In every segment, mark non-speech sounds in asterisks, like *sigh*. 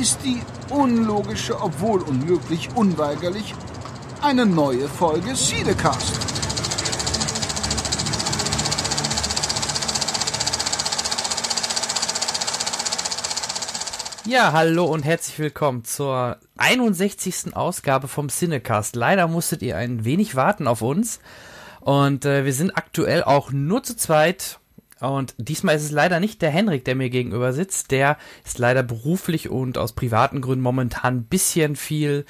ist die unlogische, obwohl unmöglich, unweigerlich eine neue Folge Siedecast. Ja, hallo und herzlich willkommen zur 61. Ausgabe vom Cinecast. Leider musstet ihr ein wenig warten auf uns. Und äh, wir sind aktuell auch nur zu zweit. Und diesmal ist es leider nicht der Henrik, der mir gegenüber sitzt. Der ist leider beruflich und aus privaten Gründen momentan ein bisschen viel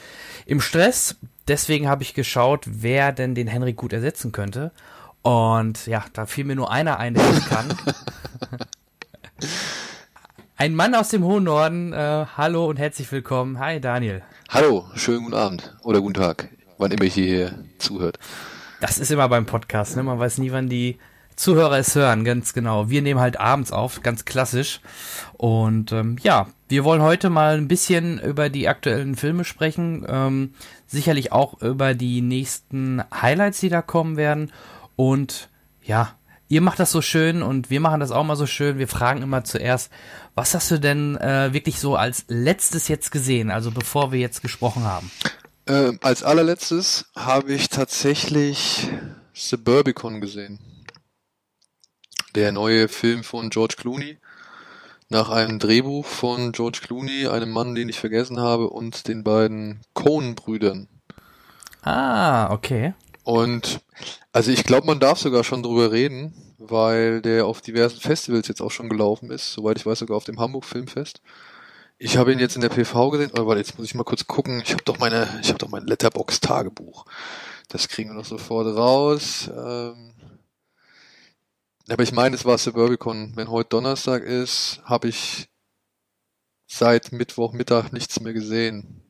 im Stress. Deswegen habe ich geschaut, wer denn den Henrik gut ersetzen könnte. Und ja, da fiel mir nur einer ein, der das kann. *laughs* Ein Mann aus dem hohen Norden. Äh, hallo und herzlich willkommen. Hi, Daniel. Hallo, schönen guten Abend oder guten Tag, wann immer ich hier zuhört. Das ist immer beim Podcast, ne? Man weiß nie, wann die Zuhörer es hören, ganz genau. Wir nehmen halt abends auf, ganz klassisch. Und ähm, ja, wir wollen heute mal ein bisschen über die aktuellen Filme sprechen. Ähm, sicherlich auch über die nächsten Highlights, die da kommen werden. Und ja, ihr macht das so schön und wir machen das auch mal so schön. Wir fragen immer zuerst, was hast du denn äh, wirklich so als letztes jetzt gesehen, also bevor wir jetzt gesprochen haben? Äh, als allerletztes habe ich tatsächlich Suburbicon gesehen. Der neue Film von George Clooney. Nach einem Drehbuch von George Clooney, einem Mann, den ich vergessen habe, und den beiden Coen-Brüdern. Ah, okay. Und also ich glaube, man darf sogar schon drüber reden, weil der auf diversen Festivals jetzt auch schon gelaufen ist, soweit ich weiß sogar auf dem Hamburg Filmfest. Ich habe ihn jetzt in der PV gesehen, aber jetzt muss ich mal kurz gucken. Ich habe doch meine, ich habe doch mein Letterbox Tagebuch. Das kriegen wir noch sofort raus. Ähm, aber ich meine, es war Suburbicon. Wenn heute Donnerstag ist, habe ich seit Mittwochmittag nichts mehr gesehen.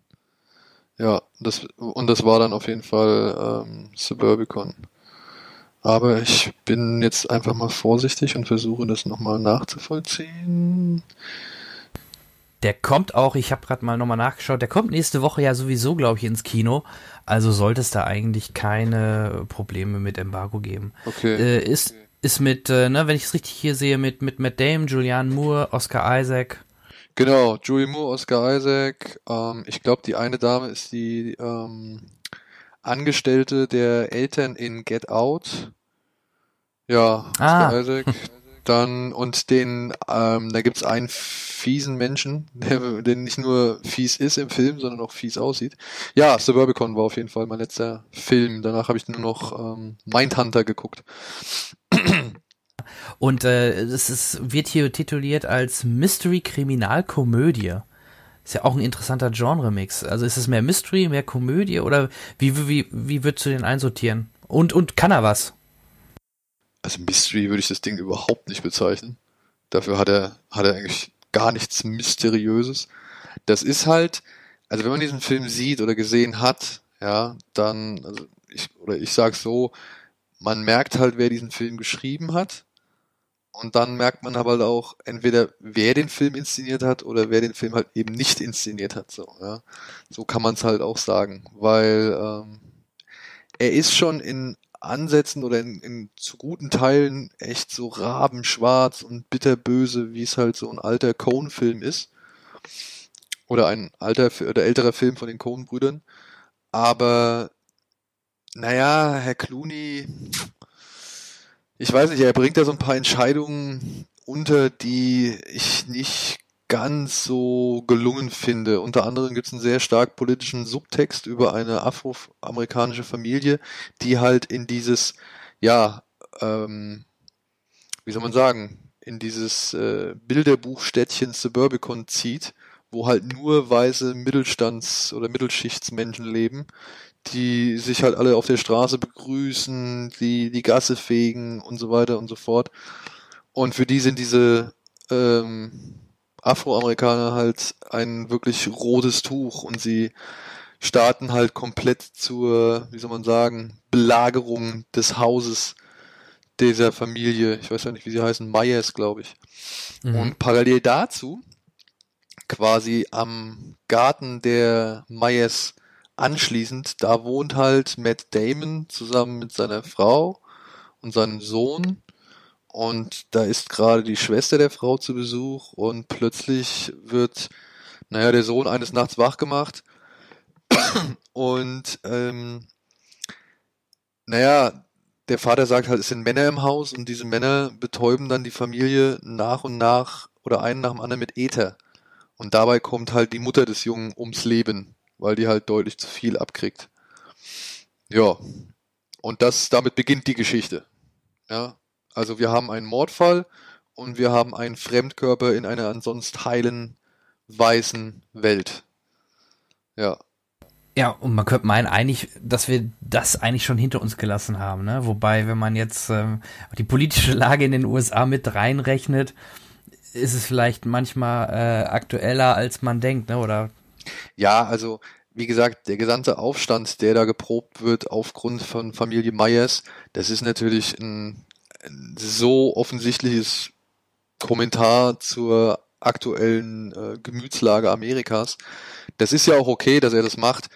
Ja, das und das war dann auf jeden Fall ähm, Suburbicon. Aber ich bin jetzt einfach mal vorsichtig und versuche das nochmal nachzuvollziehen. Der kommt auch, ich habe gerade mal nochmal nachgeschaut, der kommt nächste Woche ja sowieso, glaube ich, ins Kino. Also sollte es da eigentlich keine Probleme mit Embargo geben. Okay. Äh, ist, ist mit, äh, ne, wenn ich es richtig hier sehe, mit, mit Matt Damon, Julianne Moore, Oscar Isaac. Genau, Julie Moore, Oscar Isaac. Ähm, ich glaube, die eine Dame ist die ähm, Angestellte der Eltern in Get Out. Ja, Oscar Ah. Isaac. *laughs* Dann und den, ähm, da gibt's einen fiesen Menschen, der, der nicht nur fies ist im Film, sondern auch fies aussieht. Ja, Suburbicon war auf jeden Fall mein letzter Film. Danach habe ich nur noch ähm, Mindhunter geguckt. *clears throat* Und äh, es ist, wird hier tituliert als Mystery-Kriminalkomödie. Ist ja auch ein interessanter Genre-Mix. Also ist es mehr Mystery, mehr Komödie oder wie, wie, wie, würdest du den einsortieren? Und, und kann er was? Also Mystery würde ich das Ding überhaupt nicht bezeichnen. Dafür hat er, hat er eigentlich gar nichts Mysteriöses. Das ist halt, also wenn man diesen Film sieht oder gesehen hat, ja, dann, also ich, oder ich sag so, man merkt halt, wer diesen Film geschrieben hat. Und dann merkt man aber halt auch entweder, wer den Film inszeniert hat oder wer den Film halt eben nicht inszeniert hat. So, ja. so kann man es halt auch sagen. Weil ähm, er ist schon in Ansätzen oder in, in zu guten Teilen echt so rabenschwarz und bitterböse, wie es halt so ein alter Coen-Film ist. Oder ein alter oder älterer Film von den Coen-Brüdern. Aber naja, Herr Clooney, ich weiß nicht, er bringt da so ein paar Entscheidungen unter, die ich nicht ganz so gelungen finde. Unter anderem gibt es einen sehr stark politischen Subtext über eine afroamerikanische Familie, die halt in dieses, ja, ähm, wie soll man sagen, in dieses äh, Bilderbuchstädtchen Suburbicon zieht, wo halt nur weiße Mittelstands- oder Mittelschichtsmenschen leben, die sich halt alle auf der Straße begrüßen, die die Gasse fegen und so weiter und so fort. Und für die sind diese ähm, Afroamerikaner halt ein wirklich rotes Tuch und sie starten halt komplett zur, wie soll man sagen, Belagerung des Hauses dieser Familie. Ich weiß ja nicht, wie sie heißen, Myers, glaube ich. Mhm. Und parallel dazu, quasi am Garten der Myers anschließend, da wohnt halt Matt Damon zusammen mit seiner Frau und seinem Sohn. Und da ist gerade die Schwester der Frau zu Besuch und plötzlich wird, naja, der Sohn eines Nachts wach gemacht. *coughs* Und ähm, naja, der Vater sagt halt, es sind Männer im Haus und diese Männer betäuben dann die Familie nach und nach oder einen nach dem anderen mit Äther. Und dabei kommt halt die Mutter des Jungen ums Leben, weil die halt deutlich zu viel abkriegt. Ja. Und das, damit beginnt die Geschichte. Ja. Also wir haben einen Mordfall und wir haben einen Fremdkörper in einer ansonsten heilen, weißen Welt. Ja. Ja, und man könnte meinen eigentlich, dass wir das eigentlich schon hinter uns gelassen haben, ne? Wobei, wenn man jetzt ähm, die politische *laughs* Lage in den USA mit reinrechnet, ist es vielleicht manchmal äh, aktueller, als man denkt, ne? Oder? Ja, also wie gesagt, der gesamte Aufstand, der da geprobt wird aufgrund von Familie Myers, das ist natürlich ein so offensichtliches Kommentar zur aktuellen äh, Gemütslage Amerikas. Das ist ja auch okay, dass er das macht.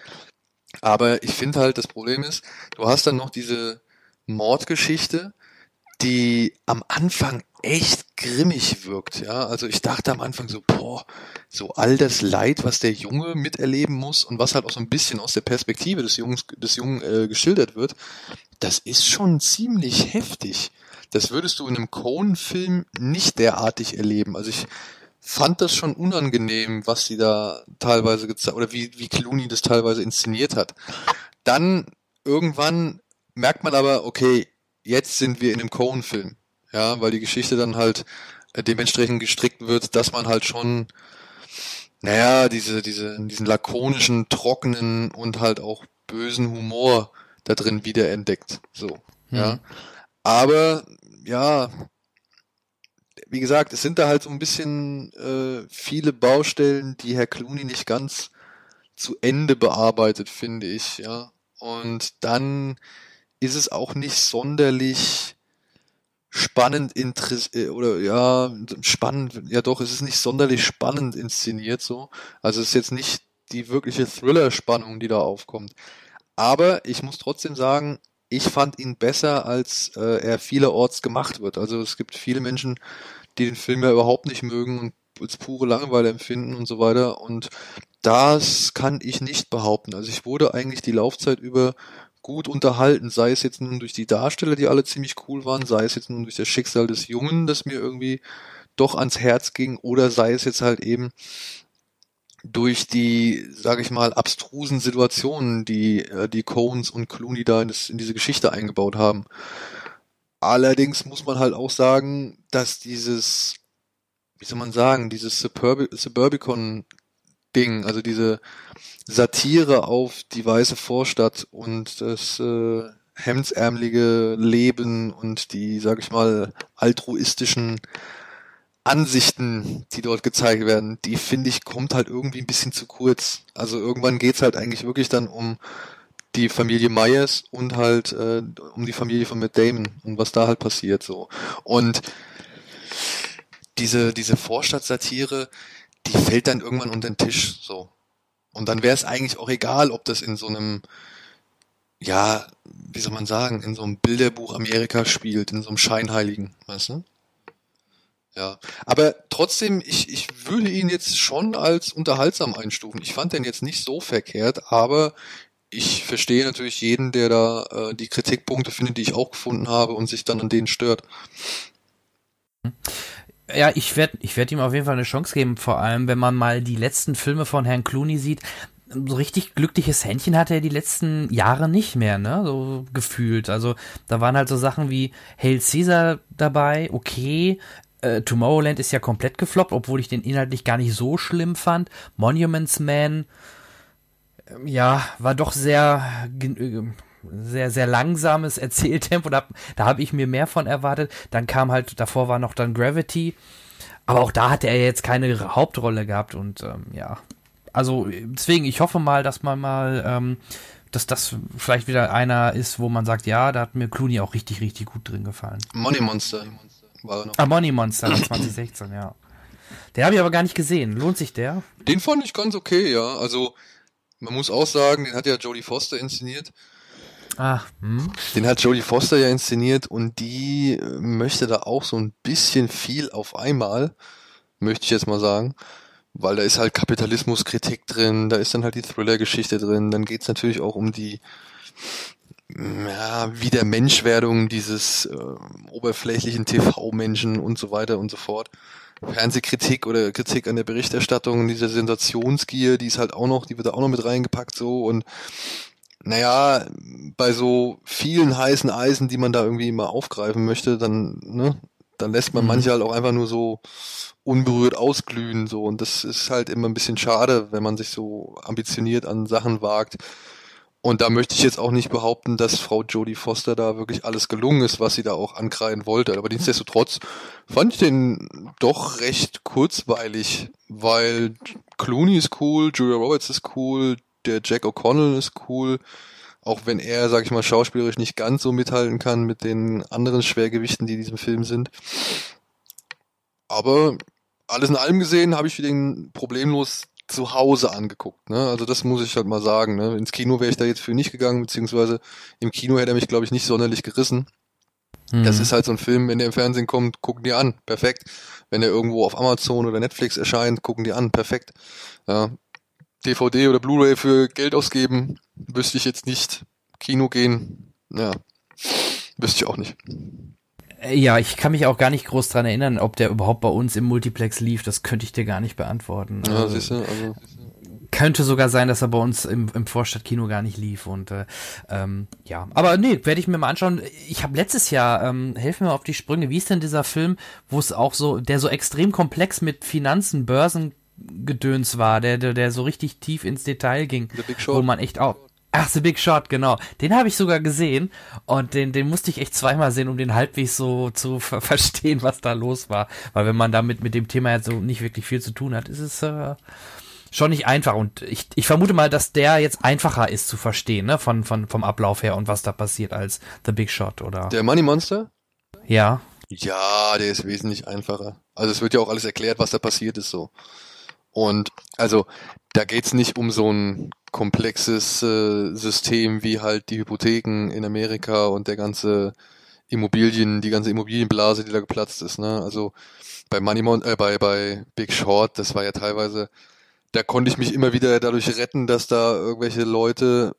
Aber ich finde halt, das Problem ist, du hast dann noch diese Mordgeschichte, die am Anfang echt grimmig wirkt, ja. Also ich dachte am Anfang so, boah, so all das Leid, was der Junge miterleben muss und was halt auch so ein bisschen aus der Perspektive des Jungs, des Jungen äh, geschildert wird, das ist schon ziemlich heftig. Das würdest du in einem Cohen-Film nicht derartig erleben. Also ich fand das schon unangenehm, was sie da teilweise gezeigt oder wie, wie Clooney das teilweise inszeniert hat. Dann irgendwann merkt man aber, okay, jetzt sind wir in einem Cohen-Film. Ja, weil die Geschichte dann halt äh, dementsprechend gestrickt wird, dass man halt schon, naja, diese, diese, diesen lakonischen, trockenen und halt auch bösen Humor da drin wiederentdeckt. So, mhm. ja. Aber, ja, wie gesagt, es sind da halt so ein bisschen äh, viele Baustellen, die Herr Clooney nicht ganz zu Ende bearbeitet, finde ich, ja. Und dann ist es auch nicht sonderlich spannend interessiert äh, oder ja spannend ja doch es ist nicht sonderlich spannend inszeniert so also es ist jetzt nicht die wirkliche Thriller Spannung die da aufkommt aber ich muss trotzdem sagen ich fand ihn besser als äh, er vielerorts gemacht wird also es gibt viele Menschen die den Film ja überhaupt nicht mögen und als pure Langeweile empfinden und so weiter. Und das kann ich nicht behaupten. Also ich wurde eigentlich die Laufzeit über gut unterhalten, sei es jetzt nun durch die Darsteller, die alle ziemlich cool waren, sei es jetzt nun durch das Schicksal des Jungen, das mir irgendwie doch ans Herz ging, oder sei es jetzt halt eben durch die, sage ich mal, abstrusen Situationen, die äh, die Coens und Clooney da in, das, in diese Geschichte eingebaut haben. Allerdings muss man halt auch sagen, dass dieses, wie soll man sagen, dieses Suburb Suburbicon-Ding, also diese Satire auf die weiße Vorstadt und das äh, hemdsärmelige Leben und die, sag ich mal, altruistischen Ansichten, die dort gezeigt werden, die finde ich, kommt halt irgendwie ein bisschen zu kurz. Also irgendwann geht's halt eigentlich wirklich dann um die Familie Myers und halt äh, um die Familie von Matt Damon und was da halt passiert so. Und diese, diese Vorstadtsatire, die fällt dann irgendwann unter den Tisch so. Und dann wäre es eigentlich auch egal, ob das in so einem, ja, wie soll man sagen, in so einem Bilderbuch Amerika spielt, in so einem Scheinheiligen, weißt du? Ja, aber trotzdem, ich, ich würde ihn jetzt schon als unterhaltsam einstufen. Ich fand den jetzt nicht so verkehrt, aber ich verstehe natürlich jeden, der da äh, die Kritikpunkte findet, die ich auch gefunden habe und sich dann an denen stört. Ja, ich werde ich werd ihm auf jeden Fall eine Chance geben, vor allem wenn man mal die letzten Filme von Herrn Clooney sieht. So richtig glückliches Händchen hatte er die letzten Jahre nicht mehr, ne? So gefühlt. Also da waren halt so Sachen wie Hail Caesar dabei, okay. Äh, Tomorrowland ist ja komplett gefloppt, obwohl ich den inhaltlich gar nicht so schlimm fand. Monuments Man, ähm, ja, war doch sehr, äh, sehr, sehr langsames *laughs* Erzähltempo. Da, da habe ich mir mehr von erwartet. Dann kam halt, davor war noch dann Gravity. aber auch da hatte er jetzt keine Hauptrolle gehabt und ähm, ja. Also deswegen, ich hoffe mal, dass man mal, ähm, dass das vielleicht wieder einer ist, wo man sagt, ja, da hat mir Clooney auch richtig, richtig gut drin gefallen. Money Monster war er noch. Ah, Money Monster *clears throat* 2016, ja. Den habe ich aber gar nicht gesehen. Lohnt sich der? Den fand ich ganz okay, ja. Also man muss auch sagen, den hat ja Jodie Foster inszeniert. Ah, hm. Den hat Jodie Foster ja inszeniert und die äh, möchte da auch so ein bisschen viel auf einmal, möchte ich jetzt mal sagen. Weil da ist halt Kapitalismuskritik drin, da ist dann halt die Thriller-Geschichte drin, dann geht's natürlich auch um die ja, Wiedermenschwerdung dieses äh, oberflächlichen TV-Menschen und so weiter und so fort. Fernsehkritik oder Kritik an der Berichterstattung, diese Sensationsgier, die ist halt auch noch, die wird da auch noch mit reingepackt so und naja, bei so vielen heißen Eisen, die man da irgendwie mal aufgreifen möchte, dann, ne, dann lässt man mhm. manche halt auch einfach nur so unberührt ausglühen, so. Und das ist halt immer ein bisschen schade, wenn man sich so ambitioniert an Sachen wagt. Und da möchte ich jetzt auch nicht behaupten, dass Frau Jodie Foster da wirklich alles gelungen ist, was sie da auch ankreien wollte. Aber nichtsdestotrotz fand ich den doch recht kurzweilig, weil Clooney ist cool, Julia Roberts ist cool, der Jack O'Connell ist cool. Auch wenn er, sag ich mal, schauspielerisch nicht ganz so mithalten kann mit den anderen Schwergewichten, die in diesem Film sind. Aber alles in allem gesehen habe ich den problemlos zu Hause angeguckt. Ne? Also das muss ich halt mal sagen. Ne? Ins Kino wäre ich da jetzt für nicht gegangen, beziehungsweise im Kino hätte er mich, glaube ich, nicht sonderlich gerissen. Mhm. Das ist halt so ein Film, wenn der im Fernsehen kommt, gucken die an, perfekt. Wenn er irgendwo auf Amazon oder Netflix erscheint, gucken die an, perfekt. Ja. DVD oder Blu-ray für Geld ausgeben, wüsste ich jetzt nicht. Kino gehen, ja, wüsste ich auch nicht. Äh, ja, ich kann mich auch gar nicht groß dran erinnern, ob der überhaupt bei uns im Multiplex lief. Das könnte ich dir gar nicht beantworten. Ja, also, siehst du, also. Könnte sogar sein, dass er bei uns im, im Vorstadtkino gar nicht lief und äh, ähm, ja, aber nee, werde ich mir mal anschauen. Ich habe letztes Jahr, ähm, helfen mir auf die Sprünge, wie ist denn dieser Film, wo es auch so, der so extrem komplex mit Finanzen, Börsen Gedöns war, der, der, der so richtig tief ins Detail ging, wo man echt auch, Ach, The Big Shot, genau. Den habe ich sogar gesehen und den, den musste ich echt zweimal sehen, um den halbwegs so zu *laughs* ver verstehen, was da los war. Weil wenn man damit mit dem Thema jetzt so nicht wirklich viel zu tun hat, ist es äh, schon nicht einfach. Und ich, ich vermute mal, dass der jetzt einfacher ist zu verstehen, ne, von, von, vom Ablauf her und was da passiert als The Big Shot, oder? Der Money Monster? Ja. Ja, der ist wesentlich einfacher. Also es wird ja auch alles erklärt, was da passiert ist so. Und also da geht's nicht um so ein komplexes äh, System wie halt die Hypotheken in Amerika und der ganze Immobilien, die ganze Immobilienblase, die da geplatzt ist. Ne? Also bei Money Mon äh, bei bei Big Short, das war ja teilweise, da konnte ich mich immer wieder dadurch retten, dass da irgendwelche Leute,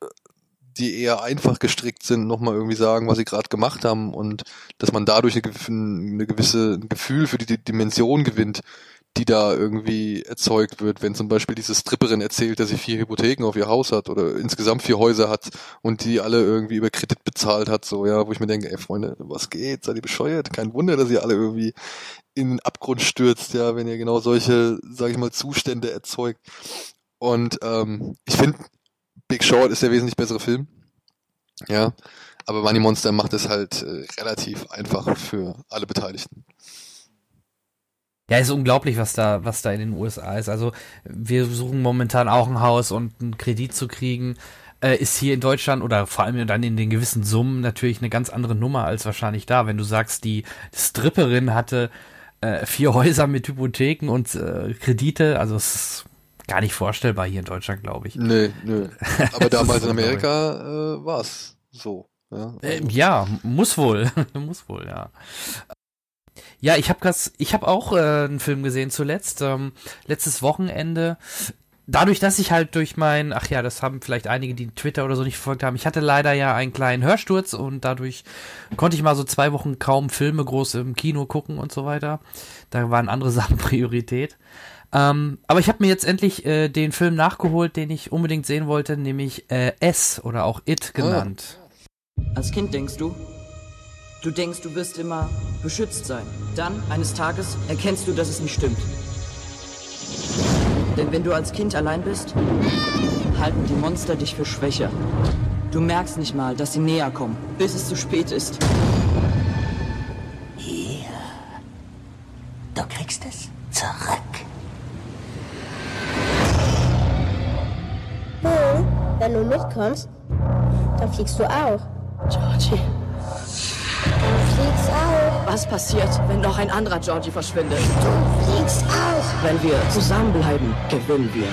die eher einfach gestrickt sind, nochmal irgendwie sagen, was sie gerade gemacht haben und dass man dadurch eine, eine gewisse Gefühl für die Dimension gewinnt, die da irgendwie erzeugt wird, wenn zum Beispiel diese Stripperin erzählt, dass sie vier Hypotheken auf ihr Haus hat oder insgesamt vier Häuser hat und die alle irgendwie über Kredit bezahlt hat, so, ja, wo ich mir denke, ey Freunde, was geht? Seid ihr bescheuert? Kein Wunder, dass ihr alle irgendwie in den Abgrund stürzt, ja, wenn ihr genau solche, sag ich mal, Zustände erzeugt. Und ähm, ich finde, Big Short ist der wesentlich bessere Film. Ja. Aber Money Monster macht es halt äh, relativ einfach für alle Beteiligten. Ja, ist unglaublich, was da, was da in den USA ist. Also wir suchen momentan auch ein Haus und einen Kredit zu kriegen. Äh, ist hier in Deutschland oder vor allem dann in den gewissen Summen natürlich eine ganz andere Nummer als wahrscheinlich da. Wenn du sagst, die Stripperin hatte äh, vier *laughs* Häuser mit Hypotheken und äh, Kredite, also es ist gar nicht vorstellbar hier in Deutschland, glaube ich. Nee, nö. *laughs* Aber damals in Amerika äh, war es so. Ja, also. äh, ja, muss wohl. *laughs* muss wohl, ja. Ja, ich habe ich habe auch äh, einen Film gesehen zuletzt, ähm, letztes Wochenende. Dadurch, dass ich halt durch mein, ach ja, das haben vielleicht einige, die Twitter oder so nicht verfolgt haben. Ich hatte leider ja einen kleinen Hörsturz und dadurch konnte ich mal so zwei Wochen kaum Filme groß im Kino gucken und so weiter. Da waren andere *laughs* Sachen Priorität. Ähm, aber ich habe mir jetzt endlich äh, den Film nachgeholt, den ich unbedingt sehen wollte, nämlich äh, S oder auch It genannt. Als Kind denkst du, Du denkst, du wirst immer beschützt sein. Dann, eines Tages, erkennst du, dass es nicht stimmt. Denn wenn du als Kind allein bist, halten die Monster dich für schwächer. Du merkst nicht mal, dass sie näher kommen, bis es zu spät ist. Hier. Du kriegst es zurück. Hm, wenn du mitkommst, dann fliegst du auch. Georgie. Du fliegst auch. was passiert, wenn noch ein anderer Georgie verschwindet? Du fliegst auch. Wenn wir zusammenbleiben, gewinnen wir.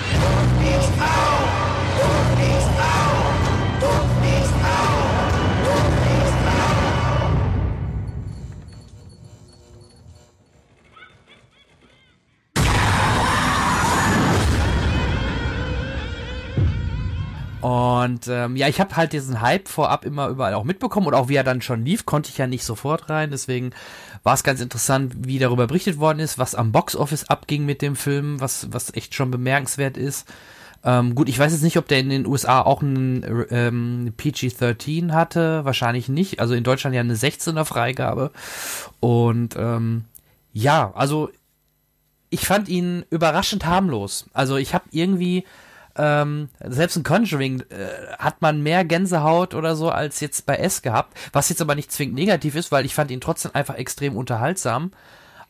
Und ähm, ja, ich habe halt diesen Hype vorab immer überall auch mitbekommen und auch wie er dann schon lief, konnte ich ja nicht sofort rein. Deswegen war es ganz interessant, wie darüber berichtet worden ist, was am Boxoffice abging mit dem Film, was, was echt schon bemerkenswert ist. Ähm, gut, ich weiß jetzt nicht, ob der in den USA auch einen ähm, PG-13 hatte. Wahrscheinlich nicht. Also in Deutschland ja eine 16er Freigabe. Und ähm, ja, also ich fand ihn überraschend harmlos. Also ich habe irgendwie ähm, selbst in Conjuring äh, hat man mehr Gänsehaut oder so als jetzt bei S gehabt, was jetzt aber nicht zwingend negativ ist, weil ich fand ihn trotzdem einfach extrem unterhaltsam.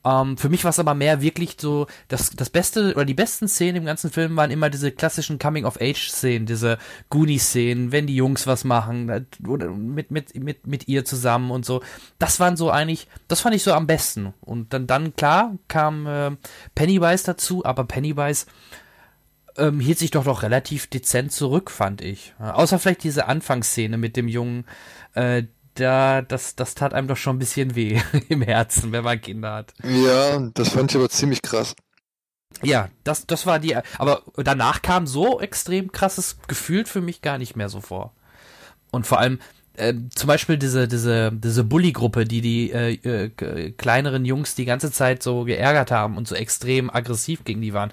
Ähm, für mich war es aber mehr wirklich so, das, das Beste oder die besten Szenen im ganzen Film waren immer diese klassischen Coming-of-Age-Szenen, diese Goonie-Szenen, wenn die Jungs was machen, äh, oder mit, mit, mit, mit ihr zusammen und so. Das waren so eigentlich, das fand ich so am besten. Und dann, dann klar, kam äh, Pennywise dazu, aber Pennywise ähm, hielt sich doch doch relativ dezent zurück, fand ich. Außer vielleicht diese Anfangsszene mit dem Jungen, äh, da, das, das tat einem doch schon ein bisschen weh *laughs* im Herzen, wenn man Kinder hat. Ja, das fand ich aber ziemlich krass. Ja, das, das war die, aber danach kam so extrem krasses gefühlt für mich gar nicht mehr so vor. Und vor allem, äh, zum Beispiel diese, diese, diese Bully-Gruppe, die die äh, äh, kleineren Jungs die ganze Zeit so geärgert haben und so extrem aggressiv gegen die waren,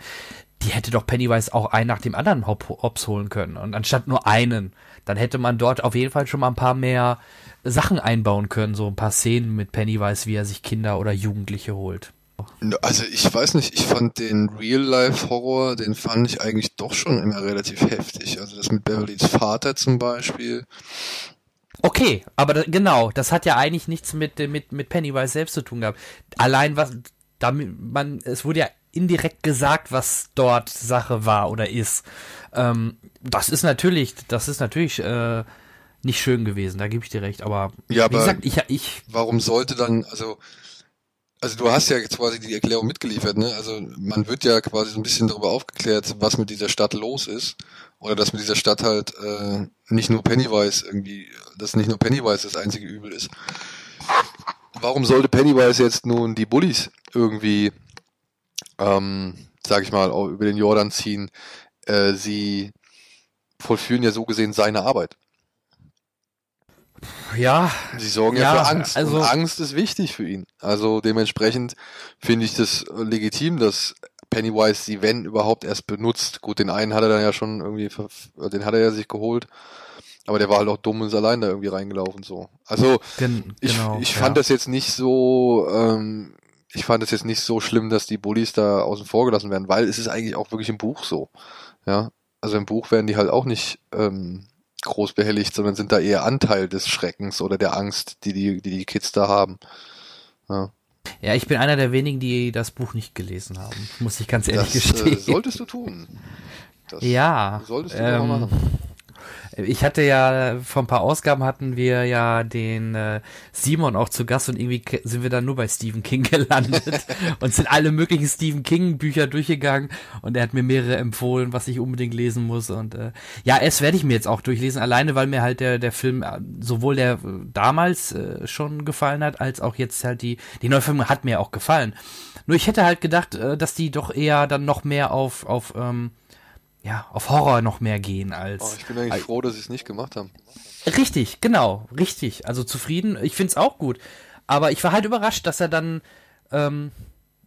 die hätte doch Pennywise auch einen nach dem anderen Hop Hops holen können. Und anstatt nur einen, dann hätte man dort auf jeden Fall schon mal ein paar mehr Sachen einbauen können, so ein paar Szenen mit Pennywise, wie er sich Kinder oder Jugendliche holt. Also ich weiß nicht, ich fand den Real-Life-Horror, den fand ich eigentlich doch schon immer relativ heftig. Also das mit Beverlys Vater zum Beispiel. Okay, aber da, genau, das hat ja eigentlich nichts mit, mit, mit Pennywise selbst zu tun gehabt. Allein was, damit man, es wurde ja indirekt gesagt, was dort Sache war oder ist. Ähm, das ist natürlich, das ist natürlich äh, nicht schön gewesen, da gebe ich dir recht, aber Ja, wie aber gesagt, ich, ich warum sollte dann, also, also du hast ja jetzt quasi die Erklärung mitgeliefert, ne? Also man wird ja quasi so ein bisschen darüber aufgeklärt, was mit dieser Stadt los ist. Oder dass mit dieser Stadt halt äh, nicht nur Pennywise irgendwie, dass nicht nur Pennywise das einzige Übel ist. Warum sollte Pennywise jetzt nun die Bullies irgendwie, ähm, sag ich mal, auch über den Jordan ziehen? Äh, sie vollführen ja so gesehen seine Arbeit. ja, Sie sorgen ja, Ja, für Angst. also- und Angst ist wichtig für ihn. Also dementsprechend finde ich das äh, legitim, dass Pennywise sie, wenn überhaupt, erst benutzt. Gut, den einen hat er dann ja schon irgendwie, ver- den hat er ja sich geholt. Aber der war halt auch dumm und ist allein da irgendwie reingelaufen, so. Also, gen ich, genau. ich ja. fand das jetzt nicht so, ähm, ich fand es jetzt nicht so schlimm, dass die Bullies da außen vor gelassen werden, weil es ist eigentlich auch wirklich im Buch so. Ja. Also im Buch werden die halt auch nicht ähm, groß behelligt, sondern sind da eher Anteil des Schreckens oder der Angst, die die, die, die Kids da haben. Ja. Ja, ich bin einer der wenigen, die das Buch nicht gelesen haben, muss ich ganz ehrlich Das äh, gestehen. solltest du tun. Das ja, solltest du ähm, machen. Ich hatte ja, vor ein paar Ausgaben hatten wir ja den äh, Simon auch zu Gast und irgendwie sind wir dann nur bei Stephen King *laughs* gelandet *laughs* und sind alle möglichen Stephen King Bücher durchgegangen und er hat mir mehrere empfohlen, was ich unbedingt lesen muss und äh, ja, es werde ich mir jetzt auch durchlesen, alleine weil mir halt der der Film äh, sowohl der äh, damals äh, schon gefallen hat, als auch jetzt halt die die neue Film hat mir auch gefallen. Nur ich hätte halt gedacht, äh, dass die doch eher dann noch mehr auf auf ähm, ja, auf Horror noch mehr gehen als Oh, ich bin eigentlich froh, dass sie es nicht gemacht haben. Richtig, genau, richtig. Also zufrieden. Ich find's auch gut. Aber ich war halt überrascht, dass er dann, ähm,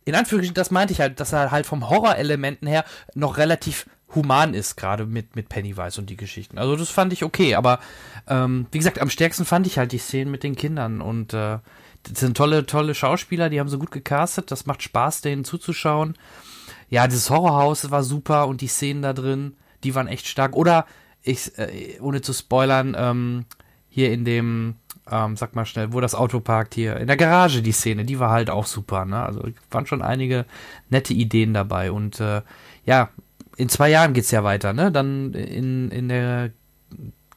in Anführungsstrichen, das meinte ich halt, dass er halt vom Horrorelementen her noch relativ human ist, gerade mit, mit Pennywise und die Geschichten. Also das fand ich okay, aber ähm, wie gesagt, am stärksten fand ich halt die Szenen mit den Kindern und äh, das sind tolle, tolle Schauspieler, die haben so gut gecastet, das macht Spaß, denen zuzuschauen. Ja, dieses Horrorhaus war super und die Szenen da drin, die waren echt stark. Oder ich, äh, ohne zu spoilern, ähm, hier in dem, ähm, sag mal schnell, wo das Auto parkt hier, in der Garage die Szene, die war halt auch super, ne? Also waren schon einige nette Ideen dabei und äh, ja, in zwei Jahren geht's ja weiter, ne? Dann in, in der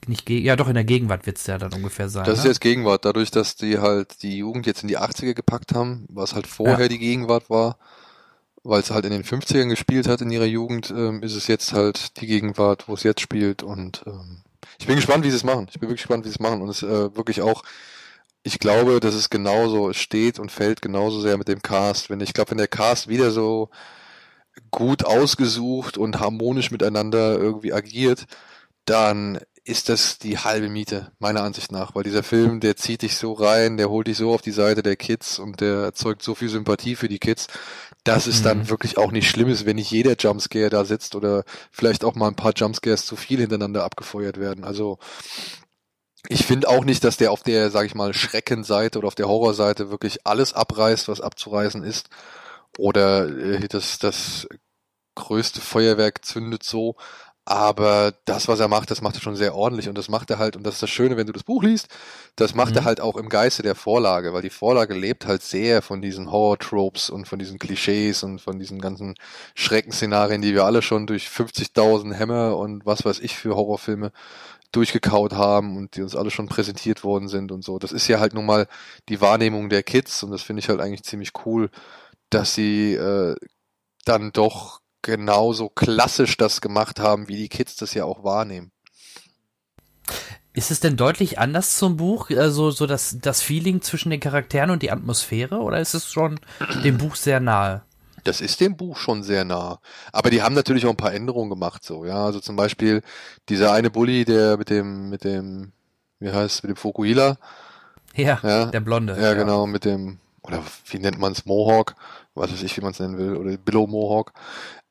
nicht, ja doch, in der Gegenwart wird's ja dann ungefähr sein. Das ist ne? jetzt Gegenwart, dadurch, dass die halt die Jugend jetzt in die 80er gepackt haben, was halt vorher Ja. die Gegenwart war, weil es halt in den 50ern gespielt hat in ihrer Jugend, ähm, ist es jetzt halt die Gegenwart, wo es jetzt spielt und ähm, ich bin gespannt, wie sie es machen. Ich bin wirklich gespannt, wie sie es machen und es äh, wirklich auch ich glaube, dass es genauso steht und fällt genauso sehr mit dem Cast. Wenn ich glaube, wenn der Cast wieder so gut ausgesucht und harmonisch miteinander irgendwie agiert, dann ist das die halbe Miete, meiner Ansicht nach, weil dieser Film, der zieht dich so rein, der holt dich so auf die Seite der Kids und der erzeugt so viel Sympathie für die Kids, dass es dann wirklich auch nicht schlimm ist, wenn nicht jeder Jumpscare da sitzt oder vielleicht auch mal ein paar Jumpscares zu viel hintereinander abgefeuert werden. Also ich finde auch nicht, dass der auf der, sag ich mal, Schreckenseite oder auf der Horrorseite wirklich alles abreißt, was abzureißen ist. Oder äh, das, das größte Feuerwerk zündet so. Aber das, was er macht, das macht er schon sehr ordentlich und das macht er halt, und das ist das Schöne, wenn du das Buch liest, das macht er Mhm. halt auch im Geiste der Vorlage, weil die Vorlage lebt halt sehr von diesen Horror-Tropes und von diesen Klischees und von diesen ganzen Schreckenszenarien, die wir alle schon durch 50.000 Hämmer und was weiß ich für Horrorfilme durchgekaut haben und die uns alle schon präsentiert worden sind und so. Das ist ja halt nun mal die Wahrnehmung der Kids und das finde ich halt eigentlich ziemlich cool, dass sie äh, dann doch genauso klassisch das gemacht haben, wie die Kids das ja auch wahrnehmen. Ist es denn deutlich anders zum Buch, also so das, das Feeling zwischen den Charakteren und die Atmosphäre, oder ist es schon dem Buch sehr nahe? Das ist dem Buch schon sehr nah. Aber die haben natürlich auch ein paar Änderungen gemacht, so, ja. Also zum Beispiel dieser eine Bully, der mit dem, mit dem, wie heißt, mit dem Fokuhila, Ja, Ja. der Blonde. ja, genau, mit dem, oder wie nennt man es, Mohawk, was weiß ich, wie man es nennen will, oder Billow Mohawk,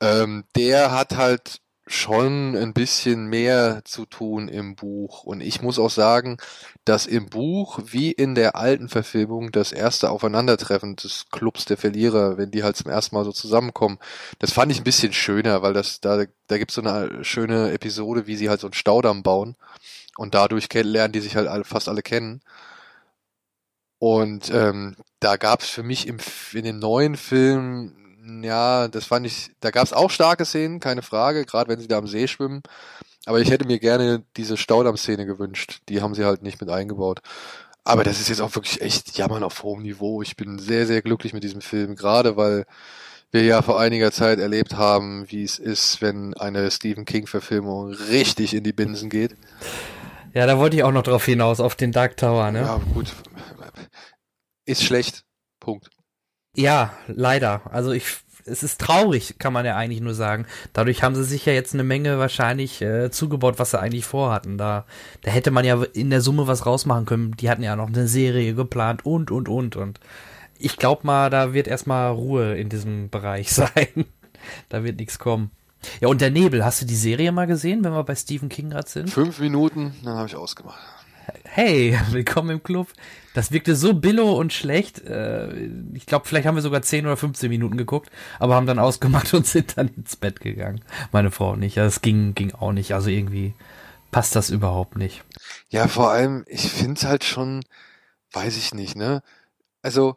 ähm, der hat halt schon ein bisschen mehr zu tun im Buch. Und ich muss auch sagen, dass im Buch wie in der alten Verfilmung das erste Aufeinandertreffen des Clubs der Verlierer, wenn die halt zum ersten Mal so zusammenkommen, das fand ich ein bisschen schöner, weil das da da gibt's so eine schöne Episode, wie sie halt so einen Staudamm bauen und dadurch lernen die sich halt alle, fast alle kennen. Und ähm, da gab's für mich im, in dem neuen Film, ja, das fand ich, da gab's auch starke Szenen, keine Frage, gerade wenn sie da am See schwimmen. Aber ich hätte mir gerne diese Staudamm-Szene gewünscht. Die haben sie halt nicht mit eingebaut. Aber das ist jetzt auch wirklich echt Jammern auf hohem Niveau. Ich bin sehr, sehr glücklich mit diesem Film, gerade weil wir ja vor einiger Zeit erlebt haben, wie es ist, wenn eine Stephen King-Verfilmung richtig in die Binsen geht. Ja, da wollte ich auch noch drauf hinaus, auf den Dark Tower, ne? Ja, gut. Ist schlecht. Punkt. Ja, leider. Also ich, es ist traurig, kann man ja eigentlich nur sagen. Dadurch haben sie sich ja jetzt eine Menge wahrscheinlich äh, zugebaut, was sie eigentlich vorhatten. Da, da hätte man ja in der Summe was rausmachen können. Die hatten ja noch eine Serie geplant und, und, und. Und ich glaube mal, da wird erstmal Ruhe in diesem *laughs* Bereich sein. da wird nichts kommen. Ja, und der Nebel, hast du die Serie mal gesehen, wenn wir bei Stephen King gerade sind? Fünf Minuten, dann habe ich ausgemacht. Hey, *laughs* willkommen im Club. Das wirkte so billo und schlecht. Äh, ich glaube, vielleicht haben wir sogar 10 oder 15 Minuten geguckt, aber haben dann ausgemacht und *laughs* sind dann ins Bett gegangen. Meine Frau nicht. Ja, das ging, ging auch nicht. Also irgendwie passt das überhaupt nicht. Ja, vor allem, ich find's halt schon, weiß ich nicht, ne? Also,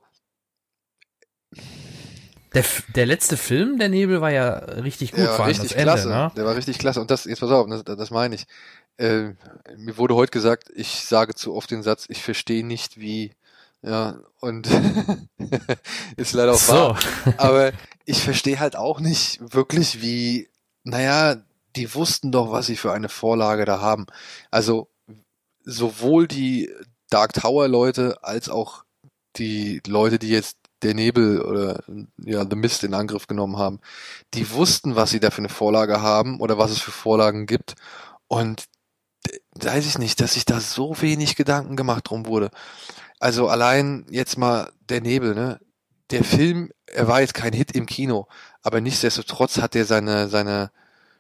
Der, der letzte Film, der Nebel, war ja richtig gut, der vor war richtig klasse. ne? Der war richtig klasse. Und das, jetzt pass auf, das, das meine ich. Äh, mir wurde heute gesagt, ich sage zu oft den Satz, ich verstehe nicht wie, ja, und *laughs* ist leider auch So. wahr. Aber ich verstehe halt auch nicht wirklich, wie, naja, die wussten doch, was sie für eine Vorlage da haben. Also sowohl die Dark Tower Leute als auch die Leute, die jetzt der Nebel oder ja The Mist in Angriff genommen haben, die wussten, was sie da für eine Vorlage haben oder was es für Vorlagen gibt und weiß ich nicht, dass sich da so wenig Gedanken gemacht drum wurde. Also allein jetzt mal der Nebel, ne? Der Film, er war jetzt kein Hit im Kino, aber nichtsdestotrotz hat er seine seine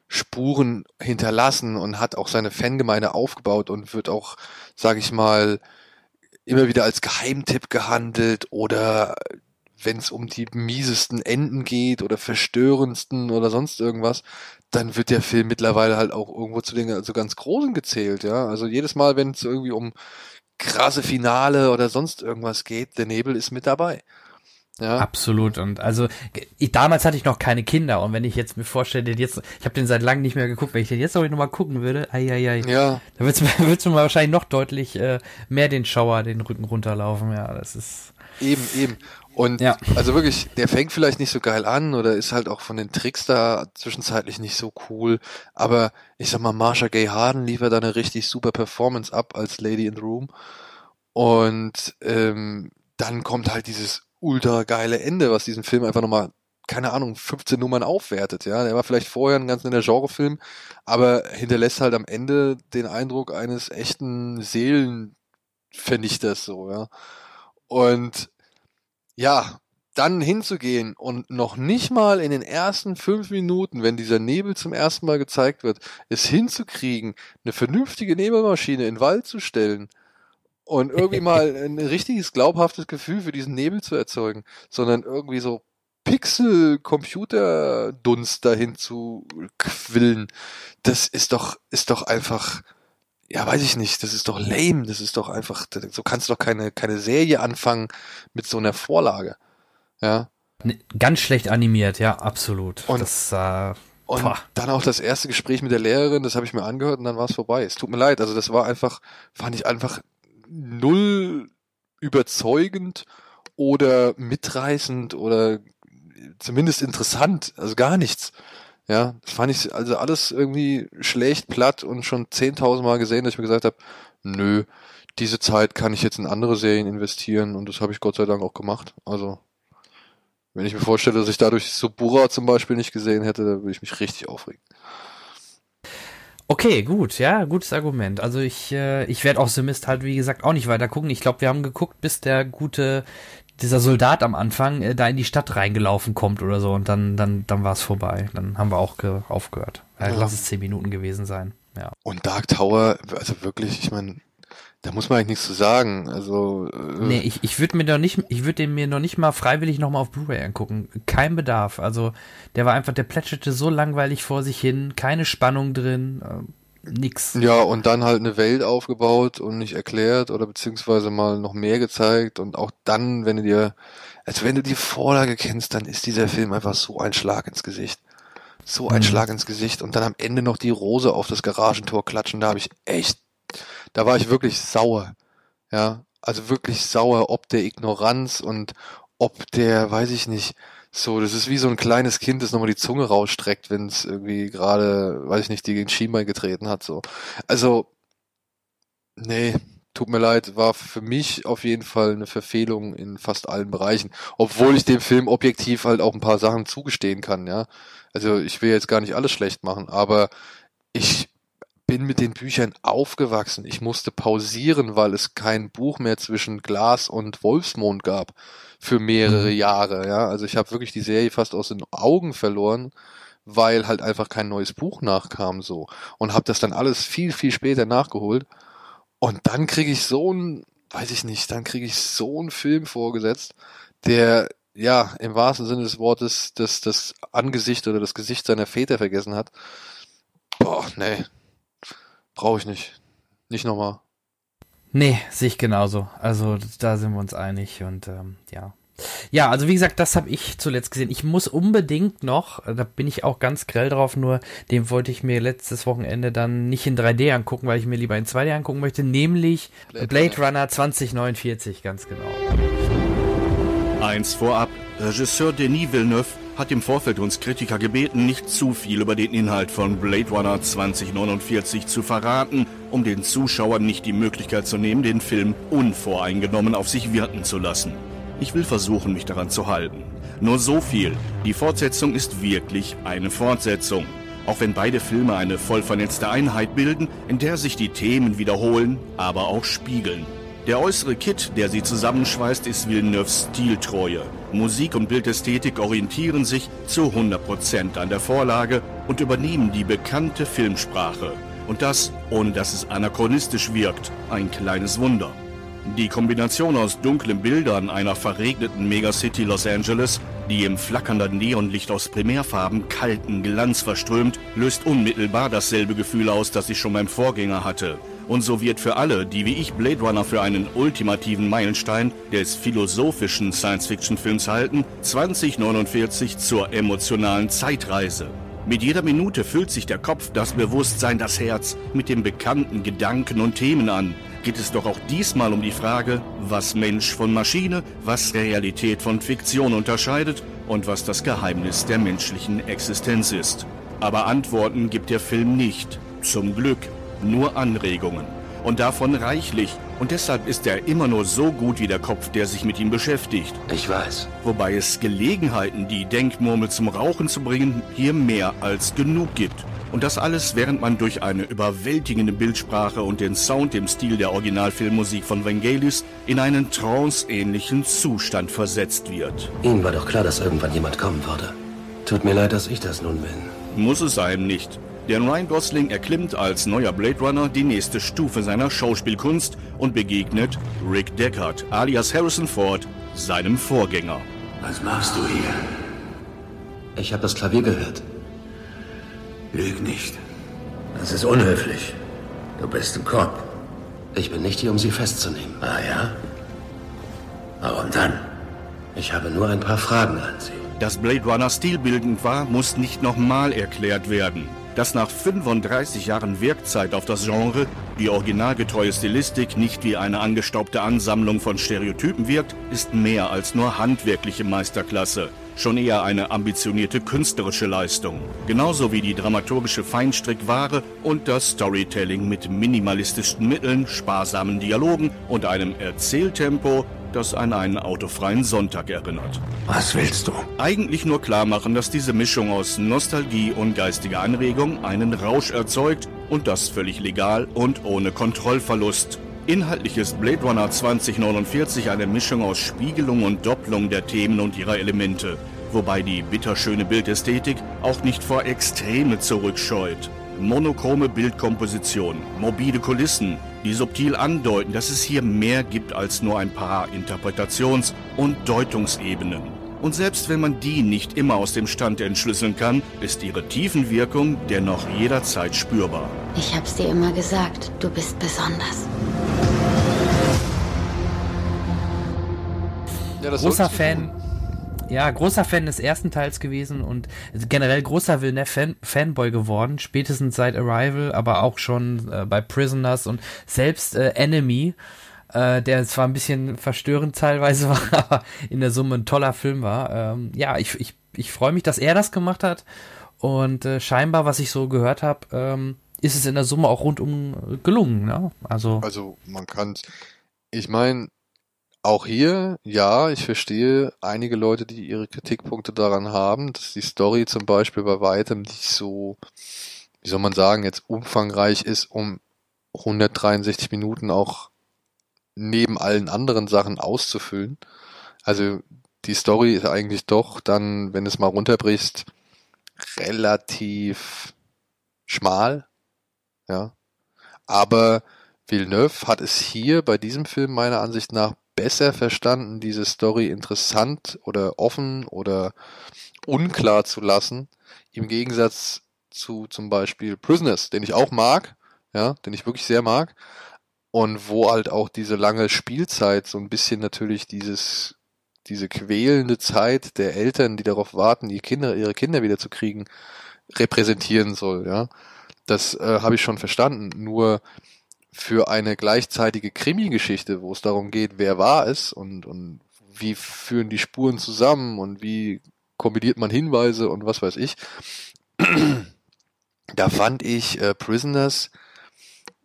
Spuren hinterlassen und hat auch seine Fangemeinde aufgebaut und wird auch, sag ich mal, immer wieder als Geheimtipp gehandelt oder wenn es um die miesesten Enden geht oder verstörendsten oder sonst irgendwas, dann wird der Film mittlerweile halt auch irgendwo zu den also ganz großen gezählt, ja. Also jedes Mal, wenn es irgendwie um krasse Finale oder sonst irgendwas geht, der Nebel ist mit dabei. Ja, Absolut. Und also ich, damals hatte ich noch keine Kinder und wenn ich jetzt mir vorstelle, den jetzt, ich habe den seit langem nicht mehr geguckt, wenn ich den jetzt noch mal gucken würde, ai, ai, ai, ja, da mir, *laughs* wird's mir wahrscheinlich noch deutlich äh, mehr den Schauer den Rücken runterlaufen. Ja, das ist eben, eben. Und Ja. also wirklich, der fängt vielleicht nicht so geil an oder ist halt auch von den Tricks da zwischenzeitlich nicht so cool. Aber ich sag mal, Marsha Gay Harden liefert da eine richtig super Performance ab als Lady in the Room. Und ähm, dann kommt halt dieses ultra geile Ende, was diesen Film einfach nochmal, keine Ahnung, 15 Nummern aufwertet. Ja, der war vielleicht vorher ein ganz netter Genrefilm, aber hinterlässt halt am Ende den Eindruck eines echten Seelenvernichters so, ja. Und ja, dann hinzugehen und noch nicht mal in den ersten fünf Minuten, wenn dieser Nebel zum ersten Mal gezeigt wird, es hinzukriegen, eine vernünftige Nebelmaschine in den Wald zu stellen und irgendwie *laughs* mal ein richtiges glaubhaftes Gefühl für diesen Nebel zu erzeugen, sondern irgendwie so Pixel-Computer-Dunst dahin zu quillen, das ist doch, ist doch einfach, ja, weiß ich nicht, das ist doch lame, das ist doch einfach, so kannst du doch keine, keine Serie anfangen mit so einer Vorlage. Ja. ne, ganz schlecht animiert, ja, absolut. Und- das äh, Und dann auch das erste Gespräch mit der Lehrerin, das habe ich mir angehört und dann war es vorbei. Es tut mir leid, also das war einfach, fand ich einfach null überzeugend oder mitreißend oder zumindest interessant, also gar nichts. Ja, das fand ich also alles irgendwie schlecht, platt und schon 10.000 Mal gesehen, dass ich mir gesagt habe, nö, diese Zeit kann ich jetzt in andere Serien investieren und das habe ich Gott sei Dank auch gemacht. Also wenn ich mir vorstelle, dass ich dadurch Subura zum Beispiel nicht gesehen hätte, dann würde ich mich richtig aufregen. Okay, gut, ja, gutes Argument. Also ich, äh, ich werde auch The Mist halt, wie gesagt, auch nicht weiter gucken. Ich glaube, wir haben geguckt, bis der gute, dieser Soldat am Anfang äh, da in die Stadt reingelaufen kommt oder so und dann, dann, dann war es vorbei. Dann haben wir auch ge aufgehört. Äh, Ja. Lass es zehn Minuten gewesen sein. Ja. Und Dark Tower, also wirklich, ich meine, da muss man eigentlich nichts zu sagen. Also äh, Nee, ich, ich würde mir doch nicht, ich würde den mir noch nicht mal freiwillig nochmal auf Blu-ray angucken. Kein Bedarf. Also der war einfach, der plätscherte so langweilig vor sich hin, keine Spannung drin, äh, nix. ja, und dann halt eine Welt aufgebaut und nicht erklärt oder beziehungsweise mal noch mehr gezeigt und auch dann, wenn du dir, also wenn du die Vorlage kennst, dann ist dieser Film einfach so ein Schlag ins Gesicht. So ein Mhm. Schlag ins Gesicht und dann am Ende noch die Rose auf das Garagentor klatschen, da habe ich echt, da war ich wirklich sauer. Ja, also wirklich sauer, ob der Ignoranz und ob der, weiß ich nicht, so, das ist wie so ein kleines Kind, das nochmal die Zunge rausstreckt, wenn es irgendwie gerade, weiß ich nicht, die gegen Schienbein getreten hat, so. Also, nee, tut mir leid, war für mich auf jeden Fall eine Verfehlung in fast allen Bereichen. Obwohl ich dem Film objektiv halt auch ein paar Sachen zugestehen kann, ja. Also, ich will jetzt gar nicht alles schlecht machen, aber ich bin mit den Büchern aufgewachsen. Ich musste pausieren, weil es kein Buch mehr zwischen Glas und Wolfsmond gab für mehrere Mhm. Jahre. Ja, also ich habe wirklich die Serie fast aus den Augen verloren, weil halt einfach kein neues Buch nachkam so und habe das dann alles viel viel später nachgeholt. Und dann kriege ich so ein, weiß ich nicht, dann kriege ich so einen Film vorgesetzt, der ja im wahrsten Sinne des Wortes das das Angesicht oder das Gesicht seiner Väter vergessen hat. Boah, nee. Brauche ich nicht. Nicht nochmal. Nee, sehe ich genauso. Also da sind wir uns einig und ähm, ja. Ja, also wie gesagt, das habe ich zuletzt gesehen. Ich muss unbedingt noch, da bin ich auch ganz grell drauf, nur den wollte ich mir letztes Wochenende dann nicht in 3D angucken, weil ich mir lieber in 2D angucken möchte, nämlich Blade Blade, Runner 2049, ganz genau. Eins vorab. Regisseur Denis Villeneuve hat im Vorfeld uns Kritiker gebeten, nicht zu viel über den Inhalt von Blade Runner 2049 zu verraten, um den Zuschauern nicht die Möglichkeit zu nehmen, den Film unvoreingenommen auf sich wirken zu lassen. Ich will versuchen, mich daran zu halten. Nur so viel. Die Fortsetzung ist wirklich eine Fortsetzung. Auch wenn beide Filme eine voll vernetzte Einheit bilden, in der sich die Themen wiederholen, aber auch spiegeln. Der äußere Kit, der sie zusammenschweißt, ist Villeneuves Stiltreue. Musik und Bildästhetik orientieren sich zu 100% an der Vorlage und übernehmen die bekannte Filmsprache. Und das, ohne dass es anachronistisch wirkt. Ein kleines Wunder. Die Kombination aus dunklen Bildern einer verregneten Megacity Los Angeles, die im flackernden Neonlicht aus Primärfarben kalten Glanz verströmt, löst unmittelbar dasselbe Gefühl aus, das ich schon beim Vorgänger hatte. Und so wird für alle, die wie ich Blade Runner für einen ultimativen Meilenstein des philosophischen Science-Fiction-Films halten, 2049 zur emotionalen Zeitreise. Mit jeder Minute füllt sich der Kopf, das Bewusstsein, das Herz mit den bekannten Gedanken und Themen an. Geht es doch auch diesmal um die Frage, was Mensch von Maschine, was Realität von Fiktion unterscheidet und was das Geheimnis der menschlichen Existenz ist. Aber Antworten gibt der Film nicht. Zum Glück nur Anregungen. Und davon reichlich. Und deshalb ist er immer nur so gut wie der Kopf, der sich mit ihm beschäftigt. Ich weiß. Wobei es Gelegenheiten, die Denkmurmel zum Rauchen zu bringen, hier mehr als genug gibt. Und das alles, während man durch eine überwältigende Bildsprache und den Sound im Stil der Originalfilmmusik von Vangelis in einen tranceähnlichen Zustand versetzt wird. Ihnen war doch klar, dass irgendwann jemand kommen würde. Tut mir leid, dass ich das nun bin. Muss es einem nicht. Denn Ryan Gosling erklimmt als neuer Blade Runner die nächste Stufe seiner Schauspielkunst und begegnet Rick Deckard, alias Harrison Ford, seinem Vorgänger. Was machst du hier? Ich habe das Klavier gehört. Lüg nicht. Das ist unhöflich. Du bist ein Cop. Ich bin nicht hier, um Sie festzunehmen. Ah ja? Warum dann? Ich habe nur ein paar Fragen an Sie. Dass Blade Runner stilbildend war, muss nicht nochmal erklärt werden dass nach 35 Jahren Wirkzeit auf das Genre die originalgetreue Stilistik nicht wie eine angestaubte Ansammlung von Stereotypen wirkt, ist mehr als nur handwerkliche Meisterklasse. Schon eher eine ambitionierte künstlerische Leistung. Genauso wie die dramaturgische Feinstrickware und das Storytelling mit minimalistischen Mitteln, sparsamen Dialogen und einem Erzähltempo, das an einen autofreien Sonntag erinnert. Was willst du? Eigentlich nur klar machen, dass diese Mischung aus Nostalgie und geistiger Anregung einen Rausch erzeugt und das völlig legal und ohne Kontrollverlust. Inhaltlich ist Blade Runner 2049 eine Mischung aus Spiegelung und Doppelung der Themen und ihrer Elemente, wobei die bitterschöne Bildästhetik auch nicht vor Extreme zurückscheut. Monochrome Bildkomposition, mobile Kulissen, die subtil andeuten, dass es hier mehr gibt als nur ein paar Interpretations- und Deutungsebenen. Und selbst wenn man die nicht immer aus dem Stand entschlüsseln kann, ist ihre Tiefenwirkung dennoch jederzeit spürbar. Ich hab's dir immer gesagt, du bist besonders. Ja, großer Fan. Ja, großer Fan des ersten Teils gewesen und generell großer Villeneuve-Fanboy geworden, spätestens seit Arrival, aber auch schon äh, bei Prisoners und selbst äh, Enemy, äh, der zwar ein bisschen verstörend teilweise *laughs* war, aber in der Summe ein toller Film war. Ähm, ja, ich, ich, ich freue mich, dass er das gemacht hat und äh, scheinbar, was ich so gehört habe, ähm, ist es in der Summe auch rundum gelungen. Ne? Also, also man kann, ich meine, auch hier, ja, ich verstehe einige Leute, die ihre Kritikpunkte daran haben, dass die Story zum Beispiel bei weitem nicht so, wie soll man sagen, jetzt umfangreich ist, um 163 Minuten auch neben allen anderen Sachen auszufüllen. Also die Story ist eigentlich doch dann, wenn es mal runterbrichst, relativ schmal, ja. Aber Villeneuve hat es hier bei diesem Film meiner Ansicht nach besser verstanden, diese Story interessant oder offen oder unklar zu lassen, im Gegensatz zu zum Beispiel Prisoners, den ich auch mag, ja, den ich wirklich sehr mag, und wo halt auch diese lange Spielzeit so ein bisschen natürlich dieses diese quälende Zeit der Eltern, die darauf warten, die Kinder, ihre Kinder wieder zu kriegen, repräsentieren soll, ja. Das äh, habe ich schon verstanden. Nur für eine gleichzeitige Krimi-Geschichte, wo es darum geht, wer war es und, und wie führen die Spuren zusammen und wie kombiniert man Hinweise und was weiß ich. da fand ich äh, Prisoners,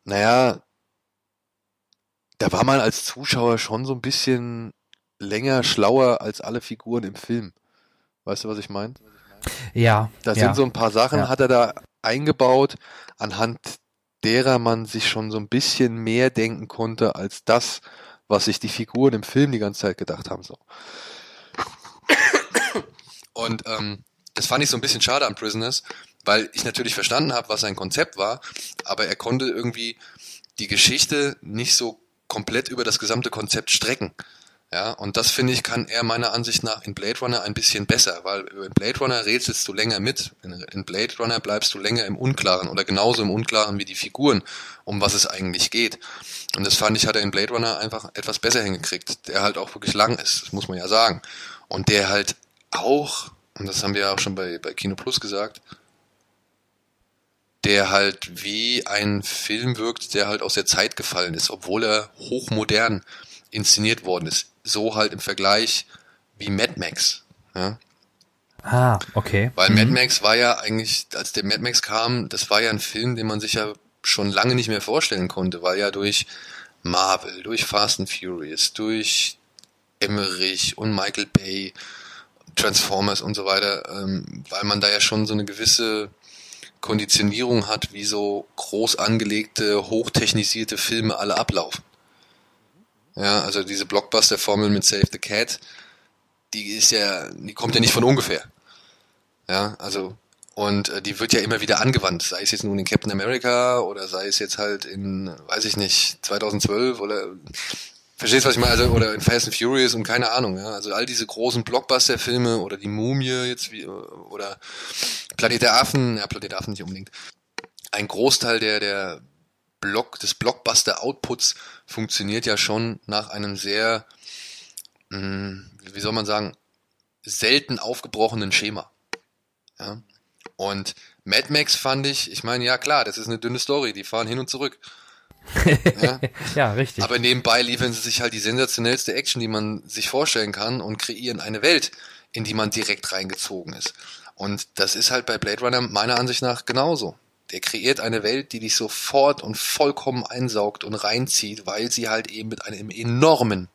naja, da war man als Zuschauer schon so ein bisschen länger schlauer als alle Figuren im Film. Weißt du, was ich meine? Ja. Da ja. sind so ein paar Sachen, ja. hat er da eingebaut, anhand derer man sich schon so ein bisschen mehr denken konnte als das, was sich die Figuren im Film die ganze Zeit gedacht haben. So. Und ähm, das fand ich so ein bisschen schade an Prisoners, weil ich natürlich verstanden habe, was sein Konzept war, aber er konnte irgendwie die Geschichte nicht so komplett über das gesamte Konzept strecken. Ja, und das finde ich, kann er meiner Ansicht nach in Blade Runner ein bisschen besser, weil in Blade Runner rätselst du länger mit. In, Blade Runner bleibst du länger im Unklaren oder genauso im Unklaren wie die Figuren, um was es eigentlich geht. Und das fand ich, hat er in Blade Runner einfach etwas besser hingekriegt, der halt auch wirklich lang ist, das muss man ja sagen. Und der halt auch, und das haben wir ja auch schon bei, bei Kino Plus gesagt, der halt wie ein Film wirkt, der halt aus der Zeit gefallen ist, obwohl er hochmodern inszeniert worden ist so halt im Vergleich wie Mad Max. Ja? Ah, okay. Weil mhm. Mad Max war ja eigentlich, als der Mad Max kam, das war ja ein Film, den man sich ja schon lange nicht mehr vorstellen konnte, weil ja durch Marvel, durch Fast and Furious, durch Emmerich und Michael Bay, Transformers und so weiter, ähm, weil man da ja schon so eine gewisse Konditionierung hat, wie so groß angelegte, hochtechnisierte Filme alle ablaufen. Ja, also diese Blockbuster-Formel mit Save the Cat, die ist ja, die kommt ja nicht von ungefähr. Ja, also und äh, die wird ja immer wieder angewandt, sei es jetzt nun in Captain America oder sei es jetzt halt in, weiß ich nicht, 2012 oder verstehst was ich meine? Also, oder in Fast and Furious und keine Ahnung, ja. Also all diese großen Blockbuster-Filme oder die Mumie jetzt wie oder Planet der Affen, ja, Planet der Affen nicht unbedingt. Ein Großteil der, der Block, des Blockbuster-Outputs funktioniert ja schon nach einem sehr, mh, hm, wie soll man sagen, selten aufgebrochenen Schema. Ja. Und Mad Max fand ich, ich meine, ja klar, das ist eine dünne Story, die fahren hin und zurück. *laughs* ja? ja, richtig. Aber nebenbei liefern sie sich halt die sensationellste Action, die man sich vorstellen kann und kreieren eine Welt, in die man direkt reingezogen ist. Und das ist halt bei Blade Runner meiner Ansicht nach genauso der kreiert eine Welt, die dich sofort und vollkommen einsaugt und reinzieht, weil sie halt eben mit einem enormen,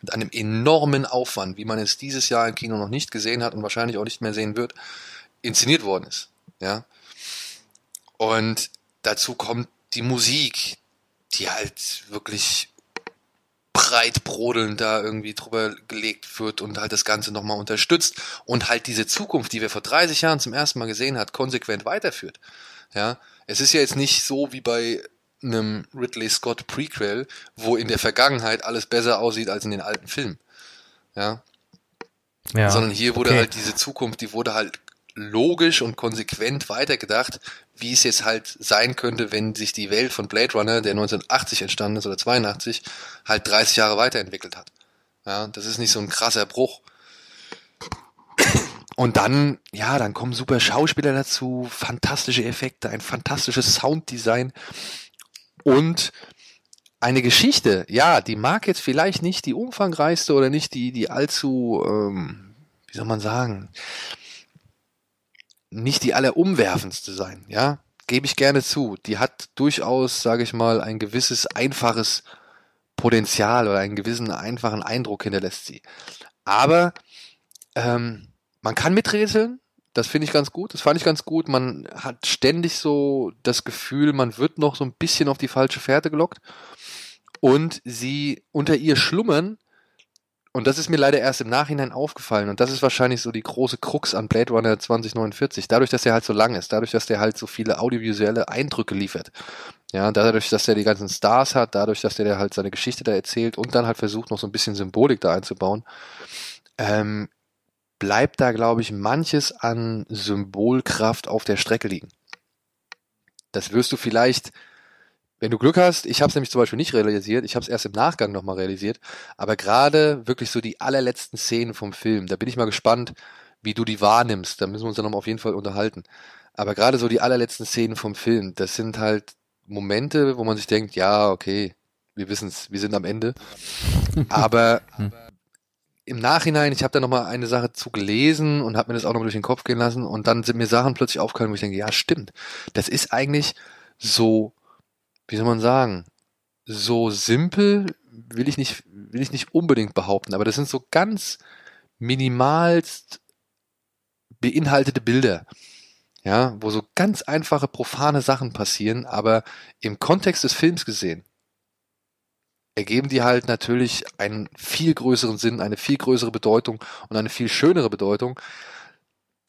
mit einem enormen Aufwand, wie man es dieses Jahr im Kino noch nicht gesehen hat und wahrscheinlich auch nicht mehr sehen wird, inszeniert worden ist. Ja. Und dazu kommt die Musik, die halt wirklich breit brodelnd da irgendwie drüber gelegt wird und halt das Ganze nochmal unterstützt und halt diese Zukunft, die wir vor 30 Jahren zum ersten Mal gesehen hat, konsequent weiterführt. Ja, es ist ja jetzt nicht so wie bei einem Ridley Scott Prequel, wo in der Vergangenheit alles besser aussieht als in den alten Filmen. Ja. ja Sondern hier wurde okay. halt diese Zukunft, die wurde halt logisch und konsequent weitergedacht, wie es jetzt halt sein könnte, wenn sich die Welt von Blade Runner, der 1980 entstanden ist oder 82, halt 30 Jahre weiterentwickelt hat. Ja, das ist nicht so ein krasser Bruch. Und dann, ja, dann kommen super Schauspieler dazu, fantastische Effekte, ein fantastisches Sounddesign und eine Geschichte, ja, die mag jetzt vielleicht nicht die umfangreichste oder nicht die, die allzu, ähm, wie soll man sagen, nicht die allerumwerfendste sein, ja, gebe ich gerne zu. Die hat durchaus, sage ich mal, ein gewisses einfaches Potenzial oder einen gewissen einfachen Eindruck hinterlässt sie. Aber ähm, man kann miträtseln, das finde ich ganz gut, das fand ich ganz gut. Man hat ständig so das Gefühl, man wird noch so ein bisschen auf die falsche Fährte gelockt. Und sie unter ihr schlummern, und das ist mir leider erst im Nachhinein aufgefallen, und das ist wahrscheinlich so die große Krux an Blade Runner 2049, dadurch, dass er halt so lang ist, dadurch, dass der halt so viele audiovisuelle Eindrücke liefert. Ja, dadurch, dass er die ganzen Stars hat, dadurch, dass der halt seine Geschichte da erzählt und dann halt versucht, noch so ein bisschen Symbolik da einzubauen, ähm, bleibt da, glaube ich, manches an Symbolkraft auf der Strecke liegen. Das wirst du vielleicht, wenn du Glück hast, ich habe es nämlich zum Beispiel nicht realisiert, ich habe es erst im Nachgang nochmal realisiert, aber gerade wirklich so die allerletzten Szenen vom Film, da bin ich mal gespannt, wie du die wahrnimmst, da müssen wir uns dann noch auf jeden Fall unterhalten. Aber gerade so die allerletzten Szenen vom Film, das sind halt Momente, wo man sich denkt, ja, okay, wir wissen es, wir sind am Ende. *laughs* Aber im Nachhinein, ich habe da nochmal eine Sache zu gelesen und habe mir das auch nochmal durch den Kopf gehen lassen und dann sind mir Sachen plötzlich aufgefallen, wo ich denke, ja, stimmt. Das ist eigentlich so, wie soll man sagen, so simpel will ich nicht, will ich nicht unbedingt behaupten, aber das sind so ganz minimalst beinhaltete Bilder. Ja, wo so ganz einfache, profane Sachen passieren, aber im Kontext des Films gesehen ergeben die halt natürlich einen viel größeren Sinn, eine viel größere Bedeutung und eine viel schönere Bedeutung.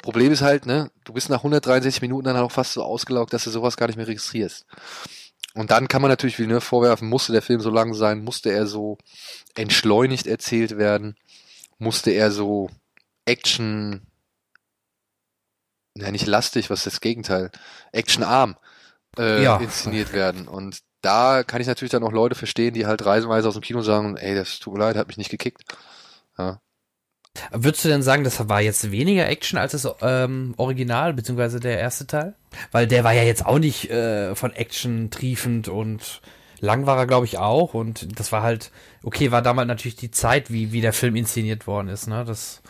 Problem ist halt, ne, du bist nach 163 Minuten dann auch fast so ausgelaugt, dass du sowas gar nicht mehr registrierst. und dann kann man natürlich Villeneuve vorwerfen, musste der Film so lang sein, musste er so entschleunigt erzählt werden, musste er so Action, ja nicht lastig, was ist das Gegenteil, actionarm äh, Ja. inszeniert werden. Und da kann ich natürlich dann auch Leute verstehen, die halt reisenweise aus dem Kino sagen, ey, das tut mir leid, hat mich nicht gekickt. Ja. Würdest du denn sagen, das war jetzt weniger Action als das ähm, Original, beziehungsweise der erste Teil? Weil der war ja jetzt auch nicht äh, von Action triefend und lang war er, glaube ich, auch. Und das war halt, okay, war damals natürlich die Zeit, wie, wie der Film inszeniert worden ist. Ne? Das,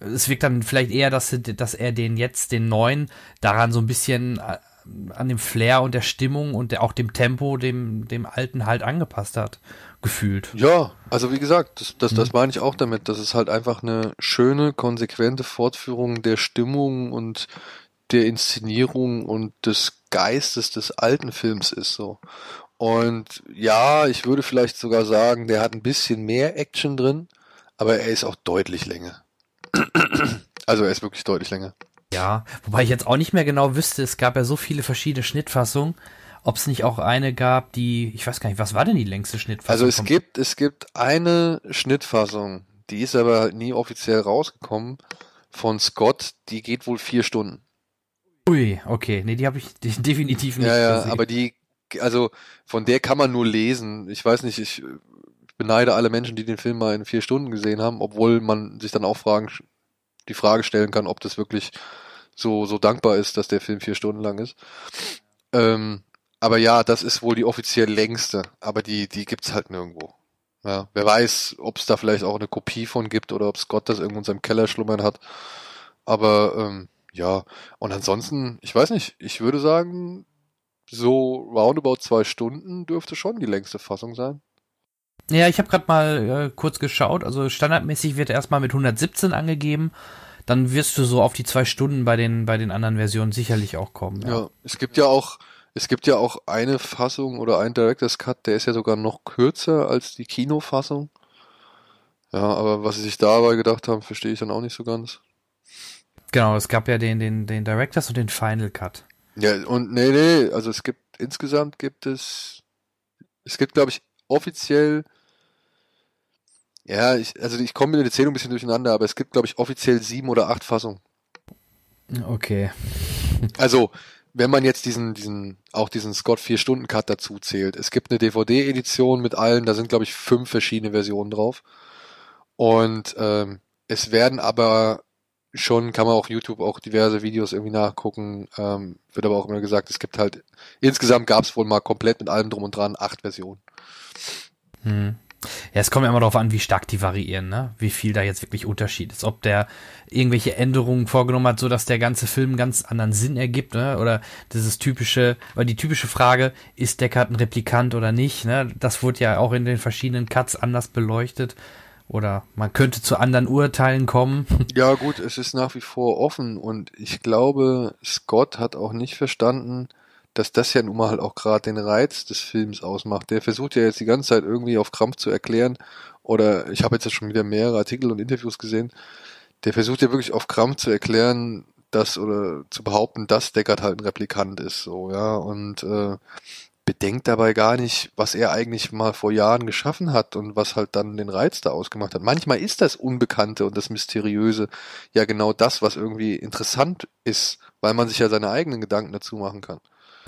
es wirkt dann vielleicht eher, dass, dass er den jetzt, den neuen, daran so ein bisschen äh, an dem Flair und der Stimmung und der, auch dem Tempo, dem, dem alten halt angepasst hat, gefühlt. Ja, also wie gesagt, das, das, das meine ich auch damit, dass es halt einfach eine schöne, konsequente Fortführung der Stimmung und der Inszenierung und des Geistes des alten Films ist so. Und ja, ich würde vielleicht sogar sagen, der hat ein bisschen mehr Action drin, aber er ist auch deutlich länger. *clears throat* Also er ist wirklich deutlich länger. Ja, wobei ich jetzt auch nicht mehr genau wüsste, es gab ja so viele verschiedene Schnittfassungen, ob es nicht auch eine gab, die, ich weiß gar nicht, was war denn die längste Schnittfassung? Also es gibt, es gibt eine Schnittfassung, die ist aber nie offiziell rausgekommen von Scott, die geht wohl vier Stunden. Ui, okay, nee, die habe ich de- *laughs* definitiv nicht Ja, ja, gesehen. aber die, also von der kann man nur lesen. Ich weiß nicht, ich beneide alle Menschen, die den Film mal in vier Stunden gesehen haben, obwohl man sich dann auch fragen, die Frage stellen kann, ob das wirklich so, so dankbar ist, dass der Film vier Stunden lang ist. Ähm, aber ja, das ist wohl die offiziell längste, aber die, die gibt's halt nirgendwo. Ja, wer weiß, ob es da vielleicht auch eine Kopie von gibt oder ob Scott das irgendwo in seinem Keller schlummern hat. Aber ähm, ja, und ansonsten, ich weiß nicht, ich würde sagen, so roundabout zwei Stunden dürfte schon die längste Fassung sein. Ja, ich habe gerade mal äh, kurz geschaut. Also standardmäßig wird erstmal mit 117 angegeben. Dann wirst du so auf die zwei Stunden bei den bei den anderen Versionen sicherlich auch kommen. Ja. es gibt ja auch, es gibt ja auch eine Fassung oder ein Director's Cut, der ist ja sogar noch kürzer als die Kinofassung. Ja, aber was sie sich dabei gedacht haben, verstehe ich dann auch nicht so ganz. Genau, es gab ja den den den Directors und den Final Cut. Ja, und nee, nee, also es gibt, insgesamt gibt es, es gibt, glaube ich, offiziell, ja, ich, also ich komme mit der Zählung ein bisschen durcheinander, aber es gibt, glaube ich, offiziell sieben oder acht Fassungen. Okay. *laughs* Also, wenn man jetzt diesen, diesen, auch diesen Scott 4-Stunden-Cut dazu zählt. Es gibt eine DVD-Edition mit allen, da sind, glaube ich, fünf verschiedene Versionen drauf. Und ähm, es werden aber schon, kann man auf YouTube auch diverse Videos irgendwie nachgucken, ähm, wird aber auch immer gesagt, es gibt halt, insgesamt gab es wohl mal komplett mit allem drum und dran acht Versionen. Hm. Ja, es kommt ja immer darauf an, wie stark die variieren, ne? Wie viel da jetzt wirklich Unterschied ist. Ob der irgendwelche Änderungen vorgenommen hat, so dass der ganze Film ganz anderen Sinn ergibt, ne? Oder dieses typische, weil die typische Frage, ist Deckard ein Replikant oder nicht, ne? Das wurde ja auch in den verschiedenen Cuts anders beleuchtet. Oder man könnte zu anderen Urteilen kommen. *laughs* Ja gut, es ist nach wie vor offen und ich glaube, Scott hat auch nicht verstanden, dass das ja nun mal halt auch gerade den Reiz des Films ausmacht. Der versucht ja jetzt die ganze Zeit irgendwie auf Krampf zu erklären, oder ich habe jetzt schon wieder mehrere Artikel und Interviews gesehen, der versucht ja wirklich auf Krampf zu erklären, dass oder zu behaupten, dass Deckard halt ein Replikant ist, so, ja, und äh, bedenkt dabei gar nicht, was er eigentlich mal vor Jahren geschaffen hat und was halt dann den Reiz da ausgemacht hat. Manchmal ist das Unbekannte und das Mysteriöse ja genau das, was irgendwie interessant ist, weil man sich ja seine eigenen Gedanken dazu machen kann.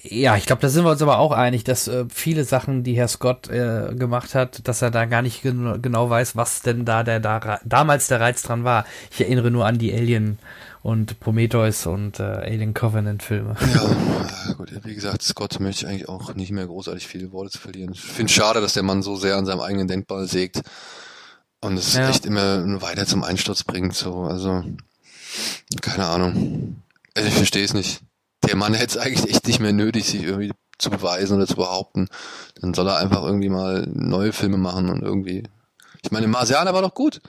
Ja, ich glaube, da sind wir uns aber auch einig, dass äh, viele Sachen, die Herr Scott äh, gemacht hat, dass er da gar nicht gen genau weiß, was denn da der da damals der Reiz dran war. Ich erinnere nur an die Alien und Prometheus und äh, Alien Covenant Filme. Ja, gut, wie gesagt, Scott möchte ich eigentlich auch nicht mehr großartig viele Worte zu verlieren. Ich finde schade, dass der Mann so sehr an seinem eigenen Denkball sägt und es Ja. echt immer weiter zum Einsturz bringt. So, also keine Ahnung. Also ich verstehe es nicht. Der Mann hätte es eigentlich echt nicht mehr nötig, sich irgendwie zu beweisen oder zu behaupten. Dann soll er einfach irgendwie mal neue Filme machen und irgendwie. Ich meine, Marsianer war doch gut.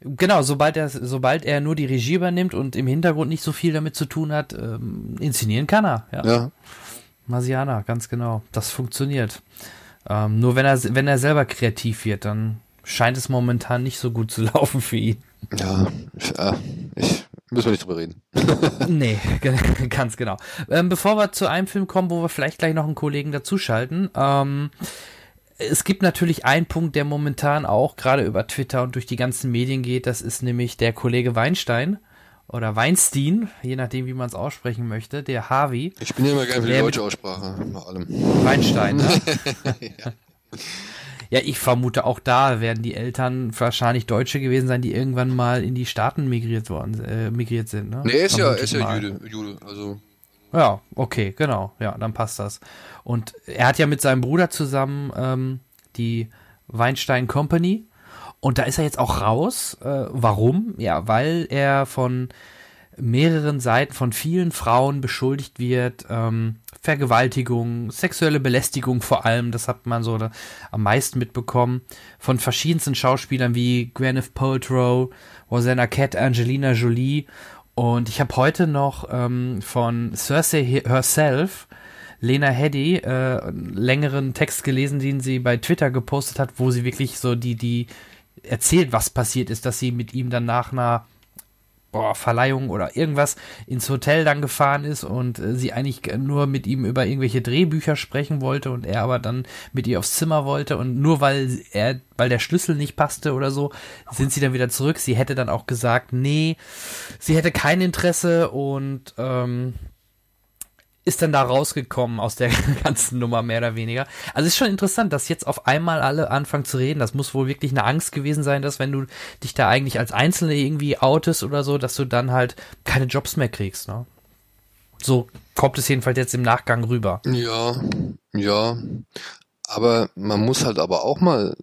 Genau, sobald er sobald er nur die Regie übernimmt und im Hintergrund nicht so viel damit zu tun hat, ähm, inszenieren kann er. Ja. Ja. Marsianer, ganz genau. Das funktioniert. Ähm, nur wenn er wenn er selber kreativ wird, dann scheint es momentan nicht so gut zu *laughs* laufen für ihn. Ja, ich, äh, ich Müssen wir nicht drüber reden. *laughs* nee, *laughs* ganz genau. Ähm, bevor wir zu einem Film kommen, wo wir vielleicht gleich noch einen Kollegen dazuschalten, ähm, es gibt natürlich einen Punkt, der momentan auch gerade über Twitter und durch die ganzen Medien geht. Das ist nämlich der Kollege Weinstein oder Weinstein, je nachdem, wie man es aussprechen möchte, der Harvey. Ich bin immer gerne für die deutsche Aussprache, nach allem. Weinstein, ne? *laughs* ja. Ja, ich vermute auch da werden die Eltern wahrscheinlich Deutsche gewesen sein, die irgendwann mal in die Staaten migriert worden, äh, migriert sind, ne? Nee, ist ja, er ist ja Jude, Jude, also. Ja, okay, genau, ja, dann passt das. Und er hat ja mit seinem Bruder zusammen ähm, die Weinstein Company. Und da ist er jetzt auch raus. Äh, warum? Ja, weil er von mehreren Seiten von vielen Frauen beschuldigt wird, ähm, Vergewaltigung, sexuelle Belästigung vor allem, das hat man so da, am meisten mitbekommen, von verschiedensten Schauspielern wie Gwyneth Paltrow, Rosanna Cat, Angelina Jolie. Und ich habe heute noch ähm, von Cersei herself Lena Headey äh, einen längeren Text gelesen, den sie bei Twitter gepostet hat, wo sie wirklich so die, die erzählt, was passiert ist, dass sie mit ihm dann nach einer boah, Verleihung oder irgendwas ins Hotel dann gefahren ist und äh, sie eigentlich nur mit ihm über irgendwelche Drehbücher sprechen wollte und er aber dann mit ihr aufs Zimmer wollte und nur weil er, weil der Schlüssel nicht passte oder so, sind sie dann wieder zurück. Sie hätte dann auch gesagt, nee, sie hätte kein Interesse und ähm, ist dann da rausgekommen aus der *laughs* ganzen Nummer mehr oder weniger. Also ist schon interessant, dass jetzt auf einmal alle anfangen zu reden. Das muss wohl wirklich eine Angst gewesen sein, dass wenn du dich da eigentlich als Einzelne irgendwie outest oder so, dass du dann halt keine Jobs mehr kriegst. Ne? So kommt es jedenfalls jetzt im Nachgang rüber. Ja, ja. Aber man muss halt aber auch mal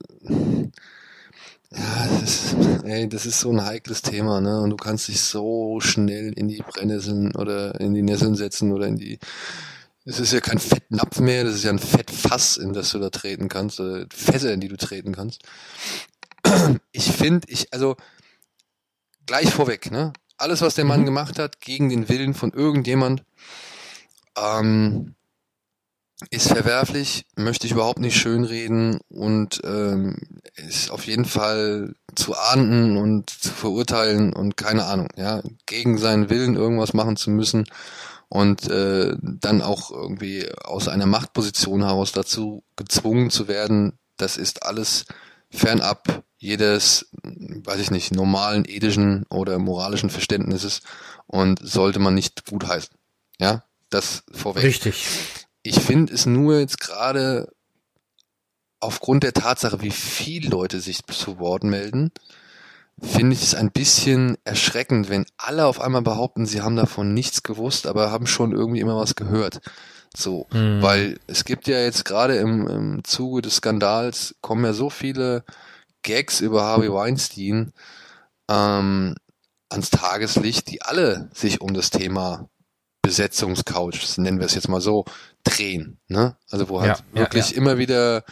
ja, das ist, ey, das ist so ein heikles Thema, ne? Und du kannst dich so schnell in die Brennnesseln oder in die Nesseln setzen oder in die. Es ist ja kein Fettnapf mehr, das ist ja ein Fettfass, in das du da treten kannst, oder Fässer, in die du treten kannst. Ich finde, ich, also gleich vorweg, ne? Alles, was der Mann mhm. gemacht hat, gegen den Willen von irgendjemand, ähm, ist verwerflich, möchte ich überhaupt nicht schönreden und ähm, ist auf jeden Fall zu ahnden und zu verurteilen und keine Ahnung, ja, gegen seinen Willen irgendwas machen zu müssen und äh, dann auch irgendwie aus einer Machtposition heraus dazu gezwungen zu werden, das ist alles fernab jedes, weiß ich nicht, normalen ethischen oder moralischen Verständnisses und sollte man nicht gutheißen. Ja, das vorweg. Richtig. Ich finde es nur jetzt gerade aufgrund der Tatsache, wie viele Leute sich zu Wort melden, finde ich es ein bisschen erschreckend, wenn alle auf einmal behaupten, sie haben davon nichts gewusst, aber haben schon irgendwie immer was gehört. So, mhm. weil es gibt ja jetzt gerade im, im Zuge des Skandals kommen ja so viele Gags über Harvey Weinstein ähm, ans Tageslicht, die alle sich um das Thema Besetzungscouch, nennen wir es jetzt mal so, drehen. Ne? Also wo halt ja, wirklich ja, immer wieder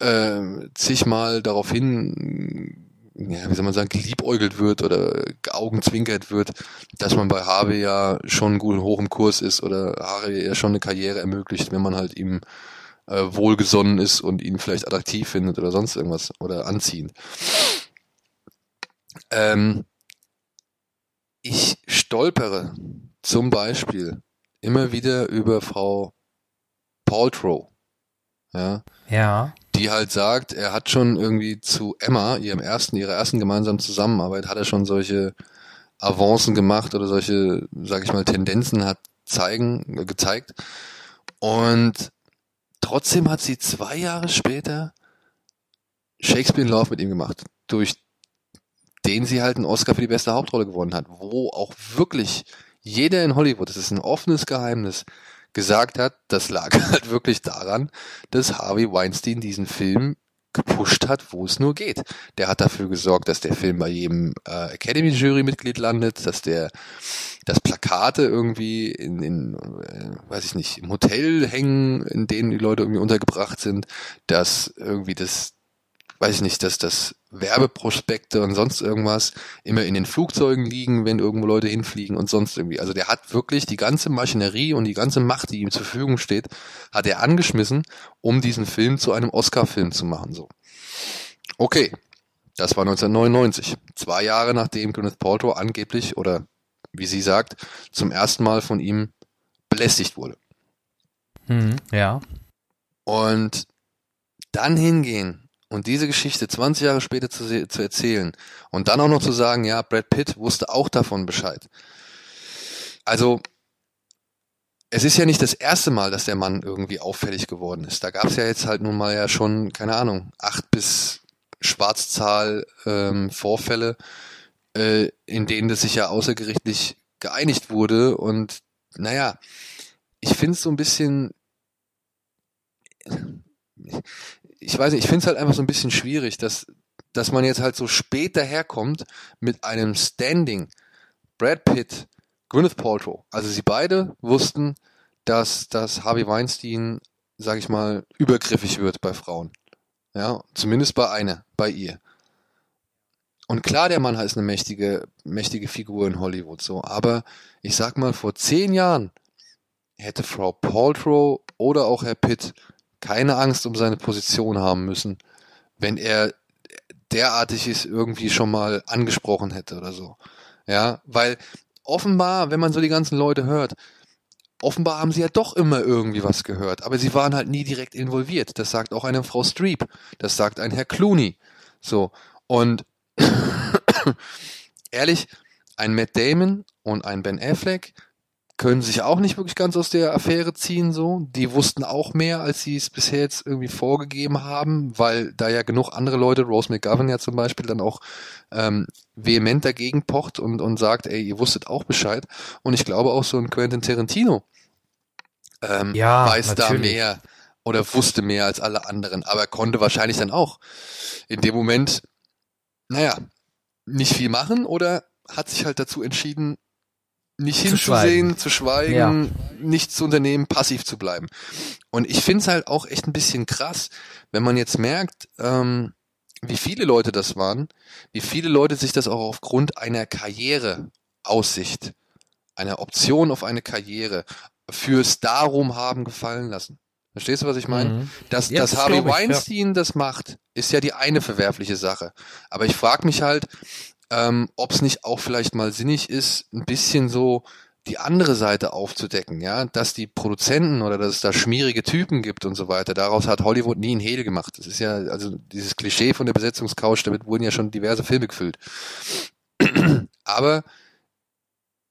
äh, zigmal darauf hin, ja, wie soll man sagen, geliebäugelt wird oder augenzwinkert wird, dass man bei Harvey ja schon gut hoch im Kurs ist oder Harvey ja schon eine Karriere ermöglicht, wenn man halt ihm äh, wohlgesonnen ist und ihn vielleicht attraktiv findet oder sonst irgendwas oder anziehend. Ähm, ich stolpere zum Beispiel immer wieder über Frau Paltrow. Ja. Ja. Die halt sagt, er hat schon irgendwie zu Emma, ihrem ersten, ihrer ersten gemeinsamen Zusammenarbeit, hat er schon solche Avancen gemacht oder solche, sag ich mal, Tendenzen hat zeigen, gezeigt. Und trotzdem hat sie zwei Jahre später Shakespeare in Love mit ihm gemacht. Durch den sie halt einen Oscar für die beste Hauptrolle gewonnen hat, wo auch wirklich jeder in Hollywood, das ist ein offenes Geheimnis, gesagt hat, das lag *laughs* halt wirklich daran, dass Harvey Weinstein diesen Film gepusht hat, wo es nur geht. Der hat dafür gesorgt, dass der Film bei jedem äh, Academy-Jury-Mitglied landet, dass der, dass Plakate irgendwie in, in äh, weiß ich nicht, im Hotel hängen, in denen die Leute irgendwie untergebracht sind, dass irgendwie das weiß ich nicht, dass das Werbeprospekte und sonst irgendwas immer in den Flugzeugen liegen, wenn irgendwo Leute hinfliegen und sonst irgendwie. Also der hat wirklich die ganze Maschinerie und die ganze Macht, die ihm zur Verfügung steht, hat er angeschmissen, um diesen Film zu einem Oscar-Film zu machen. So. Okay. Das war 1999. Zwei Jahre nachdem Gwyneth Paltrow angeblich oder wie sie sagt, zum ersten Mal von ihm belästigt wurde. Mhm, ja. Und dann hingehen und diese Geschichte 20 Jahre später zu, zu erzählen und dann auch noch zu sagen, ja, Brad Pitt wusste auch davon Bescheid. Also, es ist ja nicht das erste Mal, dass der Mann irgendwie auffällig geworden ist. Da gab es ja jetzt halt nun mal ja schon, keine Ahnung, acht bis Schwarzzahl ähm, Vorfälle, äh, in denen das sich ja außergerichtlich geeinigt wurde. Und naja, ich finde es so ein bisschen, ich weiß nicht, ich finde es halt einfach so ein bisschen schwierig, dass, dass man jetzt halt so spät daherkommt mit einem Standing. Brad Pitt, Gwyneth Paltrow, also sie beide wussten, dass, dass Harvey Weinstein, sag ich mal, übergriffig wird bei Frauen. Ja, zumindest bei einer, bei ihr. Und klar, der Mann ist eine mächtige, mächtige Figur in Hollywood, so. Aber ich sag mal, vor zehn Jahren hätte Frau Paltrow oder auch Herr Pitt keine Angst um seine Position haben müssen, wenn er derartiges irgendwie schon mal angesprochen hätte oder so. Ja, weil offenbar, wenn man so die ganzen Leute hört, offenbar haben sie ja doch immer irgendwie was gehört, aber sie waren halt nie direkt involviert. Das sagt auch eine Frau Streep, das sagt ein Herr Clooney. So. Und *coughs* ehrlich, ein Matt Damon und ein Ben Affleck können sich auch nicht wirklich ganz aus der Affäre ziehen, so. Die wussten auch mehr, als sie es bisher jetzt irgendwie vorgegeben haben, weil da ja genug andere Leute, Rose McGovern ja zum Beispiel, dann auch ähm, vehement dagegen pocht und, und sagt, ey, ihr wusstet auch Bescheid. Und ich glaube auch so ein Quentin Tarantino ähm, ja, weiß natürlich. da mehr oder wusste mehr als alle anderen, aber konnte wahrscheinlich dann auch in dem Moment, naja, nicht viel machen oder hat sich halt dazu entschieden, nicht zu hinzusehen, schweigen. zu schweigen, ja. nichts zu unternehmen, passiv zu bleiben. Und ich finde es halt auch echt ein bisschen krass, wenn man jetzt merkt, ähm, wie viele Leute das waren, wie viele Leute sich das auch aufgrund einer Karriereaussicht, einer Option auf eine Karriere fürs Darum haben gefallen lassen. Verstehst du, was ich meine? Mhm. Dass, ja, dass Harvey Weinstein ja. das macht, ist ja die eine verwerfliche Sache. Aber ich frage mich halt, ähm, ob es nicht auch vielleicht mal sinnig ist, ein bisschen so die andere Seite aufzudecken, ja, dass die Produzenten oder dass es da schmierige Typen gibt und so weiter. Daraus hat Hollywood nie einen Hehl gemacht. Das ist ja, also dieses Klischee von der Besetzungscouch, damit wurden ja schon diverse Filme gefüllt. *clears throat* Aber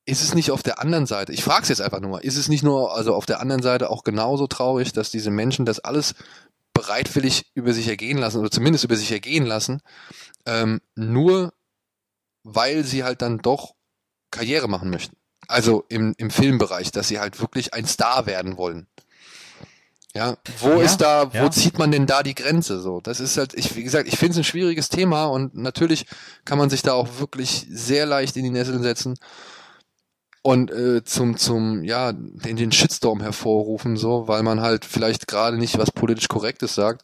ist es nicht auf der anderen Seite, ich frage es jetzt einfach nur, ist es nicht nur, also auf der anderen Seite auch genauso traurig, dass diese Menschen das alles bereitwillig über sich ergehen lassen oder zumindest über sich ergehen lassen, ähm, nur weil sie halt dann doch Karriere machen möchten. Also im, im Filmbereich, dass sie halt wirklich ein Star werden wollen. Ja, wo ja, ist da, wo ja. zieht man denn da die Grenze? So, das ist halt, ich, wie gesagt, ich finde es ein schwieriges Thema und natürlich kann man sich da auch wirklich sehr leicht in die Nesseln setzen und äh, zum, zum, ja, den, den Shitstorm hervorrufen, so, weil man halt vielleicht gerade nicht was politisch Korrektes sagt.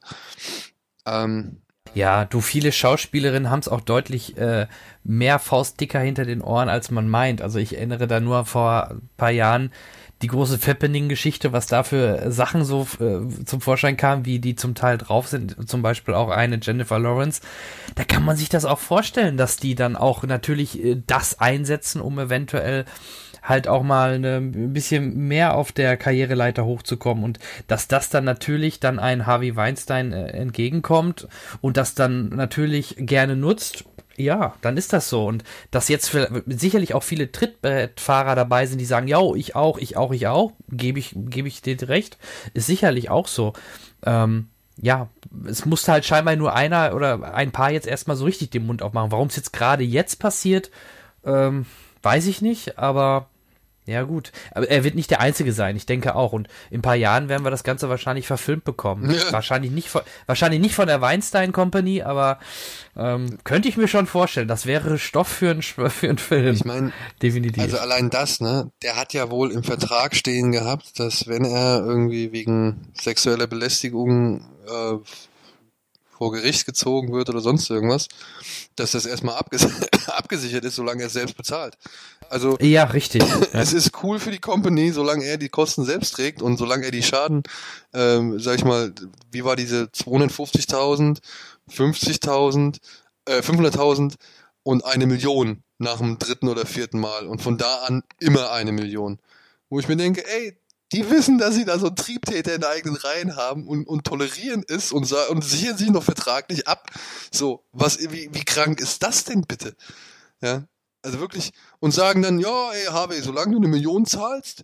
Ähm, ja, du, viele Schauspielerinnen haben es auch deutlich äh, mehr Faustdicker hinter den Ohren, als man meint. Also ich erinnere da nur vor ein paar Jahren die große Fappening-Geschichte, was da für Sachen so äh, zum Vorschein kam, wie die zum Teil drauf sind, zum Beispiel auch eine Jennifer Lawrence, da kann man sich das auch vorstellen, dass die dann auch natürlich äh, das einsetzen, um eventuell halt auch mal eine, ein bisschen mehr auf der Karriereleiter hochzukommen und dass das dann natürlich dann ein Harvey Weinstein äh, entgegenkommt und das dann natürlich gerne nutzt, ja, dann ist das so. Und dass jetzt für, sicherlich auch viele Trittbettfahrer dabei sind, die sagen, ja, ich auch, ich auch, ich auch, gebe ich, gebe ich dir recht, ist sicherlich auch so. Ähm, ja, es musste halt scheinbar nur einer oder ein paar jetzt erstmal so richtig den Mund aufmachen. Warum es jetzt gerade jetzt passiert, ähm, weiß ich nicht, aber ja, gut. Aber er wird nicht der Einzige sein, ich denke auch. Und in ein paar Jahren werden wir das Ganze wahrscheinlich verfilmt bekommen. Ja. Wahrscheinlich, nicht von, wahrscheinlich nicht von der Weinstein Company, aber ähm, könnte ich mir schon vorstellen. Das wäre Stoff für, ein, für einen Film. Ich meine, definitiv. Also allein das, ne? Der hat ja wohl im Vertrag stehen gehabt, dass wenn er irgendwie wegen sexueller Belästigung äh, vor Gericht gezogen wird oder sonst irgendwas, dass das erstmal abges *laughs* abgesichert ist, solange er es selbst bezahlt. Also ja, richtig. *laughs* es ist cool für die Company, solange er die Kosten selbst trägt und solange er die Schaden, ähm, sag ich mal, wie war diese 250.000, 50.000, äh, 500.000 und eine Million nach dem dritten oder vierten Mal und von da an immer eine Million. Wo ich mir denke, ey, die wissen, dass sie da so einen Triebtäter in der eigenen Reihen haben und, und tolerieren es und, und sichern sich noch vertraglich ab. So, was, wie, wie krank ist das denn bitte? Ja, also wirklich, und sagen dann, ja, ey, Harvey, solange du eine Million zahlst,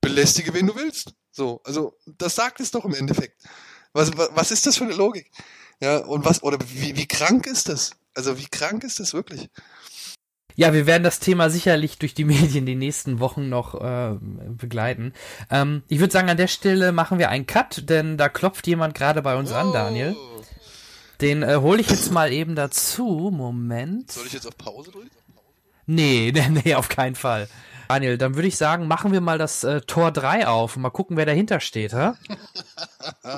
belästige, wen du willst. So, also, das sagt es doch im Endeffekt. Was, was, ist das für eine Logik? Ja, und was, oder wie, wie krank ist das? Also, wie krank ist das wirklich? Ja, wir werden das Thema sicherlich durch die *laughs* Medien die nächsten Wochen noch äh, begleiten. Ähm, ich würde sagen, an der Stelle machen wir einen Cut, denn da klopft jemand gerade bei uns oh. an, Daniel. Den äh, hole ich jetzt mal eben dazu. Moment. Soll ich jetzt auf Pause drücken? Nee, *laughs* nee, nee, auf keinen Fall. Daniel, dann würde ich sagen, machen wir mal das äh, Tor 3 auf und mal gucken, wer dahinter steht, hä?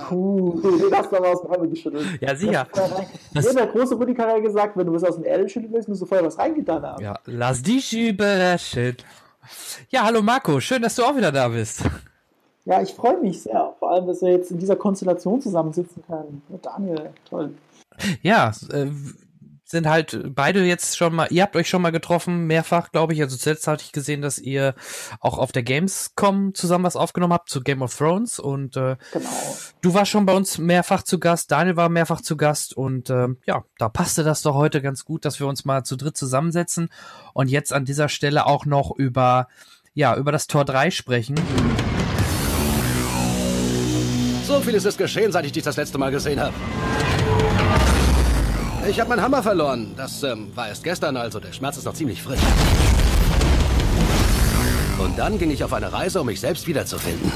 Puh, *laughs* den hast du aber aus dem Ärmel geschüttelt. Ja, sicher. Das, das, der große Rudi Carrell gesagt, wenn du was aus dem Ärmel schütteln willst, musst du vorher was reingetan haben. Ja, lass dich überraschen. Ja, hallo Marco, schön, dass du auch wieder da bist. Ja, ich freue mich sehr. Vor allem, dass wir jetzt in dieser Konstellation zusammensitzen können. Daniel, toll. Ja, äh, sind halt beide jetzt schon mal, ihr habt euch schon mal getroffen, mehrfach, glaube ich. Also zuletzt hatte ich gesehen, dass ihr auch auf der Gamescom zusammen was aufgenommen habt zu Game of Thrones und äh, genau. du warst schon bei uns mehrfach zu Gast, Daniel war mehrfach zu Gast und äh, ja, da passte das doch heute ganz gut, dass wir uns mal zu dritt zusammensetzen und jetzt an dieser Stelle auch noch über, ja, über das Tor 3 sprechen. So vieles ist geschehen, seit ich dich das letzte Mal gesehen habe. Ich habe meinen Hammer verloren. Das ähm, war erst gestern, also der Schmerz ist noch ziemlich frisch. Und dann ging ich auf eine Reise, um mich selbst wiederzufinden.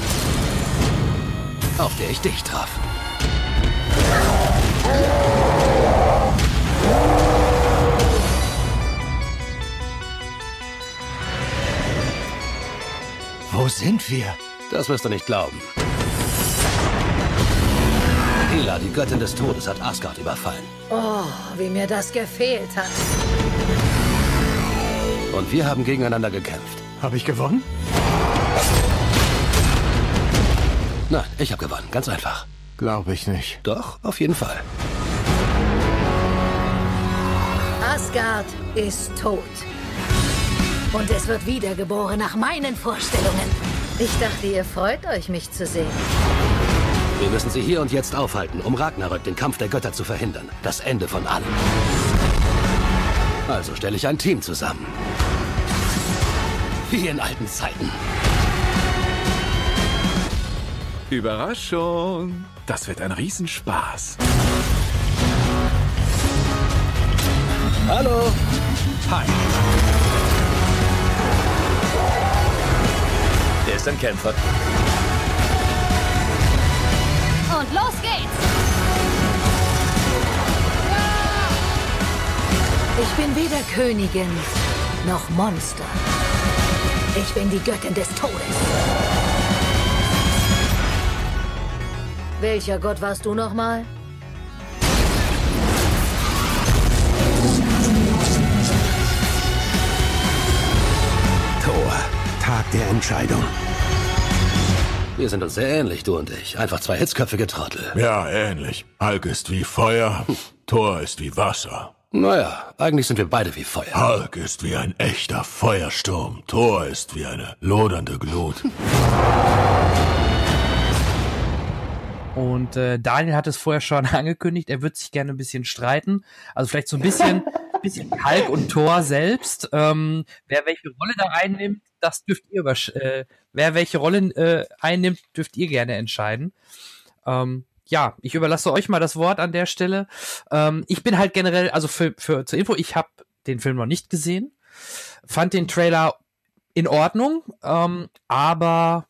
Auf der ich dich traf. Wo sind wir? Das wirst du nicht glauben. Hela, die Göttin des Todes, hat Asgard überfallen. Oh, wie mir das gefehlt hat. Und wir haben gegeneinander gekämpft. Habe ich gewonnen? Nein, ich habe gewonnen. Ganz einfach. Glaube ich nicht. Doch, auf jeden Fall. Asgard ist tot. Und es wird wiedergeboren nach meinen Vorstellungen. Ich dachte, ihr freut euch, mich zu sehen. Wir müssen sie hier und jetzt aufhalten, um Ragnarök, den Kampf der Götter, zu verhindern. Das Ende von allem. Also stelle ich ein Team zusammen. Wie in alten Zeiten. Überraschung! Das wird ein Riesenspaß. Hallo! Hi! Er ist ein Kämpfer. Und los geht's! Ich bin weder Königin noch Monster. Ich bin die Göttin des Todes. Welcher Gott warst du nochmal? Thor, Tag der Entscheidung. Wir sind uns sehr ähnlich, du und ich. Einfach zwei hitzköpfige Trottel. Ja, ähnlich. Hulk ist wie Feuer, Thor ist wie Wasser. Naja, eigentlich sind wir beide wie Feuer. Hulk ist wie ein echter Feuersturm. Thor ist wie eine lodernde Glut. Und äh, Daniel hat es vorher schon *laughs* angekündigt, er wird sich gerne ein bisschen streiten. Also vielleicht so ein bisschen, *laughs* bisschen Hulk und Thor selbst. Ähm, wer welche Rolle da einnimmt, das dürft ihr äh, wer welche Rolle äh, einnimmt, dürft ihr gerne entscheiden. Ähm, ja, ich überlasse euch mal das Wort an der Stelle. Ähm, ich bin halt generell, also für, für zur Info, ich habe den Film noch nicht gesehen, fand den Trailer in Ordnung, ähm, aber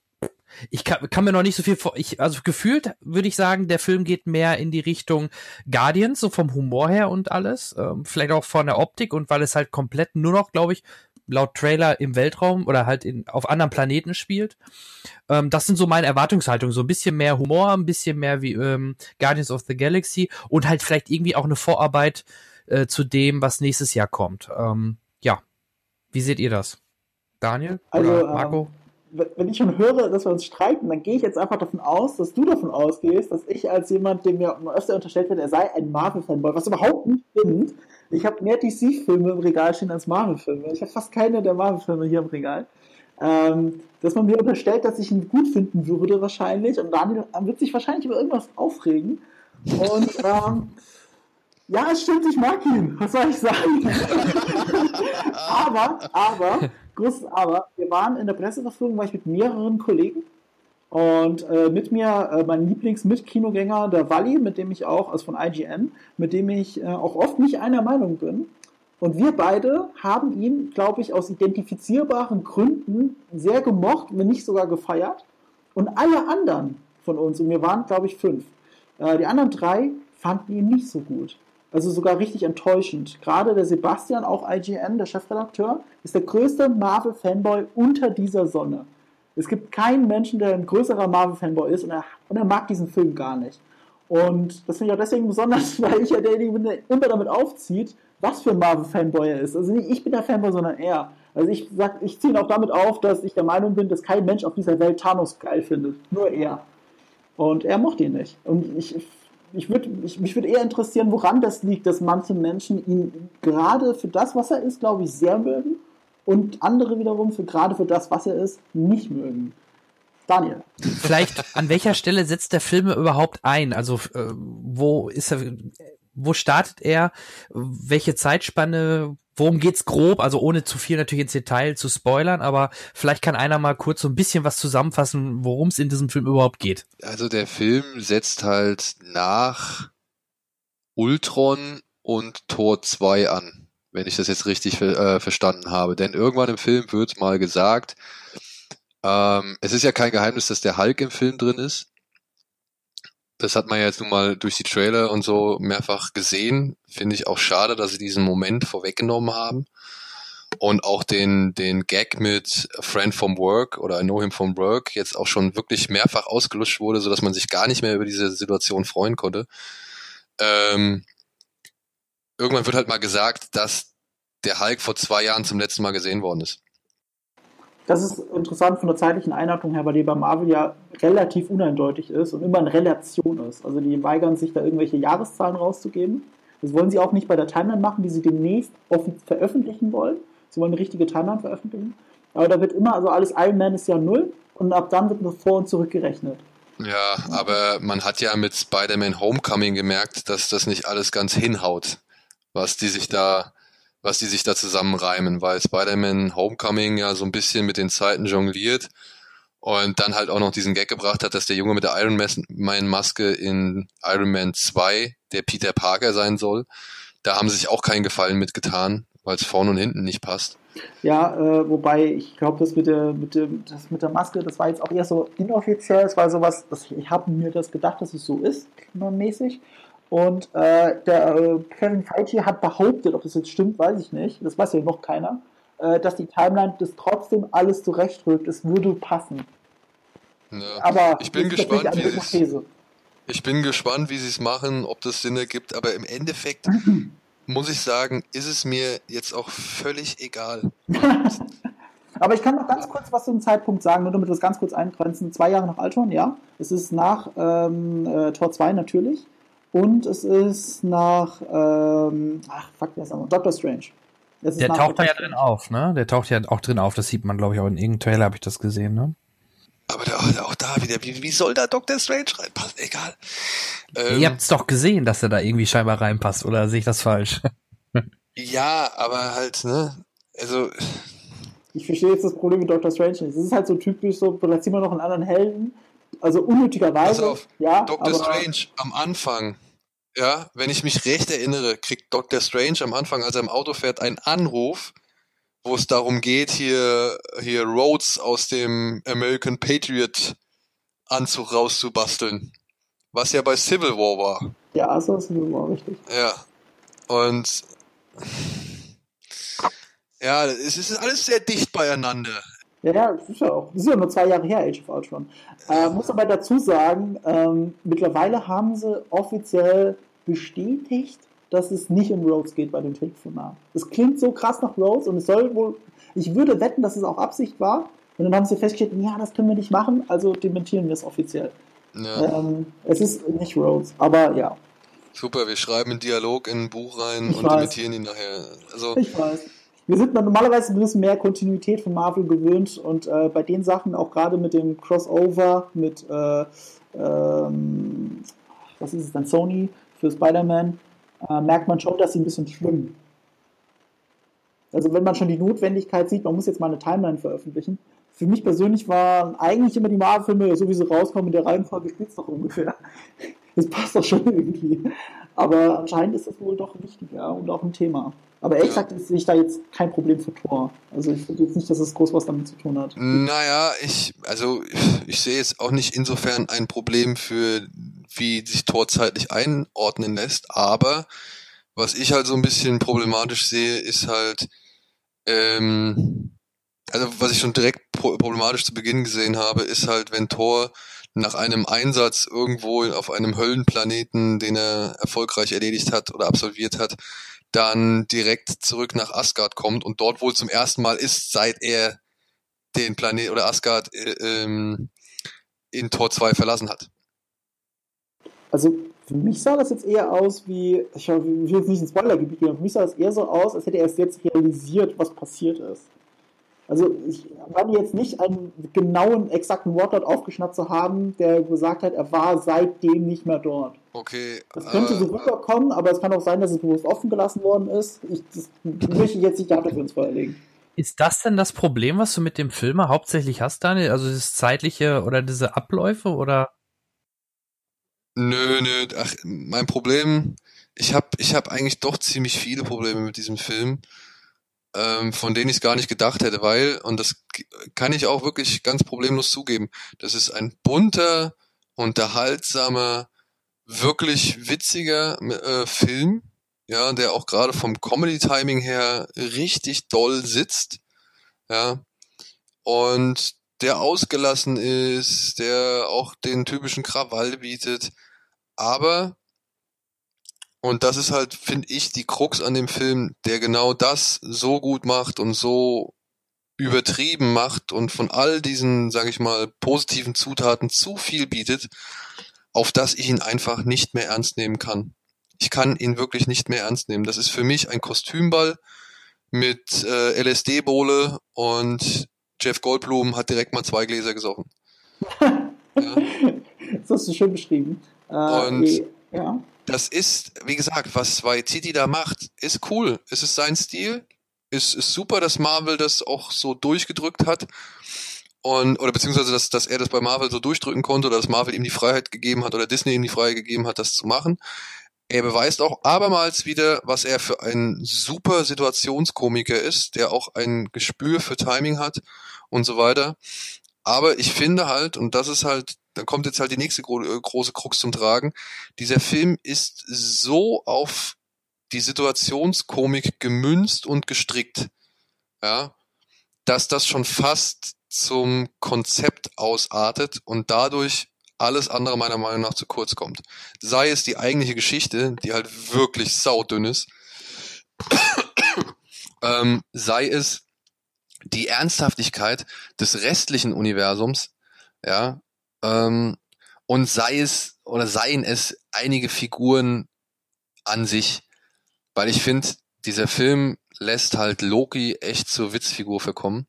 ich kann, kann mir noch nicht so viel vor, ich, also gefühlt würde ich sagen, der Film geht mehr in die Richtung Guardians, so vom Humor her und alles, ähm, vielleicht auch von der Optik und weil es halt komplett nur noch, glaube ich, laut Trailer im Weltraum oder halt in, auf anderen Planeten spielt. Ähm, das sind so meine Erwartungshaltungen. So ein bisschen mehr Humor, ein bisschen mehr wie ähm, Guardians of the Galaxy und halt vielleicht irgendwie auch eine Vorarbeit äh, zu dem, was nächstes Jahr kommt. Ähm, ja, wie seht ihr das? Daniel also, oder Marco? Wenn ich schon höre, dass wir uns streiten, dann gehe ich jetzt einfach davon aus, dass du davon ausgehst, dass ich als jemand, dem mir öfter unterstellt wird, er sei ein Marvel-Fanboy, was überhaupt nicht stimmt. Ich habe mehr DC-Filme im Regal stehen als Marvel-Filme. Ich habe fast keine der Marvel-Filme hier im Regal. Ähm, dass man mir unterstellt, dass ich ihn gut finden würde wahrscheinlich und Daniel wird sich wahrscheinlich über irgendwas aufregen. Und ähm, ja, es stimmt, ich mag ihn. Was soll ich sagen? *laughs* aber, aber, großes Aber, wir waren in der Presseverführung, war ich mit mehreren Kollegen und äh, mit mir äh, mein Lieblings-Mitkinogänger, der Walli, mit dem ich auch, also von IGN, mit dem ich äh, auch oft nicht einer Meinung bin. Und wir beide haben ihn, glaube ich, aus identifizierbaren Gründen sehr gemocht, wenn nicht sogar gefeiert. Und alle anderen von uns, und wir waren, glaube ich, fünf, äh, die anderen drei fanden ihn nicht so gut. Also sogar richtig enttäuschend. Gerade der Sebastian, auch IGN, der Chefredakteur, ist der größte Marvel-Fanboy unter dieser Sonne. Es gibt keinen Menschen, der ein größerer Marvel-Fanboy ist und er, und er mag diesen Film gar nicht. Und das finde ich auch deswegen besonders, *laughs* weil ich ja derjenige bin, der immer damit aufzieht, was für ein Marvel-Fanboy er ist. Also nicht ich bin der Fanboy, sondern er. Also ich ich ziehe ihn auch damit auf, dass ich der Meinung bin, dass kein Mensch auf dieser Welt Thanos geil findet. Nur er. Und er mochte ihn nicht. Und ich, ich würd, ich, mich würde eher interessieren, woran das liegt, dass manche Menschen ihn gerade für das, was er ist, glaube ich, sehr mögen und andere wiederum für gerade für das, was er ist, nicht mögen. Daniel. Vielleicht an welcher Stelle setzt der Film überhaupt ein? Also äh, wo ist er? Wo startet er? Welche Zeitspanne? Worum geht's grob? Also ohne zu viel natürlich ins Detail zu spoilern, aber vielleicht kann einer mal kurz so ein bisschen was zusammenfassen, worum es in diesem Film überhaupt geht. Also der Film setzt halt nach Ultron und Tor 2 an, wenn ich das jetzt richtig äh, verstanden habe. Denn irgendwann im Film wird mal gesagt, ähm, es ist ja kein Geheimnis, dass der Hulk im Film drin ist das hat man ja jetzt nun mal durch die Trailer und so mehrfach gesehen. Finde ich auch schade, dass sie diesen Moment vorweggenommen haben. Und auch den, den Gag mit A Friend from Work oder I Know Him from Work jetzt auch schon wirklich mehrfach ausgelutscht wurde, sodass man sich gar nicht mehr über diese Situation freuen konnte. Ähm, irgendwann wird halt mal gesagt, dass der Hulk vor zwei Jahren zum letzten Mal gesehen worden ist. Das ist interessant von der zeitlichen Einordnung her, weil die bei Marvel ja relativ uneindeutig ist und immer in Relation ist. Also die weigern sich da irgendwelche Jahreszahlen rauszugeben. Das wollen sie auch nicht bei der Timeline machen, die sie demnächst veröffentlichen wollen. Sie wollen eine richtige Timeline veröffentlichen. Aber da wird immer, also alles Iron Man ist ja null und ab dann wird nur vor und zurück gerechnet. Ja, aber man hat ja mit Spider-Man Homecoming gemerkt, dass das nicht alles ganz hinhaut, was die sich da was die sich da zusammenreimen, weil Spider-Man Homecoming ja so ein bisschen mit den Zeiten jongliert und dann halt auch noch diesen Gag gebracht hat, dass der Junge mit der Iron Man Maske in Iron Man 2 der Peter Parker sein soll. Da haben sie sich auch keinen Gefallen mitgetan, weil es vorne und hinten nicht passt. Ja, äh, wobei ich glaube, das mit der mit das mit der Maske, das war jetzt auch eher so inoffiziell. Es war sowas, ich habe mir das gedacht, dass es so ist, mäßig. Und äh, der äh, Kevin Feige hat behauptet, ob das jetzt stimmt, weiß ich nicht, das weiß ja noch keiner, äh, dass die Timeline das trotzdem alles zurechtrückt, es würde passen. Ja. Aber ich bin gespannt, wie ich bin gespannt, wie sie es machen, ob das Sinn ergibt, aber im Endeffekt *laughs* muss ich sagen, ist es mir jetzt auch völlig egal. *laughs* aber ich kann noch ganz kurz was zu dem Zeitpunkt sagen, nur damit wir das ganz kurz eingrenzen. Zwei Jahre nach Altron, ja. Es ist nach ähm, äh, Tor 2 natürlich. Und es ist nach, ähm, ach, fuck, wer ist aber? Doctor Strange. Der taucht da ja drin auf, ne? Der taucht ja auch drin auf. Das sieht man, glaube ich, auch in irgendeinem Trailer habe ich das gesehen, ne? Aber da, auch da wieder, wie, wie soll da Doctor Strange reinpassen? Egal. Ähm, Ihr habt es doch gesehen, dass er da irgendwie scheinbar reinpasst, oder sehe ich das falsch? *laughs* ja, aber halt, ne? Also. Ich verstehe jetzt das Problem mit Doctor Strange nicht. Es ist halt so typisch, so, da ziehen wir noch einen anderen Helden also unnötigerweise. Pass auf, ja, Doctor Strange am Anfang, ja, wenn ich mich recht erinnere, kriegt Doctor Strange am Anfang, als er im Auto fährt, einen Anruf, wo es darum geht, hier, hier Rhodes aus dem American Patriot Anzug rauszubasteln. Was ja bei Civil War war. Ja, also Civil War, richtig. Ja. Und ja, es ist alles sehr dicht beieinander. Ja, ja, das ist ja auch. Das ist ja nur zwei Jahre her, Age of Ultron. Äh, muss aber dazu sagen, ähm, mittlerweile haben sie offiziell bestätigt, dass es nicht um Rhodes geht bei dem Telefonat. Es klingt so krass nach Rhodes und es soll wohl, ich würde wetten, dass es auch Absicht war, Und dann haben sie festgestellt, ja, das können wir nicht machen, also dementieren wir es offiziell. Ja. Ähm, es ist nicht Rhodes, aber ja. Super, wir schreiben einen Dialog in ein Buch rein ich und weiß. dementieren ihn nachher. Also, ich weiß. Wir sind normalerweise ein bisschen mehr Kontinuität von Marvel gewöhnt und äh, bei den Sachen, auch gerade mit dem Crossover, mit äh, ähm, was ist es dann, Sony für Spider-Man, äh, merkt man schon, dass sie ein bisschen schwimmen. Also wenn man schon die Notwendigkeit sieht, man muss jetzt mal eine Timeline veröffentlichen. Für mich persönlich waren eigentlich immer die Marvel-Filme, so wie sie rauskommen, in der Reihenfolge spielt es doch ungefähr. *laughs* Das passt doch schon irgendwie. Aber anscheinend ist das wohl doch wichtig, ja, und auch ein Thema. Aber ehrlich gesagt ja. sehe ich da jetzt kein Problem für Tor. Also ich finde jetzt nicht, dass es groß was damit zu tun hat. Naja, ich, also ich sehe jetzt auch nicht insofern ein Problem für, wie sich Tor zeitlich einordnen lässt, aber was ich halt so ein bisschen problematisch sehe, ist halt, ähm, also was ich schon direkt problematisch zu Beginn gesehen habe, ist halt, wenn Thor nach einem Einsatz irgendwo auf einem Höllenplaneten, den er erfolgreich erledigt hat oder absolviert hat, dann direkt zurück nach Asgard kommt und dort wohl zum ersten Mal ist, seit er den Planet oder Asgard äh, ähm, in Tor 2 verlassen hat. Also für mich sah das jetzt eher aus wie, ich will jetzt nicht ins Spoilergebiet gehen, für mich sah das eher so aus, als hätte er erst jetzt realisiert, was passiert ist. Also ich meine jetzt nicht einen genauen, exakten Wortlaut aufgeschnappt zu haben, der gesagt hat, er war seitdem nicht mehr dort. Okay. Das könnte äh, so rüberkommen, aber es kann auch sein, dass es bewusst offen gelassen worden ist. Ich, das möchte ich jetzt nicht dafür ins Feuer legen. Ist das denn das Problem, was du mit dem Film hauptsächlich hast, Daniel? Also das zeitliche oder diese Abläufe oder? Nö, nö. Ach, mein Problem, ich habe ich hab eigentlich doch ziemlich viele Probleme mit diesem Film ähm, von denen ich gar nicht gedacht hätte, weil, und das kann ich auch wirklich ganz problemlos zugeben, das ist ein bunter, unterhaltsamer, wirklich witziger äh, Film, ja, der auch gerade vom Comedy-Timing her richtig doll sitzt, ja, und der ausgelassen ist, der auch den typischen Krawall bietet, aber und das ist halt, finde ich, die Krux an dem Film, der genau das so gut macht und so übertrieben macht und von all diesen, sage ich mal, positiven Zutaten zu viel bietet, auf das ich ihn einfach nicht mehr ernst nehmen kann. Ich kann ihn wirklich nicht mehr ernst nehmen. Das ist für mich ein Kostümball mit äh, LSD-Bohle und Jeff Goldblum hat direkt mal zwei Gläser gesoffen. *laughs* ja. Das hast du schön beschrieben. Äh, und ja das ist, wie gesagt, was Waititi da macht, ist cool. Es ist sein Stil. Es ist super, dass Marvel das auch so durchgedrückt hat. Und, oder beziehungsweise, dass, dass er das bei Marvel so durchdrücken konnte oder dass Marvel ihm die Freiheit gegeben hat oder Disney ihm die Freiheit gegeben hat, das zu machen. Er beweist auch abermals wieder, was er für ein super Situationskomiker ist, der auch ein Gespür für Timing hat und so weiter. Aber ich finde halt, und das ist halt dann kommt jetzt halt die nächste gro äh, große Krux zum Tragen. Dieser Film ist so auf die Situationskomik gemünzt und gestrickt, ja, dass das schon fast zum Konzept ausartet und dadurch alles andere meiner Meinung nach zu kurz kommt. Sei es die eigentliche Geschichte, die halt wirklich saudünn ist, *coughs* ähm, sei es die Ernsthaftigkeit des restlichen Universums, ja, ähm, und sei es oder seien es einige Figuren an sich, weil ich finde, dieser Film lässt halt Loki echt zur Witzfigur verkommen.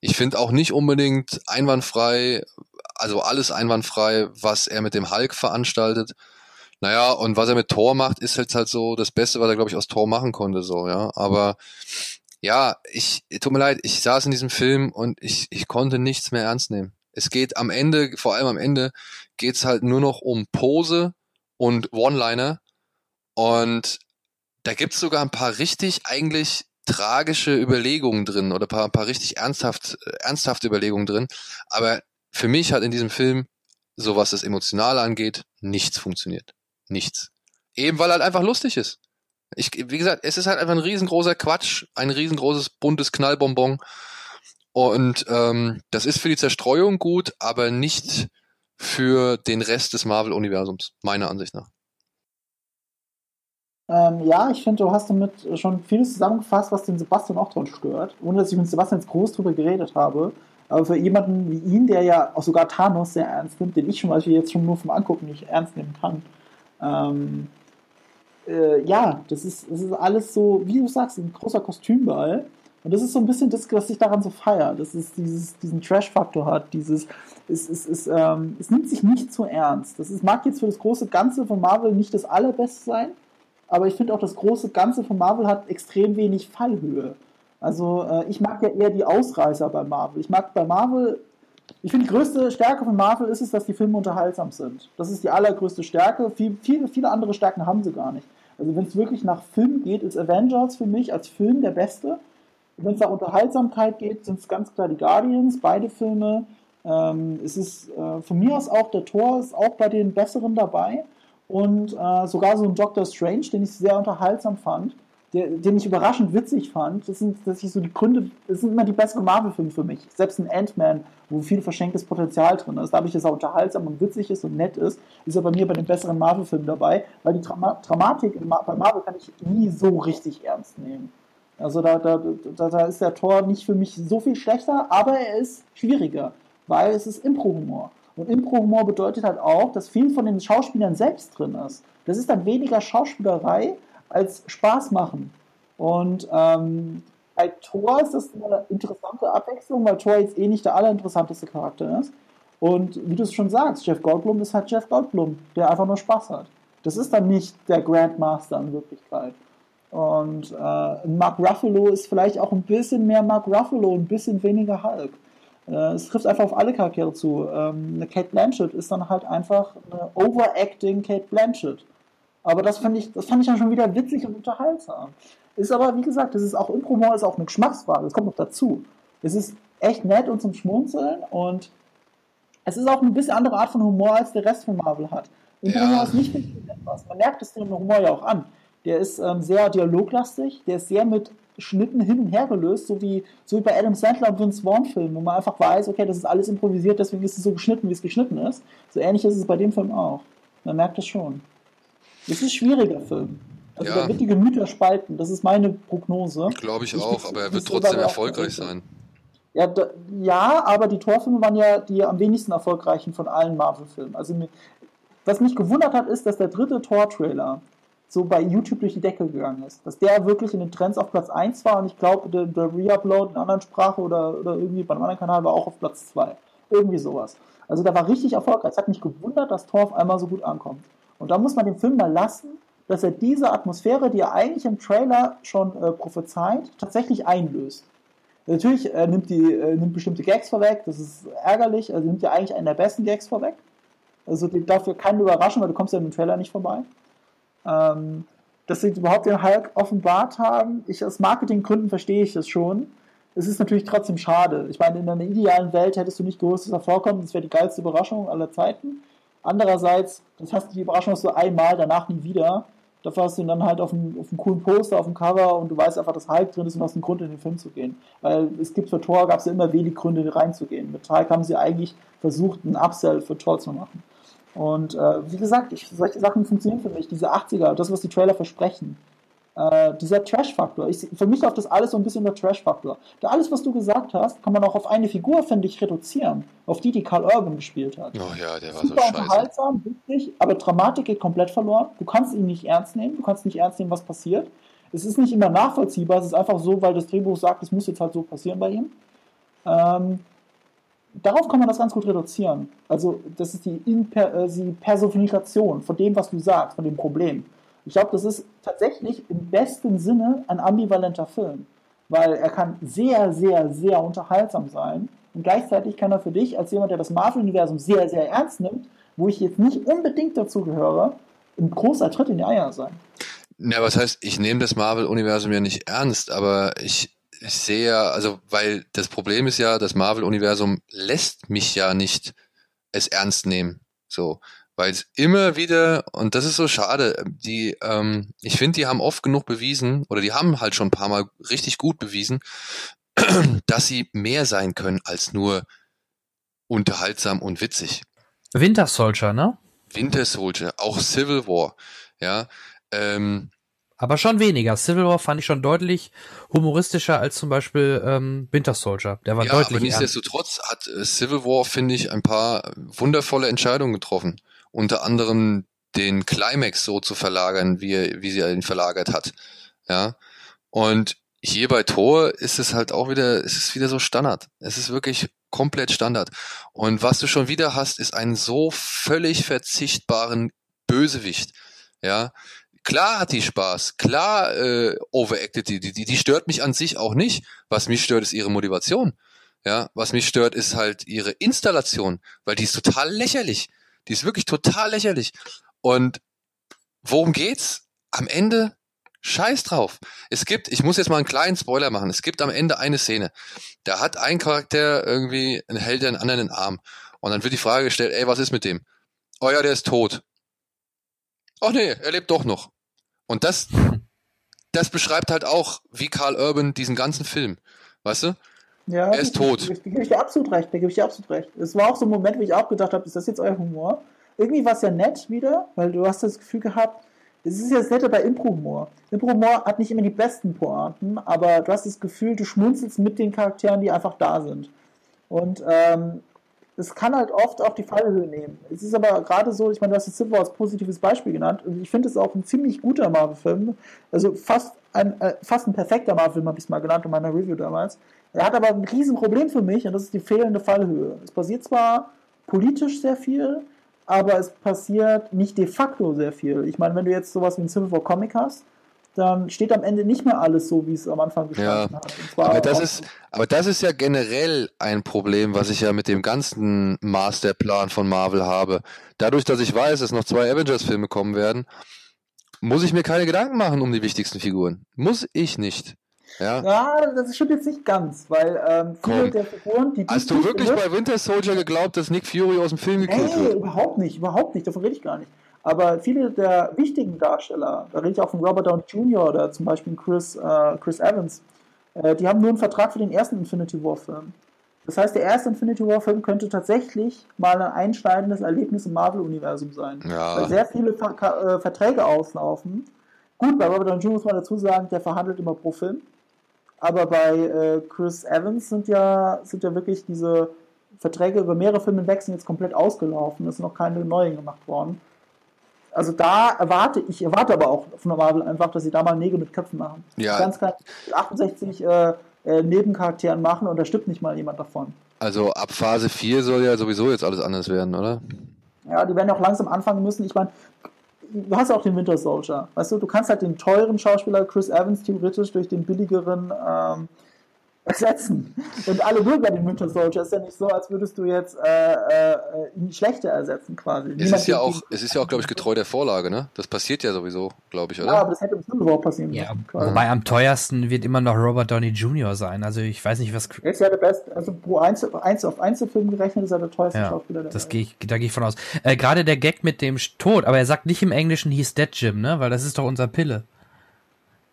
Ich finde auch nicht unbedingt einwandfrei, also alles einwandfrei, was er mit dem Hulk veranstaltet. Naja, und was er mit Thor macht, ist jetzt halt so das Beste, was er, glaube ich, aus Thor machen konnte, so, ja. Aber ja, ich, tut mir leid, ich saß in diesem Film und ich, ich konnte nichts mehr ernst nehmen. Es geht am Ende, vor allem am Ende, geht's halt nur noch um Pose und One-Liner. Und da gibt's sogar ein paar richtig eigentlich tragische Überlegungen drin oder ein paar, ein paar richtig ernsthaft, ernsthafte Überlegungen drin. Aber für mich hat in diesem Film, so was das Emotionale angeht, nichts funktioniert. Nichts. Eben weil halt einfach lustig ist. Ich, wie gesagt, es ist halt einfach ein riesengroßer Quatsch, ein riesengroßes buntes Knallbonbon. Und ähm, das ist für die Zerstreuung gut, aber nicht für den Rest des Marvel-Universums, meiner Ansicht nach. Ähm, ja, ich finde, du hast damit schon vieles zusammengefasst, was den Sebastian auch dran stört. Ohne dass ich mit Sebastian groß drüber geredet habe. Aber für jemanden wie ihn, der ja auch sogar Thanos sehr ernst nimmt, den ich zum Beispiel jetzt schon nur vom Angucken nicht ernst nehmen kann, ähm, äh, ja, das ist, das ist alles so, wie du sagst, ein großer Kostümball. Und das ist so ein bisschen das, was ich daran so feiere, dass es dieses, diesen Trash-Faktor hat, dieses, es, es, es, ähm, es nimmt sich nicht zu ernst. Das ist, mag jetzt für das große Ganze von Marvel nicht das allerbeste sein, aber ich finde auch, das große Ganze von Marvel hat extrem wenig Fallhöhe. Also äh, ich mag ja eher die Ausreißer bei Marvel. Ich mag bei Marvel, ich finde die größte Stärke von Marvel ist es, dass die Filme unterhaltsam sind. Das ist die allergrößte Stärke. Viel, viele, viele andere Stärken haben sie gar nicht. Also wenn es wirklich nach Film geht, ist Avengers für mich als Film der beste. Wenn es nach Unterhaltsamkeit geht, sind es ganz klar die Guardians, beide Filme. Ähm, es ist äh, von mir aus auch der Tor ist auch bei den besseren dabei und äh, sogar so ein Doctor Strange, den ich sehr unterhaltsam fand, der, den ich überraschend witzig fand. Das sind, dass ich so die Gründe, das sind immer die besseren Marvel-Filme für mich. Selbst ein Ant-Man, wo viel verschenktes Potenzial drin ist, dadurch, dass er unterhaltsam und witzig ist und nett ist, ist er bei mir bei den besseren Marvel-Filmen dabei, weil die Drama Dramatik bei Marvel kann ich nie so richtig ernst nehmen. Also da, da, da, da ist der Tor nicht für mich so viel schlechter, aber er ist schwieriger, weil es ist Impro-Humor. Und Impro-Humor bedeutet halt auch, dass viel von den Schauspielern selbst drin ist. Das ist dann weniger Schauspielerei als Spaß machen. Und ähm, bei Thor ist das eine interessante Abwechslung, weil Thor jetzt eh nicht der allerinteressanteste Charakter ist. Und wie du es schon sagst, Jeff Goldblum ist halt Jeff Goldblum, der einfach nur Spaß hat. Das ist dann nicht der Grandmaster in Wirklichkeit. Und äh, Mark Ruffalo ist vielleicht auch ein bisschen mehr Mark Ruffalo, ein bisschen weniger Hulk. Äh, es trifft einfach auf alle Charaktere zu. Ähm, eine Kate Blanchett ist dann halt einfach eine overacting Kate Blanchett. Aber das fand ich, das fand ich dann schon wieder witzig und unterhaltsam. Ist aber, wie gesagt, das ist auch Impro-Humor, ist auch eine Geschmacksfrage. Das kommt noch dazu. Es ist echt nett und zum Schmunzeln und es ist auch ein bisschen andere Art von Humor, als der Rest von Marvel hat. Impro-Humor ja. ist nicht etwas. Man merkt es dem Humor ja auch an. Der ist ähm, sehr dialoglastig, der ist sehr mit Schnitten hin und her gelöst, so wie, so wie bei Adam Sandler und Vince Vaughn Filmen, wo man einfach weiß, okay, das ist alles improvisiert, deswegen ist es so geschnitten, wie es geschnitten ist. So ähnlich ist es bei dem Film auch. Man merkt es schon. Das ist ein schwieriger Film. Also ja. da wird die Gemüter spalten, das ist meine Prognose. Glaube ich, ich auch, aber er wird trotzdem erfolgreich sein. Ja, da, ja, aber die Torfilme waren ja die am wenigsten erfolgreichen von allen Marvel-Filmen. Also was mich gewundert hat, ist, dass der dritte Tor-Trailer so bei YouTube durch die Decke gegangen ist. Dass der wirklich in den Trends auf Platz 1 war und ich glaube, der, der Reupload in einer anderen Sprache oder, oder irgendwie bei einem anderen Kanal war auch auf Platz 2. Irgendwie sowas. Also der war richtig erfolgreich. Es hat mich gewundert, dass Tor auf einmal so gut ankommt. Und da muss man den Film mal lassen, dass er diese Atmosphäre, die er eigentlich im Trailer schon äh, prophezeit, tatsächlich einlöst. Natürlich äh, nimmt, die, äh, nimmt bestimmte Gags vorweg, das ist ärgerlich, also nimmt ja eigentlich einen der besten Gags vorweg. Also dafür keine Überraschung, weil du kommst ja im Trailer nicht vorbei. Ähm, dass sie überhaupt den Hulk offenbart haben, ich aus Marketinggründen verstehe ich das schon. Es ist natürlich trotzdem schade. Ich meine, in einer idealen Welt hättest du nicht gewusst, dass er vorkommt. Das wäre die geilste Überraschung aller Zeiten. Andererseits, das hast du die Überraschung du einmal, danach nie wieder. Dafür hast du ihn dann halt auf einem, auf einem coolen Poster, auf dem Cover und du weißt einfach, dass Hulk drin ist und hast einen Grund, in den Film zu gehen. Weil es gibt für Thor, gab es ja immer wenig Gründe, reinzugehen. Mit Hulk haben sie eigentlich versucht, einen Upsell für Thor zu machen. Und äh, wie gesagt, ich, solche Sachen funktionieren für mich. Diese 80er, das, was die Trailer versprechen. Äh, dieser Trash-Faktor. Für mich läuft das alles so ein bisschen der Trash-Faktor. Da alles, was du gesagt hast, kann man auch auf eine Figur, finde ich, reduzieren. Auf die, die Carl Urban gespielt hat. Oh ja, der war Super so unterhaltsam, witzig, aber Dramatik geht komplett verloren. Du kannst ihn nicht ernst nehmen. Du kannst nicht ernst nehmen, was passiert. Es ist nicht immer nachvollziehbar. Es ist einfach so, weil das Drehbuch sagt, es muss jetzt halt so passieren bei ihm. Ähm, darauf kann man das ganz gut reduzieren. Also, das ist die, Imper äh, die Personifikation von dem, was du sagst, von dem Problem. Ich glaube, das ist tatsächlich im besten Sinne ein ambivalenter Film, weil er kann sehr, sehr, sehr unterhaltsam sein und gleichzeitig kann er für dich als jemand, der das Marvel-Universum sehr, sehr ernst nimmt, wo ich jetzt nicht unbedingt dazu gehöre, ein großer Tritt in die Eier sein. Ja, was heißt, ich nehme das Marvel-Universum ja nicht ernst, aber ich ich sehe ja, also, weil das Problem ist ja, das Marvel-Universum lässt mich ja nicht es ernst nehmen. So. Weil es immer wieder, und das ist so schade, die, ähm, ich finde, die haben oft genug bewiesen, oder die haben halt schon ein paar Mal richtig gut bewiesen, *clears throat* dass sie mehr sein können als nur unterhaltsam und witzig. Winter Soldier, ne? Winter Soldier, auch Civil War, ja. Ähm, Aber schon weniger. Civil War fand ich schon deutlich humoristischer als zum Beispiel ähm, Winter Soldier. Der war ja, deutlich. Aber nichtsdestotrotz hat äh, Civil War, finde ich, ein paar wundervolle Entscheidungen getroffen. Unter anderem den Climax so zu verlagern, wie, wie sie ihn verlagert hat. Ja. Und hier bei Thor ist es halt auch wieder, es ist wieder so Standard. Es ist wirklich komplett Standard. Und was du schon wieder hast, ist einen so völlig verzichtbaren Bösewicht. Ja, klar hat die Spaß, klar äh, overacted die, die, die stört mich an sich auch nicht. Was mich stört, ist ihre Motivation. Ja, was mich stört, ist halt ihre Installation, weil die ist total lächerlich. Die ist wirklich total lächerlich. Und worum geht's? Am Ende Scheiß drauf. Es gibt, ich muss jetzt mal einen kleinen Spoiler machen. Es gibt am Ende eine Szene. Da hat ein Charakter irgendwie, ein Held den anderen den Arm. Und dann wird die Frage gestellt, ey, was ist mit dem? Oh ja, der ist tot. Ach nee, er lebt doch noch. Und das, das beschreibt halt auch, wie Karl Urban diesen ganzen Film. Weißt du? Ja, er ist tot. Da gebe ich dir absolut recht, da gebe ich dir absolut recht. Es war auch so ein Moment, wo ich auch gedacht habe, ist das jetzt euer Humor? Irgendwie war es ja nett wieder, weil du hast das Gefühl gehabt, es ist ja das Nette bei Impro-Humor. Impro-Humor hat nicht immer die besten Pointen, aber du hast das Gefühl, du schmunzelst mit den Charakteren, die einfach da sind. Und ähm, es kann halt oft auch die Fallhöhe nehmen. Es ist aber gerade so, ich meine, du hast das Civil War als positives Beispiel genannt und ich finde es auch ein ziemlich guter Marvel-Film. Also fast ein, äh, fast ein perfekter Marvel-Film, habe ich es mal genannt in meiner Review damals. Er hat aber ein Riesenproblem für mich und das ist die fehlende Fallhöhe. Es passiert zwar politisch sehr viel, aber es passiert nicht de facto sehr viel. Ich meine, wenn du jetzt sowas wie ein Civil War Comic hast, dann steht am Ende nicht mehr alles so, wie es am Anfang gestanden ja. hat. Aber das, ist, aber das ist ja generell ein Problem, was ich ja mit dem ganzen Masterplan von Marvel habe. Dadurch, dass ich weiß, dass noch zwei Avengers-Filme kommen werden, muss ich mir keine Gedanken machen um die wichtigsten Figuren. Muss ich nicht. Ja, ja das stimmt jetzt nicht ganz, weil ähm, viele Komm. der Figuren, die Hast du wirklich bei Winter Soldier geglaubt, dass Nick Fury aus dem Film gekillt Nee, wird? überhaupt nicht, überhaupt nicht, davon rede ich gar nicht. Aber viele der wichtigen Darsteller, da rede ich auch von Robert Downey Jr. oder zum Beispiel Chris, äh, Chris Evans, äh, die haben nur einen Vertrag für den ersten Infinity War Film. Das heißt, der erste Infinity War Film könnte tatsächlich mal ein einschneidendes Erlebnis im Marvel-Universum sein. Ja. Weil sehr viele Ver äh, Verträge auslaufen. Gut, bei Robert Downey Jr. muss man dazu sagen, der verhandelt immer pro Film. Aber bei äh, Chris Evans sind ja, sind ja wirklich diese Verträge über mehrere Filme hinweg sind jetzt komplett ausgelaufen. Es sind noch keine neuen gemacht worden. Also da erwarte ich, erwarte aber auch von der Marvel einfach, dass sie da mal Nägel mit Köpfen machen. Ja. Ganz klar 68 äh, äh, Nebencharakteren machen und da stirbt nicht mal jemand davon. Also ab Phase 4 soll ja sowieso jetzt alles anders werden, oder? Ja, die werden auch langsam anfangen müssen. Ich meine, du hast ja auch den Winter Soldier. Weißt du, du kannst halt den teuren Schauspieler Chris Evans theoretisch durch den billigeren ähm, ersetzen. Und alle mögen ja den Winter Soldier. Ist ja nicht so, als würdest du jetzt äh, äh, ihn schlechter ersetzen quasi. Es Niemand ist ja auch, es ist ja auch, glaube ich, getreu der Vorlage, ne? Das passiert ja sowieso, glaube ich, oder? Ja, aber das hätte im Civil War passieren Ja, müssen. quasi. wobei am teuersten wird immer noch Robert Downey Jr. sein. Also ich weiß nicht, was. Er ist ja der beste, also pro Einzel, Einzel auf Einzelfilm gerechnet ist er der teuerste Ja, Schauspieler der das Welt. gehe ich, da gehe ich von aus. Äh, Gerade der Gag mit dem Tod, aber er sagt nicht im Englischen hieß Dead Jim, ne? Weil das ist doch unser Pille.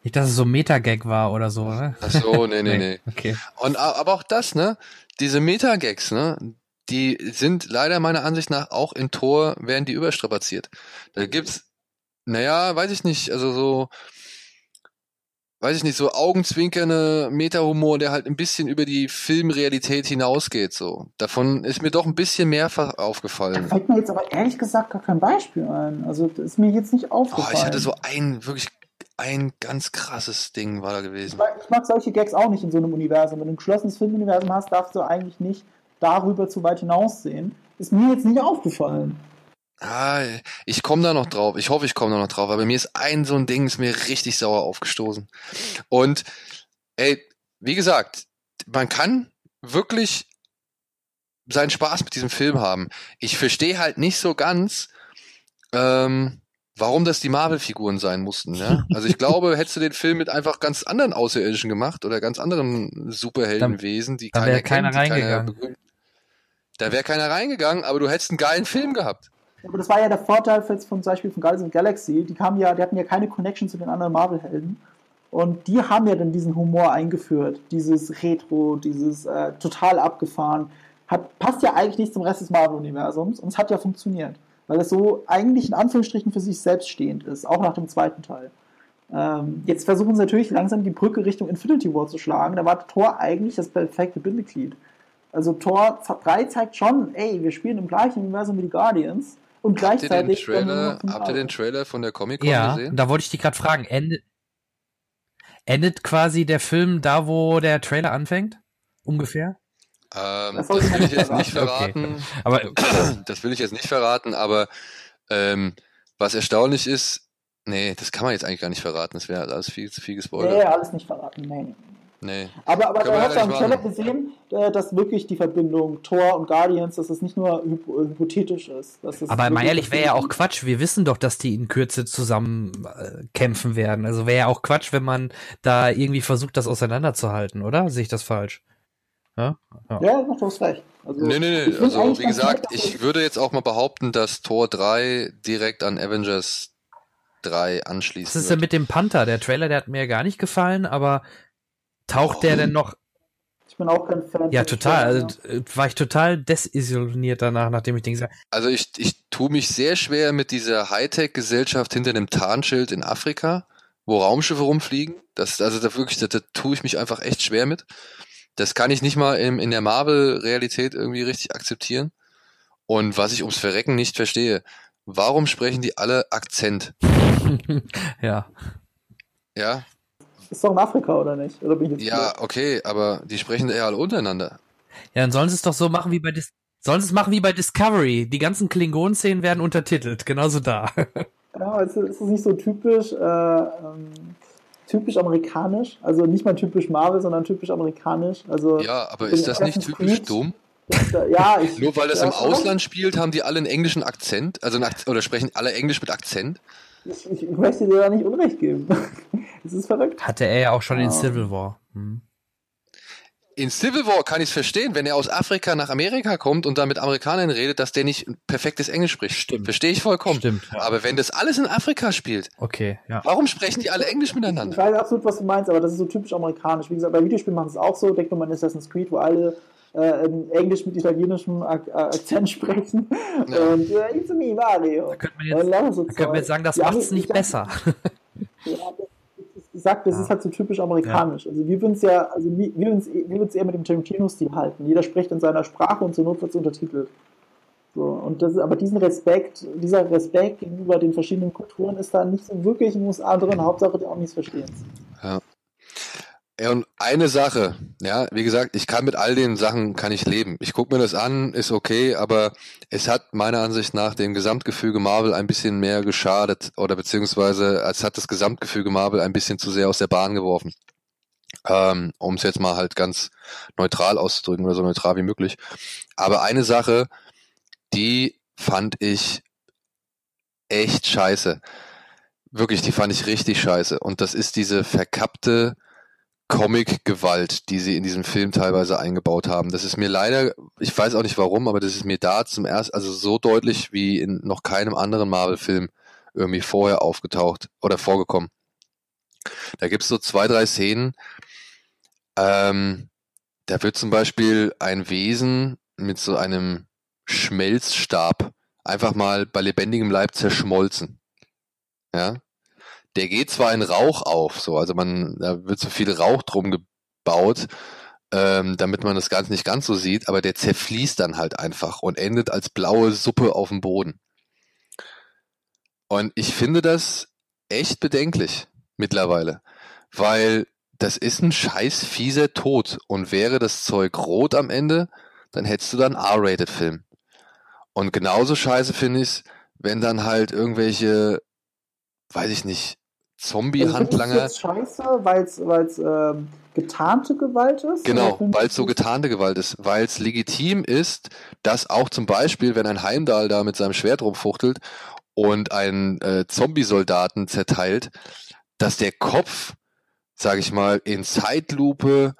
Nicht, dass es so ein Meta-Gag war oder so, ne? Ach so, nee, nee, *laughs* nee. Okay. Und aber auch das, ne? Diese Meta-Gags, ne? Die sind leider meiner Ansicht nach auch in Tor werden die überstrapaziert. Da gibt's, naja, weiß ich nicht, also so, weiß ich nicht, so augenzwinkernde Meta-Humor, der halt ein bisschen über die Filmrealität hinausgeht, so. Davon ist mir doch ein bisschen mehr fa- aufgefallen. Fällt mir jetzt aber ehrlich gesagt gar kein Beispiel ein. Also das ist mir jetzt nicht Oh, aufgefallen. ich hatte so ein, wirklich ein ganz krasses Ding war da gewesen. Ich mag, ich mag solche Gags auch nicht in so einem Universum. Wenn du ein geschlossenes Filmuniversum hast, darfst du eigentlich nicht darüber zu weit hinaussehen. Ist mir jetzt nicht aufgefallen. Ah, ich komme da noch drauf. Ich hoffe, ich komme da noch drauf. Aber mir ist ein so ein Ding, ist mir richtig sauer aufgestoßen. Und, ey, wie gesagt, man kann wirklich seinen Spaß mit diesem Film haben. Ich verstehe halt nicht so ganz, ähm, warum das die Marvel-Figuren sein mussten. Ja? *laughs* Also ich glaube, hättest du den Film mit einfach ganz anderen Außerirdischen gemacht oder ganz anderen Superheldenwesen, die da keiner wäre keiner kennt, die reingegangen. begründet- da wäre keiner reingegangen, aber du hättest einen geilen Film gehabt. Aber das war ja der Vorteil jetzt von zum Beispiel von Guardians of the Galaxy. Die kamen ja, die hatten ja keine Connection zu den anderen Marvel-Helden. Und die haben ja dann diesen Humor eingeführt. Dieses Retro, dieses äh, total abgefahren. Hat, passt ja eigentlich nicht zum Rest des Marvel-Universums und es hat ja funktioniert. Weil es so eigentlich in Anführungsstrichen für sich selbst stehend ist, auch nach dem zweiten Teil. Ähm, jetzt versuchen sie natürlich langsam die Brücke Richtung Infinity War zu schlagen. Da war Thor eigentlich das perfekte Bindeglied. Also Thor 3 zeigt schon, ey, wir spielen im gleichen Universum wie die Guardians und Habt ihr den gleichzeitig. Trailer, habt ihr den Trailer von der Comic-Con Ja, gesehen? da wollte ich dich gerade fragen, endet, endet quasi der Film da, wo der Trailer anfängt? Ungefähr? Ähm, Das das, will ich jetzt nicht verraten. Okay. Aber *clears throat* das will ich jetzt nicht verraten, aber ähm, was erstaunlich ist, nee, das kann man jetzt eigentlich gar nicht verraten. Das wäre alles viel zu viel Nee, gespoilert. alles nicht verraten. Nee, nee. Nee. Aber, aber da hast du ja am Trailer gesehen, äh, dass wirklich die Verbindung Thor und Guardians, dass es nicht nur äh, hypothetisch ist. Dass es Aber mal ehrlich, wäre ja auch. Quatsch. Wir wissen doch, dass die in Kürze zusammen äh, kämpfen werden. Also wäre ja auch Quatsch, wenn man da irgendwie versucht, das auseinanderzuhalten, oder? Sehe ich das falsch? Ja? Ja. Ja, du hast recht. Also, Nee, nee, nee. Also, wie gesagt, ich würde jetzt auch mal behaupten, dass Tor 3 direkt an Avengers 3 anschließt. Was ist denn mit dem Panther? Der Trailer, der hat mir ja gar nicht gefallen, aber taucht der denn noch? Ich bin auch kein Fan. Ja, total. Also, äh, war ich total desillusioniert danach, nachdem ich den gesagt Also ich, ich tue mich sehr schwer mit dieser Hightech-Gesellschaft hinter einem Tarnschild in Afrika, wo Raumschiffe rumfliegen. Das, also da wirklich, da, da tue ich mich einfach echt schwer mit. Das kann ich nicht mal im, in der Marvel-Realität irgendwie richtig akzeptieren. Und was ich ums Verrecken nicht verstehe, warum sprechen die alle Akzent? *laughs* ja. Ja, Ist doch in Afrika, oder nicht? Oder bin ich jetzt ja, okay, aber die sprechen eher alle untereinander. Ja, dann sollen sie es doch so machen wie bei Dis sollen sie es machen wie bei Discovery. Die ganzen Klingon-Szenen werden untertitelt, genauso da. Ja, *laughs* es ist, es ist nicht so typisch, äh, ähm, typisch amerikanisch. Also nicht mal typisch Marvel, sondern typisch amerikanisch. Also Ja, aber in ist das nicht typisch Creed- dumm? Ja, ich, Nur weil das ja, im Ausland spielt, haben die alle einen englischen Akzent, also einen Ak oder sprechen alle Englisch mit Akzent? Ich, ich, möchte dir da nicht Unrecht geben. *laughs* Es ist verrückt. Hatte er ja auch schon in Ah. Civil War. Hm. In Civil War kann ich es verstehen, wenn er aus Afrika nach Amerika kommt und dann mit Amerikanern redet, dass der nicht perfektes Englisch spricht. Stimmt. Verstehe ich vollkommen. Stimmt. Ja. Aber wenn das alles in Afrika spielt, Okay, ja. warum sprechen die alle Englisch Ich miteinander? weiß absolut, was du meinst, aber das ist so typisch amerikanisch. Wie gesagt, bei Videospielen machen sie es auch so. Denk nur mal an Assassin's Creed, wo alle äh, in Englisch mit italienischem Ak äh, Akzent *laughs* sprechen. Ja. Und äh, it's me, Mario. Da könnte man jetzt, so da könnte man jetzt sagen, das Ja, macht's ich- nicht ich- besser. *laughs* Ja, das- ich sag, das Ja. ist halt so typisch amerikanisch. Also wir würden es ja, also wir würden es eher mit dem Tarantino-Stil halten. Jeder spricht in seiner Sprache und zur Not wird es untertitelt. So, und das ist, aber diesen Respekt, dieser Respekt gegenüber den verschiedenen Kulturen ist da nicht so wirklich in den USA drin. Hauptsache die Amis verstehen es. Ja. Ja, und eine Sache, ja, wie gesagt, ich kann mit all den Sachen kann ich leben. Ich gucke mir das an, ist okay, aber es hat meiner Ansicht nach dem Gesamtgefüge Marvel ein bisschen mehr geschadet oder beziehungsweise es hat das Gesamtgefüge Marvel ein bisschen zu sehr aus der Bahn geworfen. Ähm, um es jetzt mal halt ganz neutral auszudrücken oder so neutral wie möglich. Aber eine Sache, die fand ich echt scheiße. Wirklich, die fand ich richtig scheiße. Und das ist diese verkappte Comic-Gewalt, die sie in diesem Film teilweise eingebaut haben. Das ist mir leider, ich weiß auch nicht warum, aber das ist mir da zum ersten, also so deutlich wie in noch keinem anderen Marvel-Film irgendwie vorher aufgetaucht oder vorgekommen. Da gibt's so zwei, drei Szenen, ähm, da wird zum Beispiel ein Wesen mit so einem Schmelzstab einfach mal bei lebendigem Leib zerschmolzen. Ja, der geht zwar in Rauch auf, so, also man, da wird so viel Rauch drum gebaut, ähm, damit man das Ganze nicht ganz so sieht, aber der zerfließt dann halt einfach und endet als blaue Suppe auf dem Boden. Und ich finde das echt bedenklich mittlerweile, weil das ist ein scheiß fieser Tod und wäre das Zeug rot am Ende, dann hättest du dann R-Rated-Film. Und genauso scheiße finde ich wenn dann halt irgendwelche, weiß ich nicht, Zombie-Handlanger, jetzt scheiße, weil es ähm, getarnte Gewalt ist? Genau, weil es so getarnte Gewalt ist, weil es legitim ist, dass auch zum Beispiel, wenn ein Heimdall da mit seinem Schwert rumfuchtelt und einen äh, Zombie-Soldaten zerteilt, dass der Kopf, sag ich mal, in Zeitlupe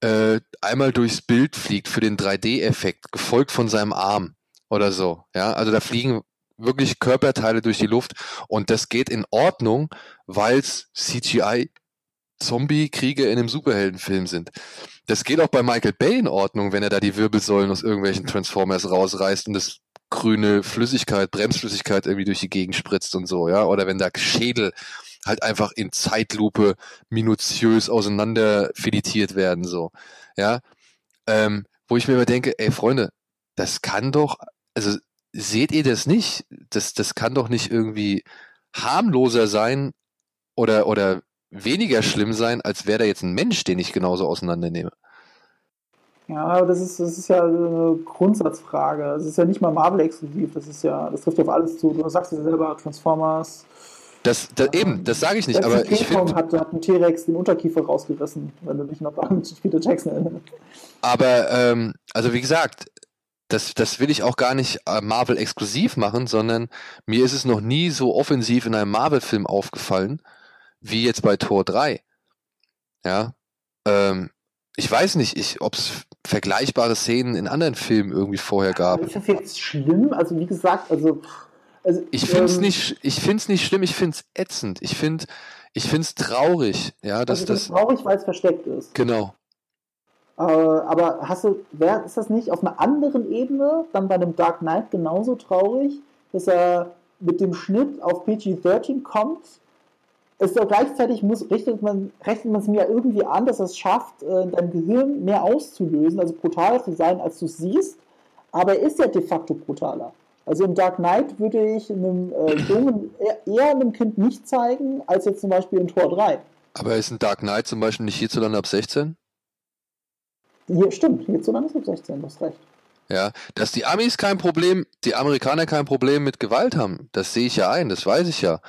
äh, einmal durchs Bild fliegt für den 3D-Effekt, gefolgt von seinem Arm oder so. Ja, also da fliegen wirklich Körperteile durch die Luft und das geht in Ordnung, weil es CGI Zombie-Kriege in einem Superheldenfilm sind. Das geht auch bei Michael Bay in Ordnung, wenn er da die Wirbelsäulen aus irgendwelchen Transformers rausreißt und das grüne Flüssigkeit, Bremsflüssigkeit irgendwie durch die Gegend spritzt und so, ja, oder wenn da Schädel halt einfach in Zeitlupe minutiös auseinander filetiert werden, so. Ja. Ähm, wo ich mir immer denke, ey Freunde, das kann doch, also seht ihr das nicht? Das, das kann doch nicht irgendwie harmloser sein oder, oder weniger schlimm sein, als wäre da jetzt ein Mensch, den ich genauso auseinandernehme. Ja, aber das ist, das ist ja eine Grundsatzfrage. Das ist ja nicht mal Marvel-exklusiv, das ist ja, das trifft ja auf alles zu. Du sagst ja selber, Transformers. Das, das eben, das sage ich nicht, aber ich finde. Hat, hat ein T-Rex den Unterkiefer rausgerissen, wenn du dich noch an *laughs* Peter Jackson erinnerst. Aber, ähm, also wie gesagt, das, das will ich auch gar nicht äh, Marvel exklusiv machen, sondern mir ist es noch nie so offensiv in einem Marvel-Film aufgefallen, wie jetzt bei Tor 3. Ja. Ähm, ich weiß nicht, ob es vergleichbare Szenen in anderen Filmen irgendwie vorher gab. Ist das jetzt schlimm? Also wie gesagt, also. also ich finde es ähm, nicht, ich find's nicht schlimm, ich finde es ätzend. Ich finde ich find's traurig, ja, dass also das. traurig, weil es versteckt ist. Genau. Äh, aber hast du, wer, ist das nicht auf einer anderen Ebene dann bei einem Dark Knight genauso traurig, dass er mit dem Schnitt auf PG-13 kommt? Ist doch gleichzeitig muss, richtet man, rechnet man es mir irgendwie an, dass es schafft, äh, in deinem Gehirn mehr auszulösen, also brutaler zu sein, als du es siehst. Aber er ist ja de facto brutaler. Also im Dark Knight würde ich einem äh, *clears throat* Jungen eher, eher einem Kind nicht zeigen, als jetzt zum Beispiel in Tor 3. Aber ist ein Dark Knight zum Beispiel nicht hierzulande ab 16? Hier, stimmt, hierzulande ist ab 16, du hast recht. Ja, dass die Amis kein Problem, die Amerikaner kein Problem mit Gewalt haben, das sehe ich ja ein, das weiß ich ja.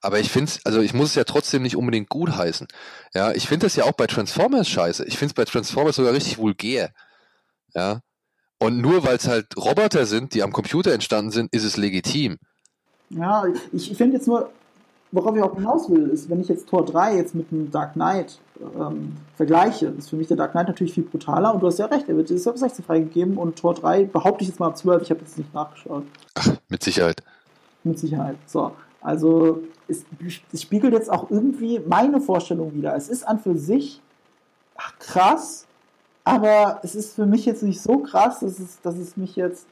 Aber ich finde es, also ich muss es ja trotzdem nicht unbedingt gut heißen. Ja, ich finde das ja auch bei Transformers scheiße. Ich finde es bei Transformers sogar richtig vulgär. Ja. Und nur weil es halt Roboter sind, die am Computer entstanden sind, ist es legitim. Ja, ich finde jetzt nur, worauf ich auch hinaus will, ist, wenn ich jetzt Tor 3 jetzt mit dem Dark Knight ähm, vergleiche, ist für mich der Dark Knight natürlich viel brutaler und du hast ja recht, er wird jetzt ab 16 freigegeben und Tor 3 behaupte ich jetzt mal ab 12, ich habe jetzt nicht nachgeschaut. Ach, *laughs* mit Sicherheit. Mit Sicherheit. So. Also es, es spiegelt jetzt auch irgendwie meine Vorstellung wieder. Es ist an für sich ach, krass, aber es ist für mich jetzt nicht so krass, dass es, dass es mich jetzt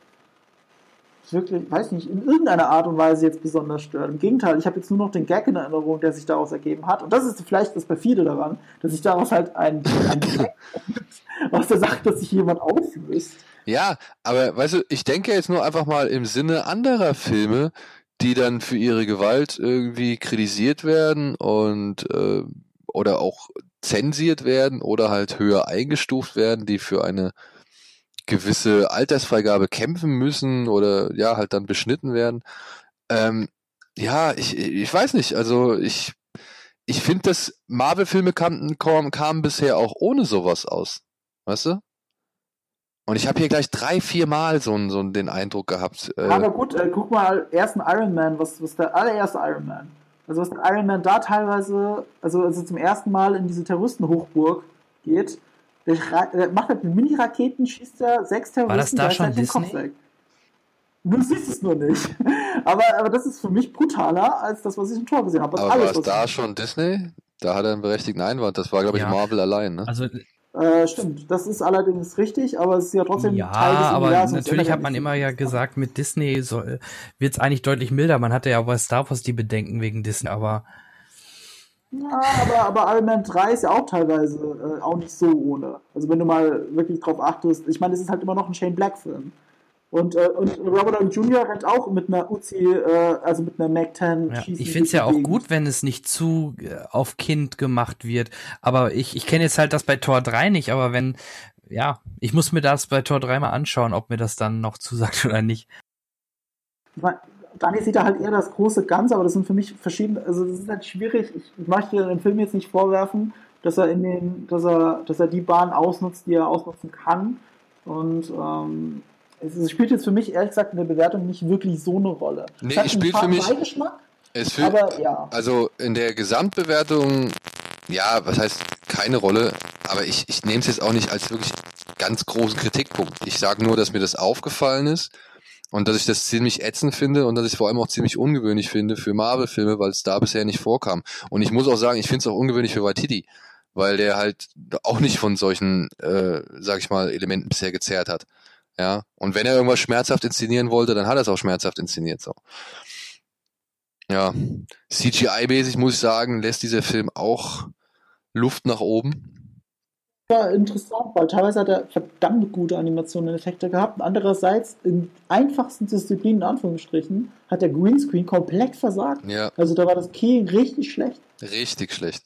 wirklich, weiß nicht, in irgendeiner Art und Weise jetzt besonders stört. Im Gegenteil, ich habe jetzt nur noch den Gag in Erinnerung, der sich daraus ergeben hat. Und das ist vielleicht das perfide daran, dass sich daraus halt ein, ein *laughs* aus der Sache, dass sich jemand auflöst. Ja, aber weißt du, ich denke jetzt nur einfach mal im Sinne anderer Filme, die dann für ihre Gewalt irgendwie kritisiert werden und äh, oder auch zensiert werden oder halt höher eingestuft werden, die für eine gewisse Altersfreigabe kämpfen müssen oder ja, halt dann beschnitten werden. Ähm, ja, ich, ich weiß nicht, also ich, ich finde, dass Marvel-Filme kamen, kamen bisher auch ohne sowas aus. Weißt du? Und ich habe hier gleich drei, vier Mal so, so den Eindruck gehabt. Äh, Aber gut, äh, guck mal, ersten Iron Man, was, was der allererste Iron Man. Also was Iron Man da teilweise, also, also zum ersten Mal in diese Terroristenhochburg geht, der, der macht halt mit Mini-Raketen, schießt er sechs Terroristen War das da schon Disney? Du siehst es nur nicht. *laughs* aber, aber das ist für mich brutaler als das, was ich im Tor gesehen habe. Aber war es da schon Disney? Da hat er einen berechtigten Einwand. Das war, glaube ich, ja. Marvel allein. Ne? Also äh, stimmt, das ist allerdings richtig, aber es ist ja trotzdem ja, Teil des aber Universums. Natürlich hat man immer ja gesagt, mit Disney wird es eigentlich deutlich milder. Man hatte ja bei Star Wars die Bedenken wegen Disney, aber ja, aber, aber Iron Man 3 ist ja auch teilweise äh, auch nicht so ohne. Also wenn du mal wirklich drauf achtest, ich meine, es ist halt immer noch ein Shane Black-Film. Und, äh, und Robert Downey Jr. rennt auch mit einer Uzi, äh, also mit einer Mac 10. Ja, ich finde es ja auch gut, wenn es nicht zu äh, auf Kind gemacht wird. Aber ich, ich kenne jetzt halt das bei Tor 3 nicht, aber wenn, ja, ich muss mir das bei Tor 3 mal anschauen, ob mir das dann noch zusagt *laughs* oder nicht. Daniel sieht da halt eher das große Ganze, aber das sind für mich verschiedene, also das ist halt schwierig. Ich möchte dem Film jetzt nicht vorwerfen, dass er in den, dass er, dass er die Bahn ausnutzt, die er ausnutzen kann. Und ähm, es spielt jetzt für mich ehrlich gesagt in der Bewertung nicht wirklich so eine Rolle. Nee, es spielt für mich. Es fühlt, aber, ja. Also in der Gesamtbewertung, ja, was heißt keine Rolle, aber ich, ich nehme es jetzt auch nicht als wirklich ganz großen Kritikpunkt. Ich sage nur, dass mir das aufgefallen ist und dass ich das ziemlich ätzend finde und dass ich es vor allem auch ziemlich ungewöhnlich finde für Marvel-Filme, weil es da bisher nicht vorkam. Und ich muss auch sagen, ich finde es auch ungewöhnlich für Waititi, weil der halt auch nicht von solchen, äh, sag ich mal, Elementen bisher gezerrt hat. Ja. Und wenn er irgendwas schmerzhaft inszenieren wollte, dann hat er es auch schmerzhaft inszeniert. So. ja, CGI-mäßig muss ich sagen, lässt dieser Film auch Luft nach oben. War interessant, weil teilweise hat er verdammt gute Animationen und Effekte gehabt. Andererseits, in einfachsten Disziplinen, in Anführungsstrichen, hat der Greenscreen komplett versagt. Ja. Also da war das Key richtig schlecht. Richtig schlecht.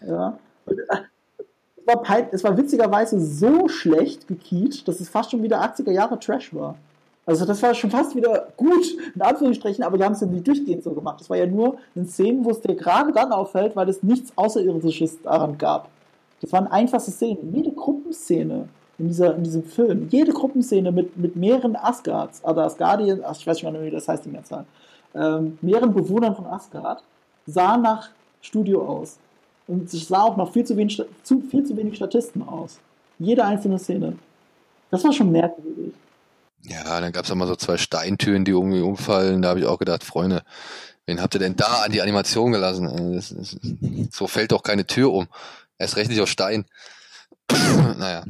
Ja. Und, äh, es, war es war witzigerweise so schlecht gekiet, dass es fast schon wieder 80er Jahre Trash war. Also das war schon fast wieder gut, in Anführungsstrichen, aber die haben es ja nicht durchgehend so gemacht. Das war ja nur in Szenen, wo es dir gerade dann auffällt, weil es nichts Außerirdisches daran gab. Das waren einfachste Szenen. Jede Gruppenszene in, dieser, in diesem Film, jede Gruppenszene mit, mit mehreren Asgards, also Asgardien, ach, ich weiß nicht mehr, wie das heißt, die Mehrzahl, ähm, mehreren Bewohnern von Asgard, sah nach Studio aus. Und es sah auch noch viel zu wenig, zu, viel zu wenig Statisten aus. Jede einzelne Szene. Das war schon merkwürdig. Ja, dann gab's auch mal so zwei Steintüren, die irgendwie umfallen. Da habe ich auch gedacht, Freunde, wen habt ihr denn da an die Animation gelassen? Äh, Das, das, so fällt doch keine Tür um. Erst recht nicht auf Stein. *clears throat* naja.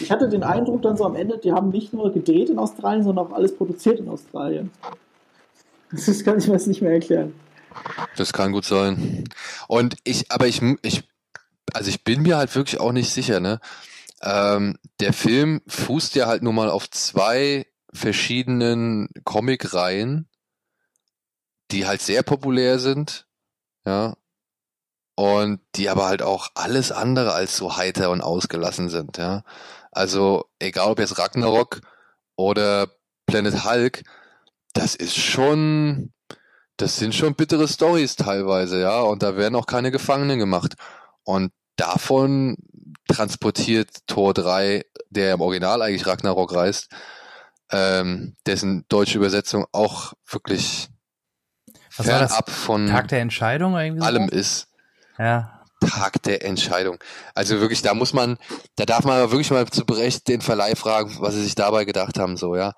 Ich hatte den Eindruck dann so am Ende, die haben nicht nur gedreht in Australien, sondern auch alles produziert in Australien. Das kann ich mir jetzt nicht mehr erklären. Das kann gut sein. Und ich, aber ich, ich, also ich bin mir halt wirklich auch nicht sicher, ne? Ähm, der Film fußt ja halt nur mal auf zwei verschiedenen Comicreihen, die halt sehr populär sind, ja, und die aber halt auch alles andere als so heiter und ausgelassen sind, ja. Also, egal ob jetzt Ragnarok oder Planet Hulk, das ist schon, das sind schon bittere Stories teilweise, ja, und da werden auch keine Gefangenen gemacht. Und davon transportiert Tor 3, der im Original eigentlich Ragnarok reist, ähm, dessen deutsche Übersetzung auch wirklich Was fernab von Tag der Entscheidung irgendwie allem sowas? ist. Ja. Tag der Entscheidung. Also wirklich, da muss man, da darf man aber wirklich mal zu Recht den Verleih fragen, was sie sich dabei gedacht haben, so, ja.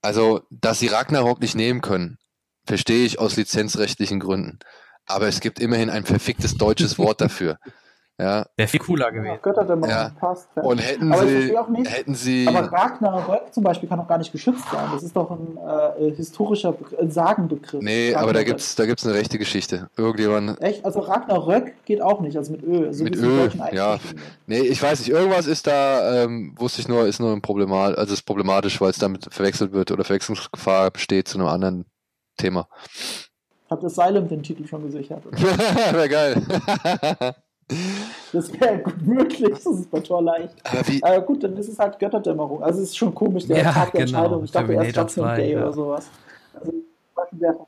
Also, dass sie Ragnarok nicht nehmen können, verstehe ich aus lizenzrechtlichen Gründen. Aber es gibt immerhin ein verficktes deutsches Wort dafür. *laughs* Ja. Wäre viel cooler gewesen. Götterdämmerung Ja. passt. Und hätten aber sie, nicht, hätten sie, aber Ragnarök zum Beispiel kann doch gar nicht geschützt sein. Das ist doch ein äh, historischer ein Sagenbegriff. nee, aber da Ragnarök. gibt's, da gibt's eine rechte Geschichte. Irgendjemand, Echt? Also Ragnarök geht auch nicht, also mit Ö. So mit es Ö, ja. Nee, ich weiß nicht, irgendwas ist da, ähm, wusste ich nur, ist nur ein Problemat, also ist problematisch, weil es damit verwechselt wird oder Verwechslungsgefahr besteht zu einem anderen Thema. Habt Asylum den Titel schon gesichert? *laughs* Wäre geil. *laughs* Das wäre gut möglich, das ist bei Tor leicht. Aber wie, Äh, gut, dann ist es halt Götterdämmerung. Also es ist schon komisch, der Ja, Tag der genau. Entscheidung. Ich dachte erst Judgment 2, Day ja. oder sowas. Also,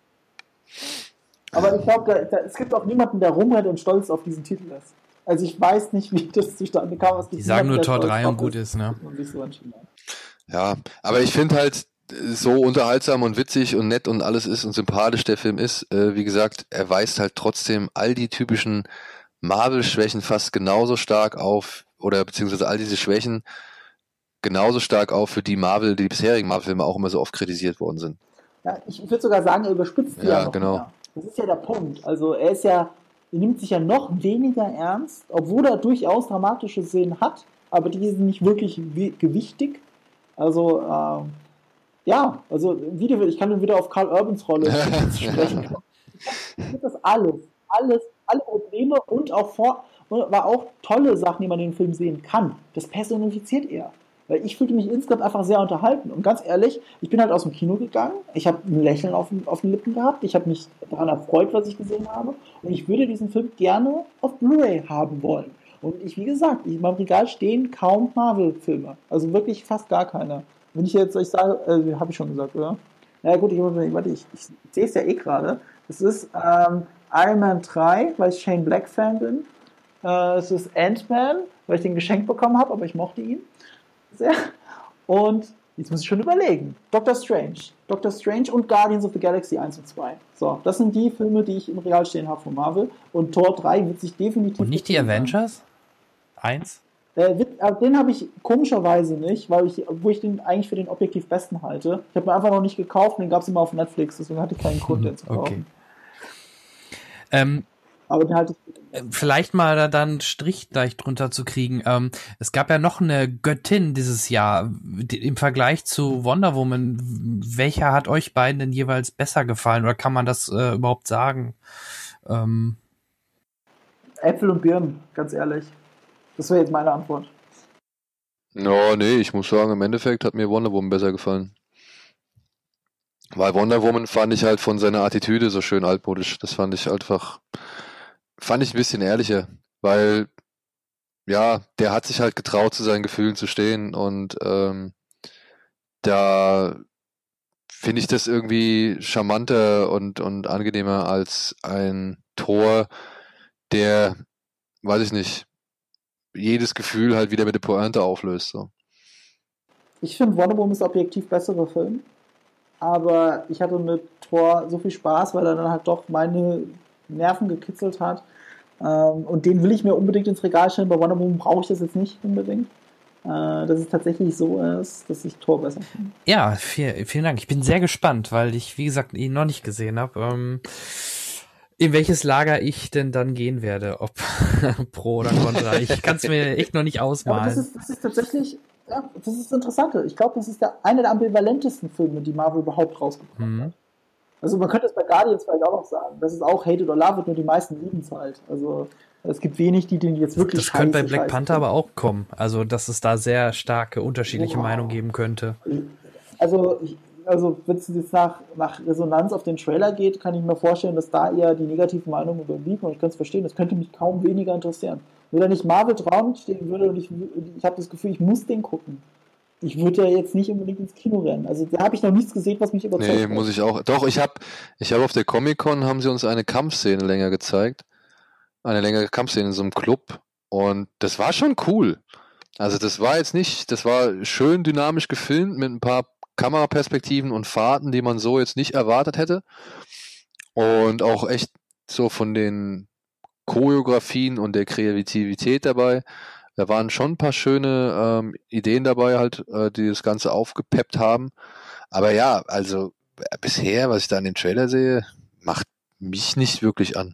aber ich glaube, es gibt auch niemanden, der rumrennt und stolz auf diesen Titel ist. Also ich weiß nicht, wie das zustande kam. Gibt Die sagen nur Tor stolz 3 drauf und gut ist, ne? und so ja, aber ich finde halt, so unterhaltsam und witzig und nett und alles ist und sympathisch der Film ist, äh, wie gesagt, er weist halt trotzdem all die typischen Marvel-Schwächen fast genauso stark auf, oder beziehungsweise all diese Schwächen genauso stark auf, für die Marvel, die bisherigen Marvel-Filme auch immer so oft kritisiert worden sind. Ja, ich würde sogar sagen, er überspitzt die Ja, ja genau. mehr. Das ist ja der Punkt. Also er ist ja, er nimmt sich ja noch weniger ernst, obwohl er durchaus dramatische Szenen hat, aber die sind nicht wirklich wi- gewichtig. Also ähm, ja, also wieder, ich kann wieder auf Karl Urbans Rolle *laughs* sprechen das alles, alles, alle Probleme und auch vor, und aber auch tolle Sachen, die man in dem Film sehen kann. Das personifiziert er. Weil ich fühlte mich insgesamt einfach sehr unterhalten. Und ganz ehrlich, ich bin halt aus dem Kino gegangen. Ich habe ein Lächeln auf, den- auf den Lippen gehabt. Ich habe mich daran erfreut, was ich gesehen habe. Und ich würde diesen Film gerne auf Blu-ray haben wollen. Und ich, wie gesagt, in meinem Regal stehen kaum Marvel-Filme. Also wirklich fast gar keine. Wenn ich jetzt, ich sage, äh, habe ich schon gesagt, oder? Ja gut, ich, warte, ich, ich sehe es ja eh gerade. Es ist ähm, Iron Man 3, weil ich Shane Black Fan bin. Äh, es ist Ant-Man, weil ich den geschenkt bekommen habe, aber ich mochte ihn sehr. Und jetzt muss ich schon überlegen. Doctor Strange. Doctor Strange und Guardians of the Galaxy 1 und 2. So, das sind die Filme, die ich im Regal stehen habe von Marvel. Und Tor 3 wird sich definitiv. Und nicht die Avengers? Eins? Äh, wird, äh, den habe ich komischerweise nicht, weil ich, wo ich den eigentlich für den objektiv besten halte. Ich habe mir einfach noch nicht gekauft, den gab es immer auf Netflix, deswegen hatte ich keinen Grund, den zu *laughs* kaufen. Okay. Ähm, Aber den halte ich äh, Vielleicht mal da dann Strich gleich drunter zu kriegen. Ähm, es gab ja noch eine Göttin dieses Jahr. Im Vergleich zu Wonder Woman, welcher hat euch beiden denn jeweils besser gefallen? Oder kann man das äh, überhaupt sagen? Ähm, Äpfel und Birnen, ganz ehrlich. Das wäre jetzt meine Antwort. No, nee, ich muss sagen, im Endeffekt hat mir Wonder Woman besser gefallen. Weil Wonder Woman fand ich halt von seiner Attitüde so schön altmodisch. Das fand ich einfach, fand ich ein bisschen ehrlicher, weil ja, der hat sich halt getraut, zu seinen Gefühlen zu stehen und ähm, da finde ich das irgendwie charmanter und, und angenehmer als ein Tor, der, weiß ich nicht, jedes Gefühl halt wieder mit der Pointe auflöst. So. Ich finde Wonder Woman ist objektiv bessere Film aber ich hatte mit Thor so viel Spaß, weil er dann halt doch meine Nerven gekitzelt hat. Ähm, und den will ich mir unbedingt ins Regal stellen. Bei Wonder Woman brauche ich das jetzt nicht unbedingt. Äh, dass es tatsächlich so ist, dass ich Thor besser finde. Ja, viel, vielen Dank. Ich bin sehr gespannt, weil ich, wie gesagt, ihn noch nicht gesehen habe. Ähm, in welches Lager ich denn dann gehen werde, ob *laughs* pro oder contra. Ich kann es mir echt noch nicht ausmalen. Aber das ist, das ist tatsächlich ja, das ist das Interessante. Ich glaube, das ist der, einer der ambivalentesten Filme, die Marvel überhaupt rausgebracht mhm. hat. Also man könnte es bei Guardians vielleicht auch noch sagen. Das ist auch Hated or Love, nur die meisten lieben es halt. Also es gibt wenig, die den jetzt wirklich Das könnte bei Black Panther aber auch kommen. Also dass es da sehr starke unterschiedliche wow. Meinungen geben könnte. Also ich, also wenn es jetzt nach, nach Resonanz auf den Trailer geht, kann ich mir vorstellen, dass da eher die negativen Meinungen überwiegen und ich kann es verstehen, das könnte mich kaum weniger interessieren. Wenn da nicht Marvel dran stehen würde und ich, ich habe das Gefühl, ich muss den gucken. Ich würde ja jetzt nicht unbedingt ins Kino rennen. Also da habe ich noch nichts gesehen, was mich überzeugt. Nee, muss ich auch. Doch, ich habe ich hab auf der Comic-Con haben sie uns eine Kampfszene länger gezeigt. Eine längere Kampfszene in so einem Club. Und das war schon cool. Also das war jetzt nicht, das war schön dynamisch gefilmt mit ein paar Kameraperspektiven und Fahrten, die man so jetzt nicht erwartet hätte. Und auch echt so von den Choreografien und der Kreativität dabei. Da waren schon ein paar schöne ähm, Ideen dabei, halt, äh, die das Ganze aufgepeppt haben. Aber ja, also äh, bisher, was ich da in den Trailer sehe, macht mich nicht wirklich an.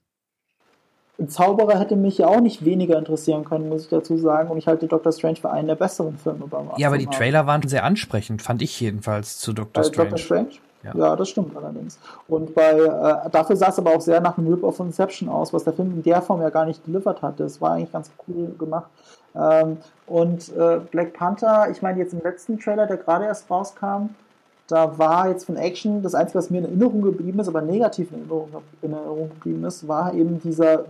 Ein Zauberer hätte mich ja auch nicht weniger interessieren können, muss ich dazu sagen. Und ich halte Doctor Strange für einen der besseren Filme beim Ja, aber die Trailer waren sehr ansprechend, fand ich jedenfalls zu Doctor Bei Strange. Doctor Strange? Ja. ja. das stimmt allerdings. Und bei äh, dafür sah es aber auch sehr nach einem Rip of Inception aus, was der Film in der Form ja gar nicht delivered hatte. Das war eigentlich ganz cool gemacht. Ähm, und äh, Black Panther, ich meine jetzt im letzten Trailer, der gerade erst rauskam, da war jetzt von Action, das Einzige, was mir in Erinnerung geblieben ist, aber negativ in Erinnerung, in Erinnerung geblieben ist, war eben dieser,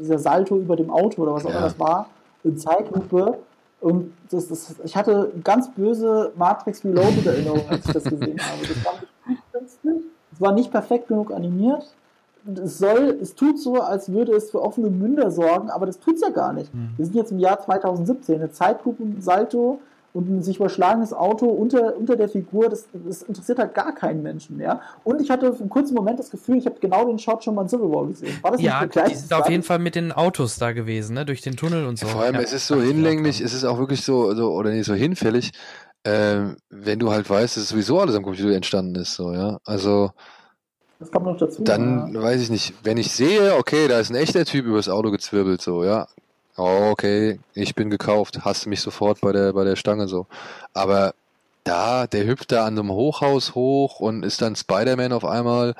dieser Salto über dem Auto oder was auch immer das war, in Zeitlupe. Und das, das, ich hatte ganz böse Matrix Reloaded Erinnerungen, als ich das gesehen habe. Das war es war nicht perfekt genug animiert. Es soll, es tut so, als würde es für offene Münder sorgen, aber das tut es ja gar nicht. Mhm. Wir sind jetzt im Jahr 2017, eine Zeitlupen-Salto und ein sich überschlagenes Auto unter, unter der Figur, das, das interessiert halt gar keinen Menschen, ja. Und ich hatte für einen kurzen Moment das Gefühl, ich habe genau den Shot schon mal in Civil War gesehen. War das ja, nicht die sind auf jeden Fall mit den Autos da gewesen, ne, durch den Tunnel und so. Vor allem, ja. es ist so hinlänglich, es ist auch wirklich so, so oder nicht so hinfällig, äh, wenn du halt weißt, dass sowieso alles am Computer entstanden ist, so, ja. Also, das kommt noch dazu. Dann ja. weiß ich nicht, wenn ich sehe, okay, da ist ein echter Typ übers Auto gezwirbelt, so, ja. Oh, okay, ich bin gekauft, hast mich sofort bei der, bei der Stange so. Aber da, der hüpft da an einem Hochhaus hoch und ist dann Spider-Man auf einmal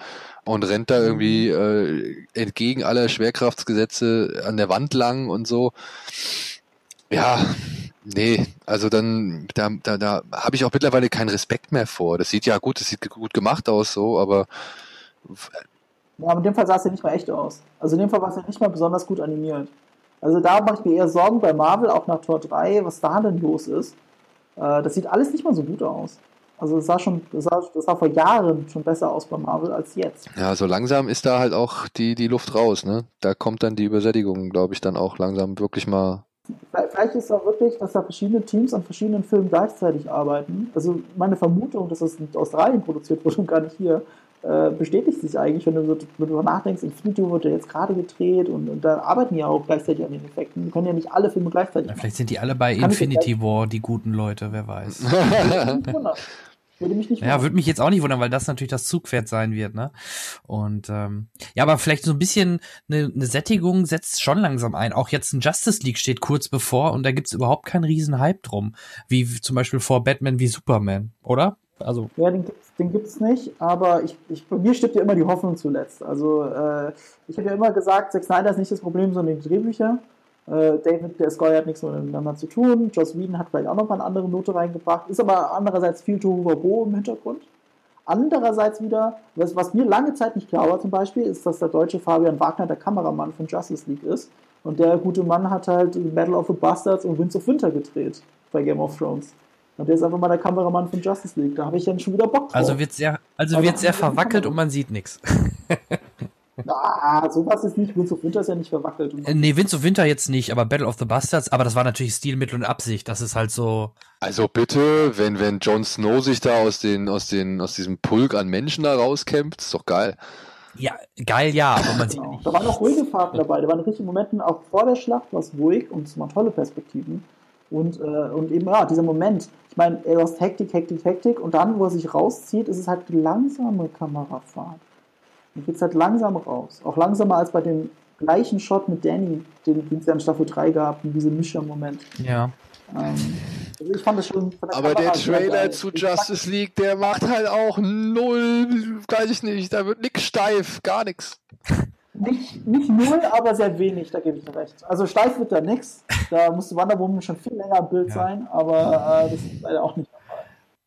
und rennt da irgendwie äh, entgegen aller Schwerkraftsgesetze an der Wand lang und so. Ja, Nee, also dann, da, da, da habe ich auch mittlerweile keinen Respekt mehr vor. Das sieht ja gut, das sieht gut gemacht aus, so, aber. Ja, aber in dem Fall sah es ja nicht mal echt aus. Also in dem Fall war es ja nicht mal besonders gut animiert. Also da mache ich mir eher Sorgen bei Marvel, auch nach Tor 3, was da denn los ist. Äh, das sieht alles nicht mal so gut aus. Also es sah schon, das sah, das sah vor Jahren schon besser aus bei Marvel als jetzt. Ja, so langsam ist da halt auch die, die Luft raus, ne? Da kommt dann die Übersättigung, glaube ich, dann auch langsam wirklich mal Vielleicht ist es auch wirklich, dass da verschiedene Teams an verschiedenen Filmen gleichzeitig arbeiten. Also meine Vermutung, dass das in Australien produziert wurde und gar nicht hier, äh, bestätigt sich eigentlich, wenn du, so, du nachdenkst, Infinity wurde ja jetzt gerade gedreht und, und, da arbeiten ja auch gleichzeitig an den Effekten. Die können ja nicht alle Filme gleichzeitig ja, Vielleicht sind die alle bei Kann Infinity War die guten Leute, wer weiß. *laughs* Würde mich nicht Ja, würde mich jetzt auch nicht wundern, weil das natürlich das Zugpferd sein wird, ne? Und ähm, ja, aber vielleicht so ein bisschen eine, eine Sättigung setzt schon langsam ein. Auch jetzt ein Justice League steht kurz bevor und da gibt's überhaupt keinen riesen Hype drum. Wie zum Beispiel vor Batman wie Superman, oder? Also. Ja, den gibt's, den gibt's nicht, aber ich, ich, bei mir stirbt ja immer die Hoffnung zuletzt. Also äh, ich habe ja immer gesagt, Zack Snyder ist nicht das Problem, sondern die Drehbücher. Äh, David der Scoy hat nichts miteinander zu tun. Joss Whedon hat vielleicht auch noch mal eine andere Note reingebracht. Ist aber andererseits viel Tohuwabohu im Hintergrund. Andererseits wieder, was, was mir lange Zeit nicht klar war zum Beispiel, ist, dass der deutsche Fabian Wagner der Kameramann von Justice League ist. Und der gute Mann hat halt Battle of the Bastards und Winds of Winter gedreht bei Game of Thrones. Und der ist einfach mal der Kameramann von Justice League. Da habe ich dann schon wieder Bock drauf. Also wird sehr, also wird sehr verwackelt und man sieht nichts. *laughs* Ah, sowas ist nicht. Winds of Winter ist ja nicht verwackelt. Äh, nee, Winds of Winter jetzt nicht, aber Battle of the Bastards, aber das war natürlich Stilmittel und Absicht. Das ist halt so. Also bitte, wenn, wenn Jon Snow sich da aus den, aus den, aus diesem Pulk an Menschen da rauskämpft, ist doch geil. Ja, geil, ja, aber man sieht Genau. nicht. Da waren auch ruhige Fahrten dabei. Da waren richtige Momenten, auch vor der Schlacht war es ruhig und es waren tolle Perspektiven. Und, äh, und eben, ja, dieser Moment. Ich meine, du hast Hektik, Hektik, Hektik und dann, wo er sich rauszieht, ist es halt langsame Kamerafahrt. Dann geht es halt langsam raus. Auch langsamer als bei dem gleichen Shot mit Danny, den es ja in Staffel 3 gab, in diesem Mischer-Moment. Ja. Ähm, also ich fand das schon. von Aber der Kamera sehr Trailer geil. zu Justice League, der macht halt auch null, weiß ich nicht, da wird nix steif, gar nix. Nicht, nicht null, aber sehr wenig, da gebe ich dir recht. Also steif wird da nix. Da musste Wonder Woman schon viel länger im Bild Ja. sein, aber äh, das ist leider auch nicht.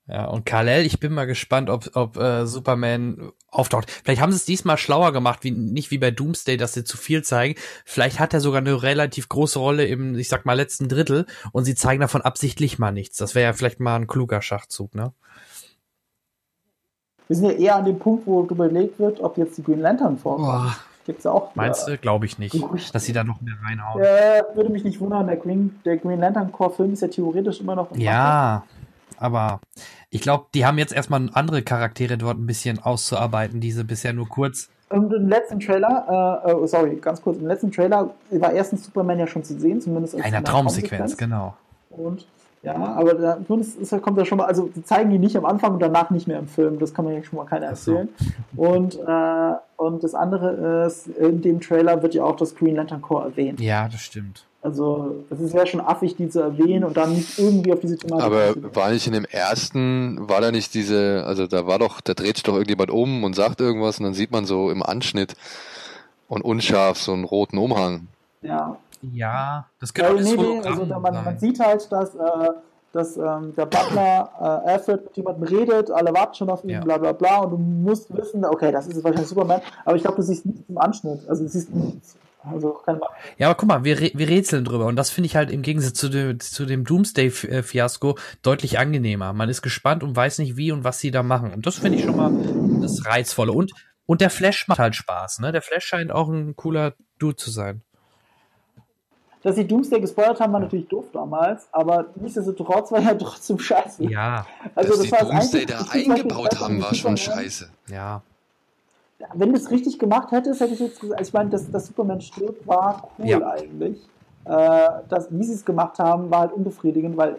Ja, und Kal-El, ich bin mal gespannt, ob, ob äh, Superman auftaucht. Vielleicht haben sie es diesmal schlauer gemacht, wie nicht wie bei Doomsday, dass sie zu viel zeigen. Vielleicht hat er sogar eine relativ große Rolle im, ich sag mal, letzten Drittel und sie zeigen davon absichtlich mal nichts. Das wäre ja vielleicht mal ein kluger Schachzug, ne? Wir sind ja eher an dem Punkt, wo überlegt wird, ob jetzt die Green Lantern vorkommen. Gibt's ja auch. Meinst du? Glaube ich nicht, Gerüchte. dass sie da noch mehr reinhauen. Äh, würde mich nicht wundern, der Green, der Green Lantern Core Film ist ja theoretisch immer noch. im Ja, aber ich glaube, die haben jetzt erstmal andere Charaktere dort ein bisschen auszuarbeiten, diese bisher nur kurz. Und im letzten Trailer, äh, äh, sorry, ganz kurz, im letzten Trailer war erstens Superman ja schon zu sehen, zumindest Einer in der Traumsequenz, genau. Und ja, aber da, zumindest ist, kommt ja schon mal, also die zeigen die nicht am Anfang und danach nicht mehr im Film, das kann man ja schon mal keiner erzählen. Und, äh, und das andere ist, in dem Trailer wird ja auch das Green Lantern Corps erwähnt. Ja, das stimmt. Also es ist ja schon affig, die zu erwähnen und dann nicht irgendwie auf diese Thematik Aber war nicht in dem ersten, war da nicht diese, also da war doch, da dreht sich doch irgendjemand um und sagt irgendwas und dann sieht man so im Anschnitt und unscharf so einen roten Umhang. Ja. Ja, das Ja, könnte nee, alles nee, Hologramm also da, man, man sieht halt, dass, äh, dass ähm, der Butler äh, Alfred mit jemandem redet, alle warten schon auf ihn, Ja. bla bla bla, und du musst wissen, okay, das ist jetzt wahrscheinlich Superman, aber ich glaube, du siehst nichts im Anschnitt, also du siehst nichts. Also keine Ja, aber guck mal, wir, wir rätseln drüber und das finde ich halt im Gegensatz zu dem, zu dem Doomsday-Fiasko deutlich angenehmer. Man ist gespannt und weiß nicht wie und was sie da machen. Und das finde ich schon mal das Reizvolle. Und, und der Flash macht halt Spaß, ne? Der Flash scheint auch ein cooler Dude zu sein. Dass sie Doomsday gespoilert haben, war natürlich doof damals, aber nichtsdestotrotz war ja *laughs* trotzdem scheiße. Ja. Also Dass das war das Doomsday Einzige- da eingebaut haben, war schon scheiße. Ja. Wenn du es richtig gemacht hättest, hätte ich jetzt gesagt, ich meine, dass das Superman stirbt, war cool Ja. eigentlich. Äh, das, wie sie es gemacht haben, war halt unbefriedigend, weil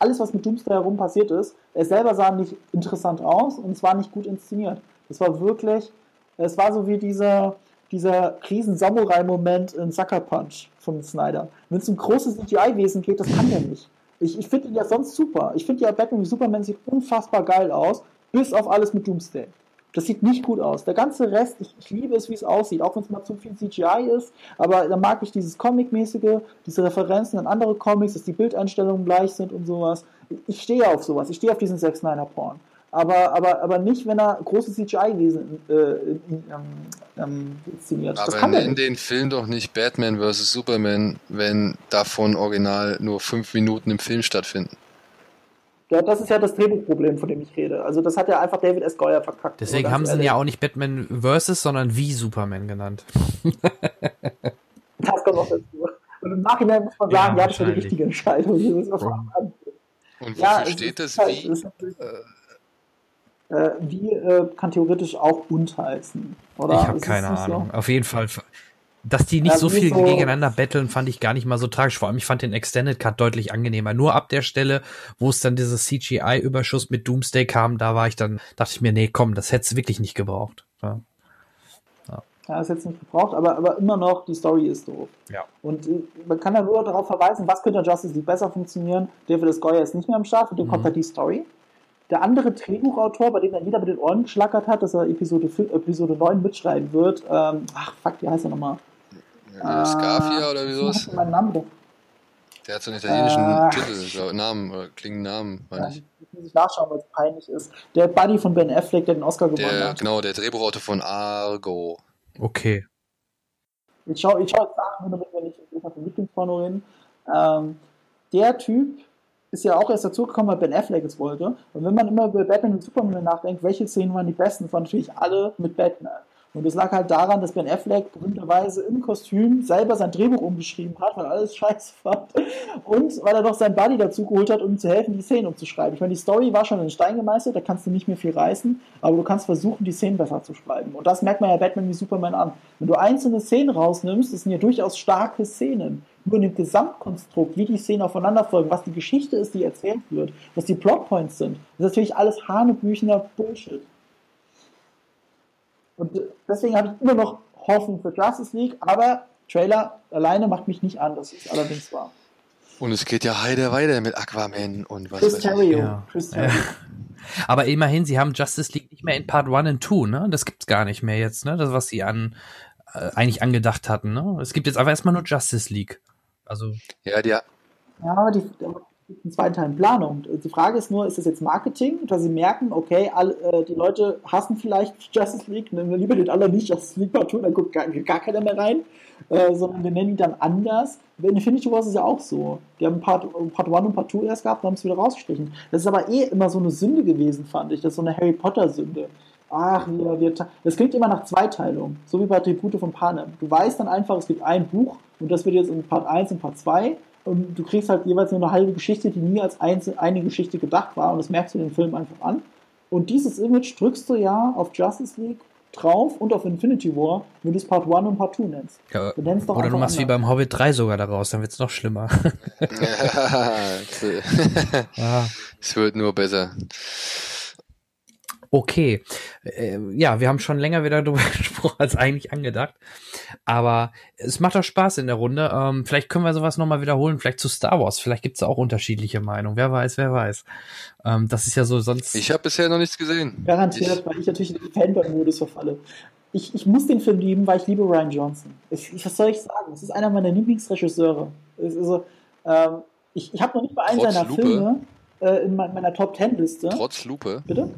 alles, was mit Doomsday herum passiert ist, er selber sah nicht interessant aus und es war nicht gut inszeniert. Es war wirklich, es war so wie dieser, dieser Riesen-Samurai-Moment in Sucker Punch von Snyder. Wenn es um großes CGI-Wesen geht, das kann der nicht. Ich, ich finde ihn ja sonst super. Ich finde ja Batman wie Superman sieht unfassbar geil aus, bis auf alles mit Doomsday. Das sieht nicht gut aus. Der ganze Rest, ich, ich liebe es, wie es aussieht, auch wenn es mal zu viel CGI ist, aber da mag ich dieses Comic-mäßige, diese Referenzen an andere Comics, dass die Bildeinstellungen gleich sind und sowas. Ich, stehe auf sowas, ich stehe auf diesen Zack Snyder Porn. Aber, aber, aber nicht, wenn er große CGI-Wesen äh, ähm, ähm, inszeniert. das Aber kann er nenn den Film doch nicht Batman vs. Superman, wenn davon original nur fünf Minuten im Film stattfinden. Ja, das ist ja das Drehbuchproblem, von dem ich rede. Also das hat ja einfach David S. Goyer verkackt. Deswegen haben sie ihn ja auch nicht Batman vs., sondern wie Superman genannt. *laughs* Das kommt noch dazu. Und im Nachhinein muss man sagen, Ja, ja, das war die richtige Entscheidung. Das Und Ja, wofür es steht das halt- wie? ist natürlich- Äh, wie äh, kann theoretisch auch und heißen, oder? ich habe es keine nicht so? Ahnung. Auf jeden Fall. Dass die nicht Ja, so viel so- gegeneinander battlen, fand ich gar nicht mal so tragisch. Vor allem, ich fand den Extended Cut deutlich angenehmer. Nur ab der Stelle, wo es dann dieses CGI-Überschuss mit Doomsday kam, da war ich dann, dachte ich mir, nee, komm, das hätte es wirklich nicht gebraucht. Ja. Ja, ist jetzt nicht gebraucht, aber, aber immer noch, die Story ist doof. Ja. Und äh, man kann ja nur darauf verweisen, was könnte Justice League besser funktionieren. David S. Goyer ist nicht mehr am Start, und dem Mhm. kommt halt die Story. Der andere Drehbuchautor, bei dem dann jeder mit den Ohren geschlackert hat, dass er Episode, fün- Episode 9 mitschreiben wird, ähm, ach fuck, wie heißt er nochmal? Äh, Scarfia oder wie Was sowas? ist mein Name? Der hat so einen italienischen Äh. Titel, glaub, Namen, oder klingenden Namen, meine ich. Das muss ich nachschauen, weil es peinlich ist. Der Buddy von Ben Affleck, der den Oscar gewonnen Der, hat. genau, der Drehbuchautor von Argo. Okay. Ich schaue ich schau jetzt nach, nur damit wir nicht über den Lieblingsporno reden. Ähm, der Typ ist ja auch erst dazugekommen, weil Ben Affleck es wollte. Und wenn man immer über Batman und Superman nachdenkt, welche Szenen waren die besten, das waren natürlich alle mit Batman. Und das lag halt daran, dass Ben Affleck berühmterweise im Kostüm selber sein Drehbuch umgeschrieben hat, weil alles scheiße fand. Und weil er noch seinen Buddy dazu geholt hat, um ihm zu helfen, die Szenen umzuschreiben. Ich meine, die Story war schon in Stein gemeißelt, da kannst du nicht mehr viel reißen, aber du kannst versuchen, die Szenen besser zu schreiben. Und das merkt man ja Batman wie Superman an. Wenn du einzelne Szenen rausnimmst, das sind ja durchaus starke Szenen. Nur in dem Gesamtkonstrukt, wie die Szenen aufeinander folgen, was die Geschichte ist, die erzählt wird, was die Plotpoints sind, das ist natürlich alles hanebüchener Bullshit. Und äh, deswegen habe ich immer noch Hoffnung für Justice League, aber Trailer alleine macht mich nicht an, das ist allerdings wahr. Und es geht ja heide weiter mit Aquaman und was Chris weiß ich. Ja. Chris Ja. Terrio. *laughs* Aber immerhin, sie haben Justice League nicht mehr in Part 1 und 2, ne? Das gibt's gar nicht mehr jetzt, ne? Das, was sie an äh, eigentlich angedacht hatten, ne? Es gibt jetzt aber erstmal nur Justice League. Also, Ja, die, Ja, aber die, einen zweiten Teil in Planung. Die Frage ist nur, ist das jetzt Marketing, dass sie merken, okay, all, äh, die Leute hassen vielleicht Justice League, nennen wir lieber den anderen nicht Justice League Part 2, dann guckt gar, gar keiner mehr rein, äh, sondern wir nennen ihn dann anders. Bei Infinity War ist es ja auch so. Die haben Part, Part 1 und Part 2 erst gehabt und haben es wieder rausgestrichen. Das ist aber eh immer so eine Sünde gewesen, fand ich. Das ist so eine Harry Potter-Sünde. Ach, wir, wir, das klingt immer nach Zweiteilung, so wie bei Tribute von Panem. Du weißt dann einfach, es gibt ein Buch und das wird jetzt in Part 1 und Part 2 und du kriegst halt jeweils nur eine halbe Geschichte, die nie als eine Geschichte gedacht war und das merkst du den Film einfach an. Und dieses Image drückst du ja auf Justice League drauf und auf Infinity War, wenn du es Part 1 und Part 2 nennst. ja, Du nennst doch oder du machst wie anders. beim Hobbit 3 sogar daraus, dann wird's noch schlimmer. *laughs* *laughs* Ja. es wird nur besser. Okay. Äh, ja, wir haben schon länger wieder darüber *laughs* gesprochen als eigentlich angedacht. Aber es macht doch Spaß in der Runde. Ähm, vielleicht können wir sowas nochmal wiederholen. Vielleicht zu Star Wars. Vielleicht gibt's da auch unterschiedliche Meinungen. Wer weiß, wer weiß. Ähm, das ist ja so sonst. Ich habe bisher noch nichts gesehen. Garantiert, weil ich natürlich in den Fanboy-Modus verfalle. Ich, ich muss den Film lieben, weil ich liebe Ryan Johnson. Ich, ich, was soll ich sagen? Es ist einer meiner Lieblingsregisseure. Es ist so, ähm, ich ich habe noch nicht mal einen Trotz seiner Lupe? Filme äh, in me- meiner Top Ten Liste. Trotz Lupe. Bitte?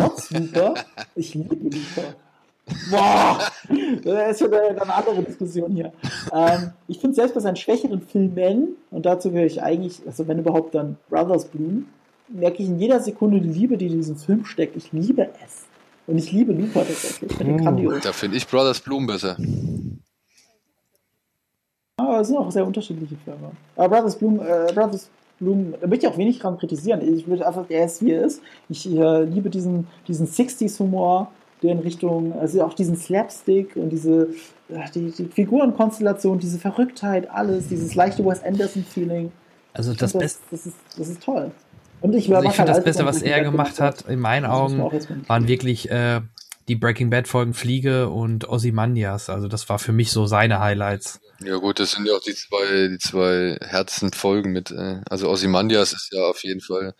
Trotz Lupe? Ich liebe Lupe. Boah! Das ist schon eine, eine andere Diskussion hier. Ähm, ich finde selbst bei seinen schwächeren Filmen, und dazu gehöre ich eigentlich, also wenn überhaupt dann Brothers Bloom, merke ich in jeder Sekunde die Liebe, die in diesem Film steckt. Ich liebe es. Und ich liebe Looper tatsächlich. Ich finde ihn grandios. Da finde ich Brothers Bloom besser. Aber es sind auch sehr unterschiedliche Filme. Aber Brothers Bloom, äh, Brothers Bloom, da möchte ich auch wenig dran kritisieren. Ich würde einfach, er ist wie er ist. Ich äh, liebe diesen, diesen 60s-Humor, der in Richtung, also auch diesen Slapstick und diese, äh, die, die Figurenkonstellation, diese Verrücktheit, alles, dieses leichte Wes Anderson-Feeling. Also das find Beste. Das ist, das ist toll. Und ich, Also ich finde das Beste, was er gemacht hat, in meinen Das Augen, waren wirklich äh, die Breaking Bad Folgen Fliege und Ozymandias. Also das war für mich so seine Highlights. Ja gut, das sind ja auch die zwei, die zwei Herzenfolgen mit, äh, also Ozymandias ist ja auf jeden Fall,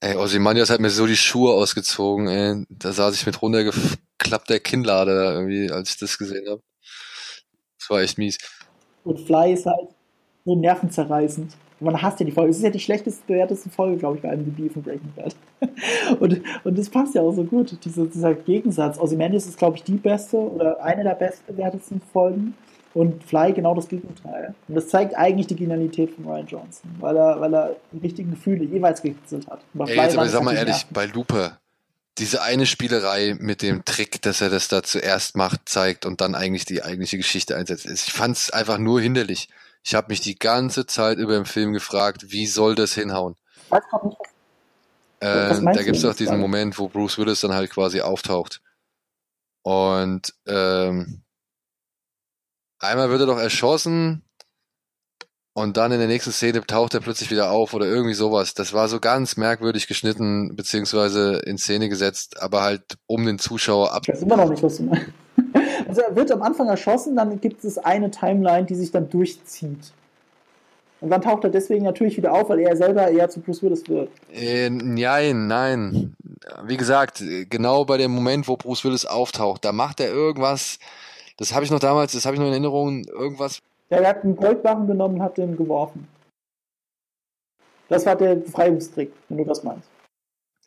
ey, Ozymandias hat mir so die Schuhe ausgezogen, ey, da saß ich mit runtergeklappter Kinnlade da irgendwie, als ich das gesehen habe. Das war echt mies. Und Fly ist halt so nervenzerreißend. Man hasst ja die Folge. Es ist ja die schlechtest bewerteste Folge, glaube ich, bei IMDb von Breaking Bad. *laughs* und, und das passt ja auch so gut, diese, dieser Gegensatz. Ozymandias ist, glaube ich, die beste oder eine der bestbewertetsten Folgen. Und Fly genau das Gegenteil. Und das zeigt eigentlich die Genialität von Ryan Johnson, weil er, weil er die richtigen Gefühle jeweils gekitzelt hat. Ey, jetzt aber es sag mal ehrlich, bei Looper, diese eine Spielerei mit dem Trick, dass er das da zuerst macht, zeigt und dann eigentlich die eigentliche Geschichte einsetzt. Ich fand's einfach nur hinderlich. Ich habe mich die ganze Zeit über im Film gefragt, wie soll das hinhauen? Ich weiß nicht, was Ähm, da gibt's denn doch diesen? Moment, wo Bruce Willis dann halt quasi auftaucht. Und ähm, einmal wird er doch erschossen und dann in der nächsten Szene taucht er plötzlich wieder auf oder irgendwie sowas. Das war so ganz merkwürdig geschnitten beziehungsweise in Szene gesetzt, aber halt um den Zuschauer ab. Ich weiß immer noch nicht, was du meinst. *laughs* Also er wird am Anfang erschossen, dann gibt es eine Timeline, die sich dann durchzieht. Und dann taucht er deswegen natürlich wieder auf, weil er selber eher zu Bruce Willis wird. Äh, nein, nein. Wie gesagt, genau bei dem Moment, wo Bruce Willis auftaucht, da macht er irgendwas. Das habe ich noch damals, das habe ich noch in Erinnerung, irgendwas. Ja, er hat einen Goldbarren genommen und hat den geworfen. Das war der Befreiungstrick, wenn du das meinst.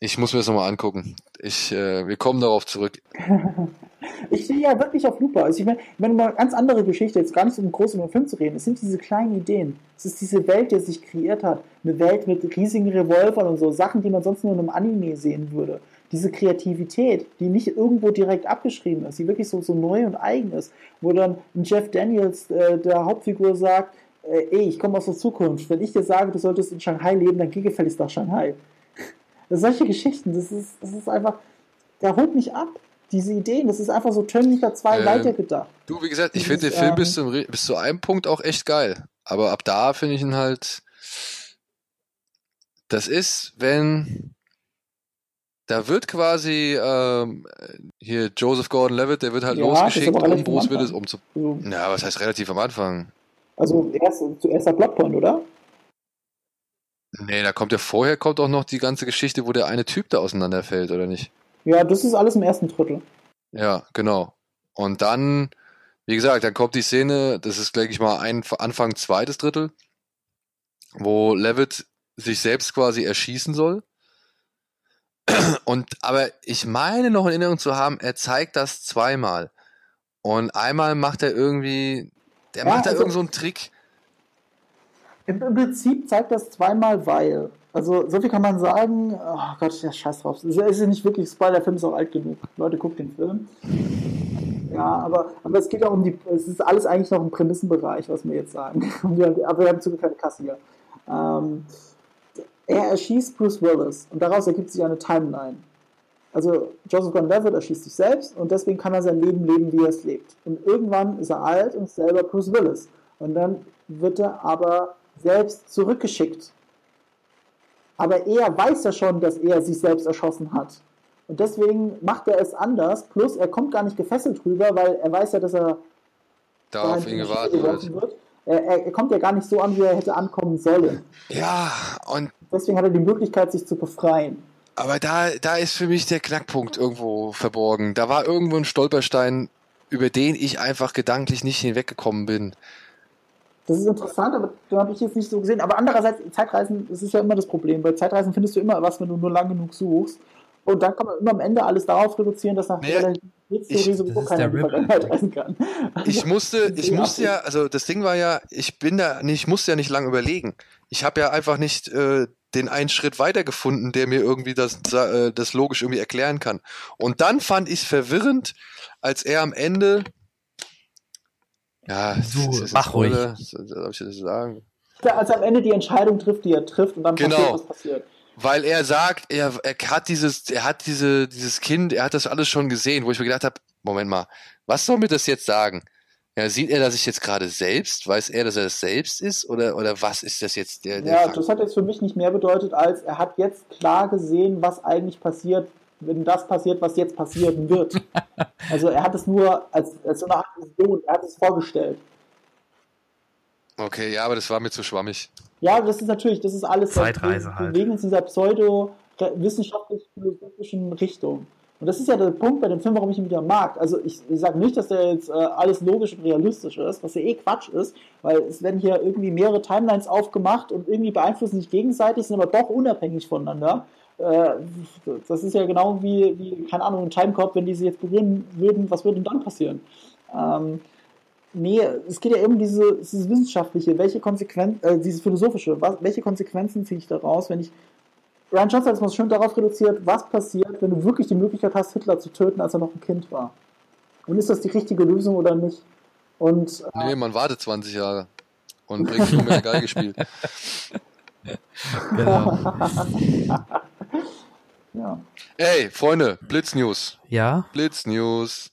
Ich muss mir das nochmal angucken. Ich, äh, wir kommen darauf zurück. *laughs* ich sehe ja wirklich auf Lupa. Also ich meine, wenn mal ganz andere Geschichte, jetzt gar nicht so um groß über den Film zu reden, es sind diese kleinen Ideen. Es ist diese Welt, die sich kreiert hat. Eine Welt mit riesigen Revolvern und so, Sachen, die man sonst nur in einem Anime sehen würde. Diese Kreativität, die nicht irgendwo direkt abgeschrieben ist, die wirklich so, so neu und eigen ist, wo dann Jeff Daniels, äh, der Hauptfigur, sagt, äh, ey, ich komme aus der Zukunft. Wenn ich dir sage, du solltest in Shanghai leben, dann geh gefälligst nach Shanghai solche Geschichten, das ist, das ist einfach, der holt mich ab. Diese Ideen, das ist einfach so Terminator 2 ähm, weitergedacht. Du, wie gesagt, ich finde den Film ähm, bis, zum, bis zu einem Punkt auch echt geil. Aber ab da finde ich ihn halt. Das ist, wenn. Da wird quasi ähm, hier Joseph Gordon-Levitt, der wird halt ja, losgeschickt, um Bruce Willis umzu. Also, ja, was heißt relativ am Anfang? Also erst, zuerst der Blockpoint, oder? Nee, da kommt ja vorher kommt auch noch die ganze Geschichte, wo der eine Typ da auseinanderfällt, oder nicht? Ja, das ist alles im ersten Drittel. Ja, genau. Und dann, wie gesagt, dann kommt die Szene, das ist, denke ich mal, ein Anfang zweites Drittel, wo Levitt sich selbst quasi erschießen soll. Und, aber ich meine noch in Erinnerung zu haben, er zeigt das zweimal. Und einmal macht er irgendwie, der ja, macht da also, irgend so einen Trick, im, Prinzip zeigt das zweimal, weil. Also, so viel kann man sagen. Oh Gott, ja, scheiß drauf. Es ist ja nicht wirklich Spoiler, der Film ist auch alt genug. Leute, guckt den Film. Ja, aber, aber es geht auch um die. Es ist alles eigentlich noch im Prämissenbereich, was wir jetzt sagen. *laughs* aber wir haben zu keine Kasse hier. Ähm, er erschießt Bruce Willis und daraus ergibt sich eine Timeline. Also Joseph Gordon-Levitt erschießt sich selbst und deswegen kann er sein Leben leben, wie er es lebt. Und irgendwann ist er alt und selber Bruce Willis. Und dann wird er aber selbst zurückgeschickt. Aber er weiß ja schon, dass er sich selbst erschossen hat. Und deswegen macht er es anders. Plus, er kommt gar nicht gefesselt rüber, weil er weiß ja, dass er da auf ihn gewartet wird. wird. Er, er, kommt ja gar nicht so an, wie er hätte ankommen sollen. Ja, und. Deswegen hat er die Möglichkeit, sich zu befreien. Aber da, da ist für mich der Knackpunkt irgendwo verborgen. Da war irgendwo ein Stolperstein, über den ich einfach gedanklich nicht hinweggekommen bin. Das ist interessant, aber da habe ich jetzt nicht so gesehen. Aber andererseits, Zeitreisen, das ist ja immer das Problem. Bei Zeitreisen findest du immer was, wenn du nur lang genug suchst. Und dann kann man immer am Ende alles darauf reduzieren, dass nach naja, der Relativitätstheorie sowieso keiner reisen kann. Also, ich *laughs* musste, ich musste ja, also das Ding war ja, ich bin da, ich musste ja nicht lange überlegen. Ich habe ja einfach nicht äh, den einen Schritt weiter gefunden, der mir irgendwie das, äh, das logisch irgendwie erklären kann. Und dann fand ich es verwirrend, als er am Ende ja, so, das ist mach ruhig. Soll ich das sagen? Als am Ende die Entscheidung trifft, die er trifft und dann genau. passiert, was passiert. Weil er sagt, er, er hat dieses, er hat diese, dieses Kind, er hat das alles schon gesehen, wo ich mir gedacht habe, Moment mal, was soll mir das jetzt sagen? Ja, sieht er das jetzt gerade selbst? Weiß er, dass er es selbst ist? Oder, oder was ist das jetzt der, der Ja, Fakt? das hat jetzt für mich nicht mehr bedeutet, als er hat jetzt klar gesehen, was eigentlich passiert, wenn das passiert, was jetzt passieren wird. *laughs* also er hat es nur als, als so eine Art Vision, er hat es vorgestellt. Okay, ja, aber das war mir zu schwammig. Ja, das ist natürlich, das ist alles. Zeitreise halt. in dieser pseudo-wissenschaftlich-philosophischen Richtung. Und das ist ja der Punkt bei dem Film, warum ich ihn wieder mag. Also ich, ich sage nicht, dass der jetzt äh, alles logisch und realistisch ist, was ja eh Quatsch ist, weil es werden hier irgendwie mehrere Timelines aufgemacht und irgendwie beeinflussen sich gegenseitig, sind aber doch unabhängig voneinander. Äh, das ist ja genau wie, wie, keine Ahnung, ein Timecode, wenn die sie jetzt berühren würden, was würde denn dann passieren? Ähm, nee, es geht ja eben um diese, dieses Wissenschaftliche, welche Konsequenzen, äh, dieses Philosophische, was, welche Konsequenzen ziehe ich daraus, wenn ich Ryan Johnson hat es mal schön darauf reduziert, was passiert, wenn du wirklich die Möglichkeit hast, Hitler zu töten, als er noch ein Kind war. Und ist das die richtige Lösung oder nicht? Und, äh, nee, man wartet 20 Jahre und bringt nur mehr Geige gespielt. genau. *laughs* ja. Ey, Freunde, Blitznews. Ja? Blitznews.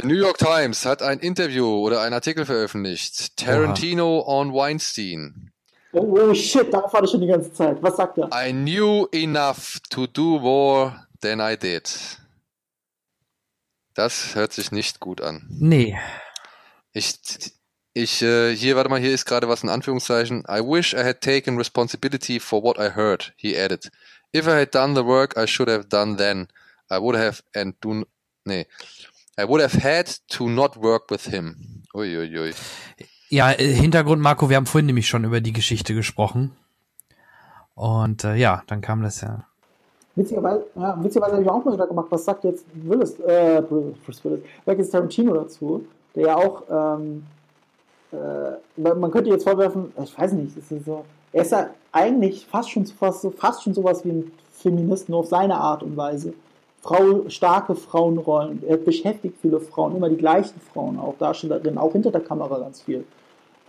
The New York Times hat ein Interview oder einen Artikel veröffentlicht. Tarantino on Weinstein. Oh, oh shit, darauf war ich schon die ganze Zeit. Was sagt er? I knew enough to do more than I did. Das hört sich nicht gut an. Nee. Ich, ich, äh, hier, warte mal, hier ist gerade was in Anführungszeichen. I wish I had taken responsibility for what I heard, he added. If I had done the work I should have done then, I would have and do, nee. I would have had to not work with him. Uiuiui. Ui, ui. Ja, äh, Hintergrund, Marco, wir haben vorhin nämlich schon über die Geschichte gesprochen. Und äh, ja, dann kam das ja. Witzigerweise, ja, witzigerweise habe ich auch mal wieder gemacht, was sagt jetzt Willis, äh, Bruce Willis, sagt jetzt Tarantino dazu, der ja auch, ähm, äh, man könnte jetzt vorwerfen, ich weiß nicht, ist so, er ist ja eigentlich fast schon, fast, fast schon sowas wie ein Feminist, nur auf seine Art und Weise. Frau, starke Frauenrollen, er beschäftigt viele Frauen, immer die gleichen Frauen auch, Darstellerinnen, auch hinter der Kamera ganz viel.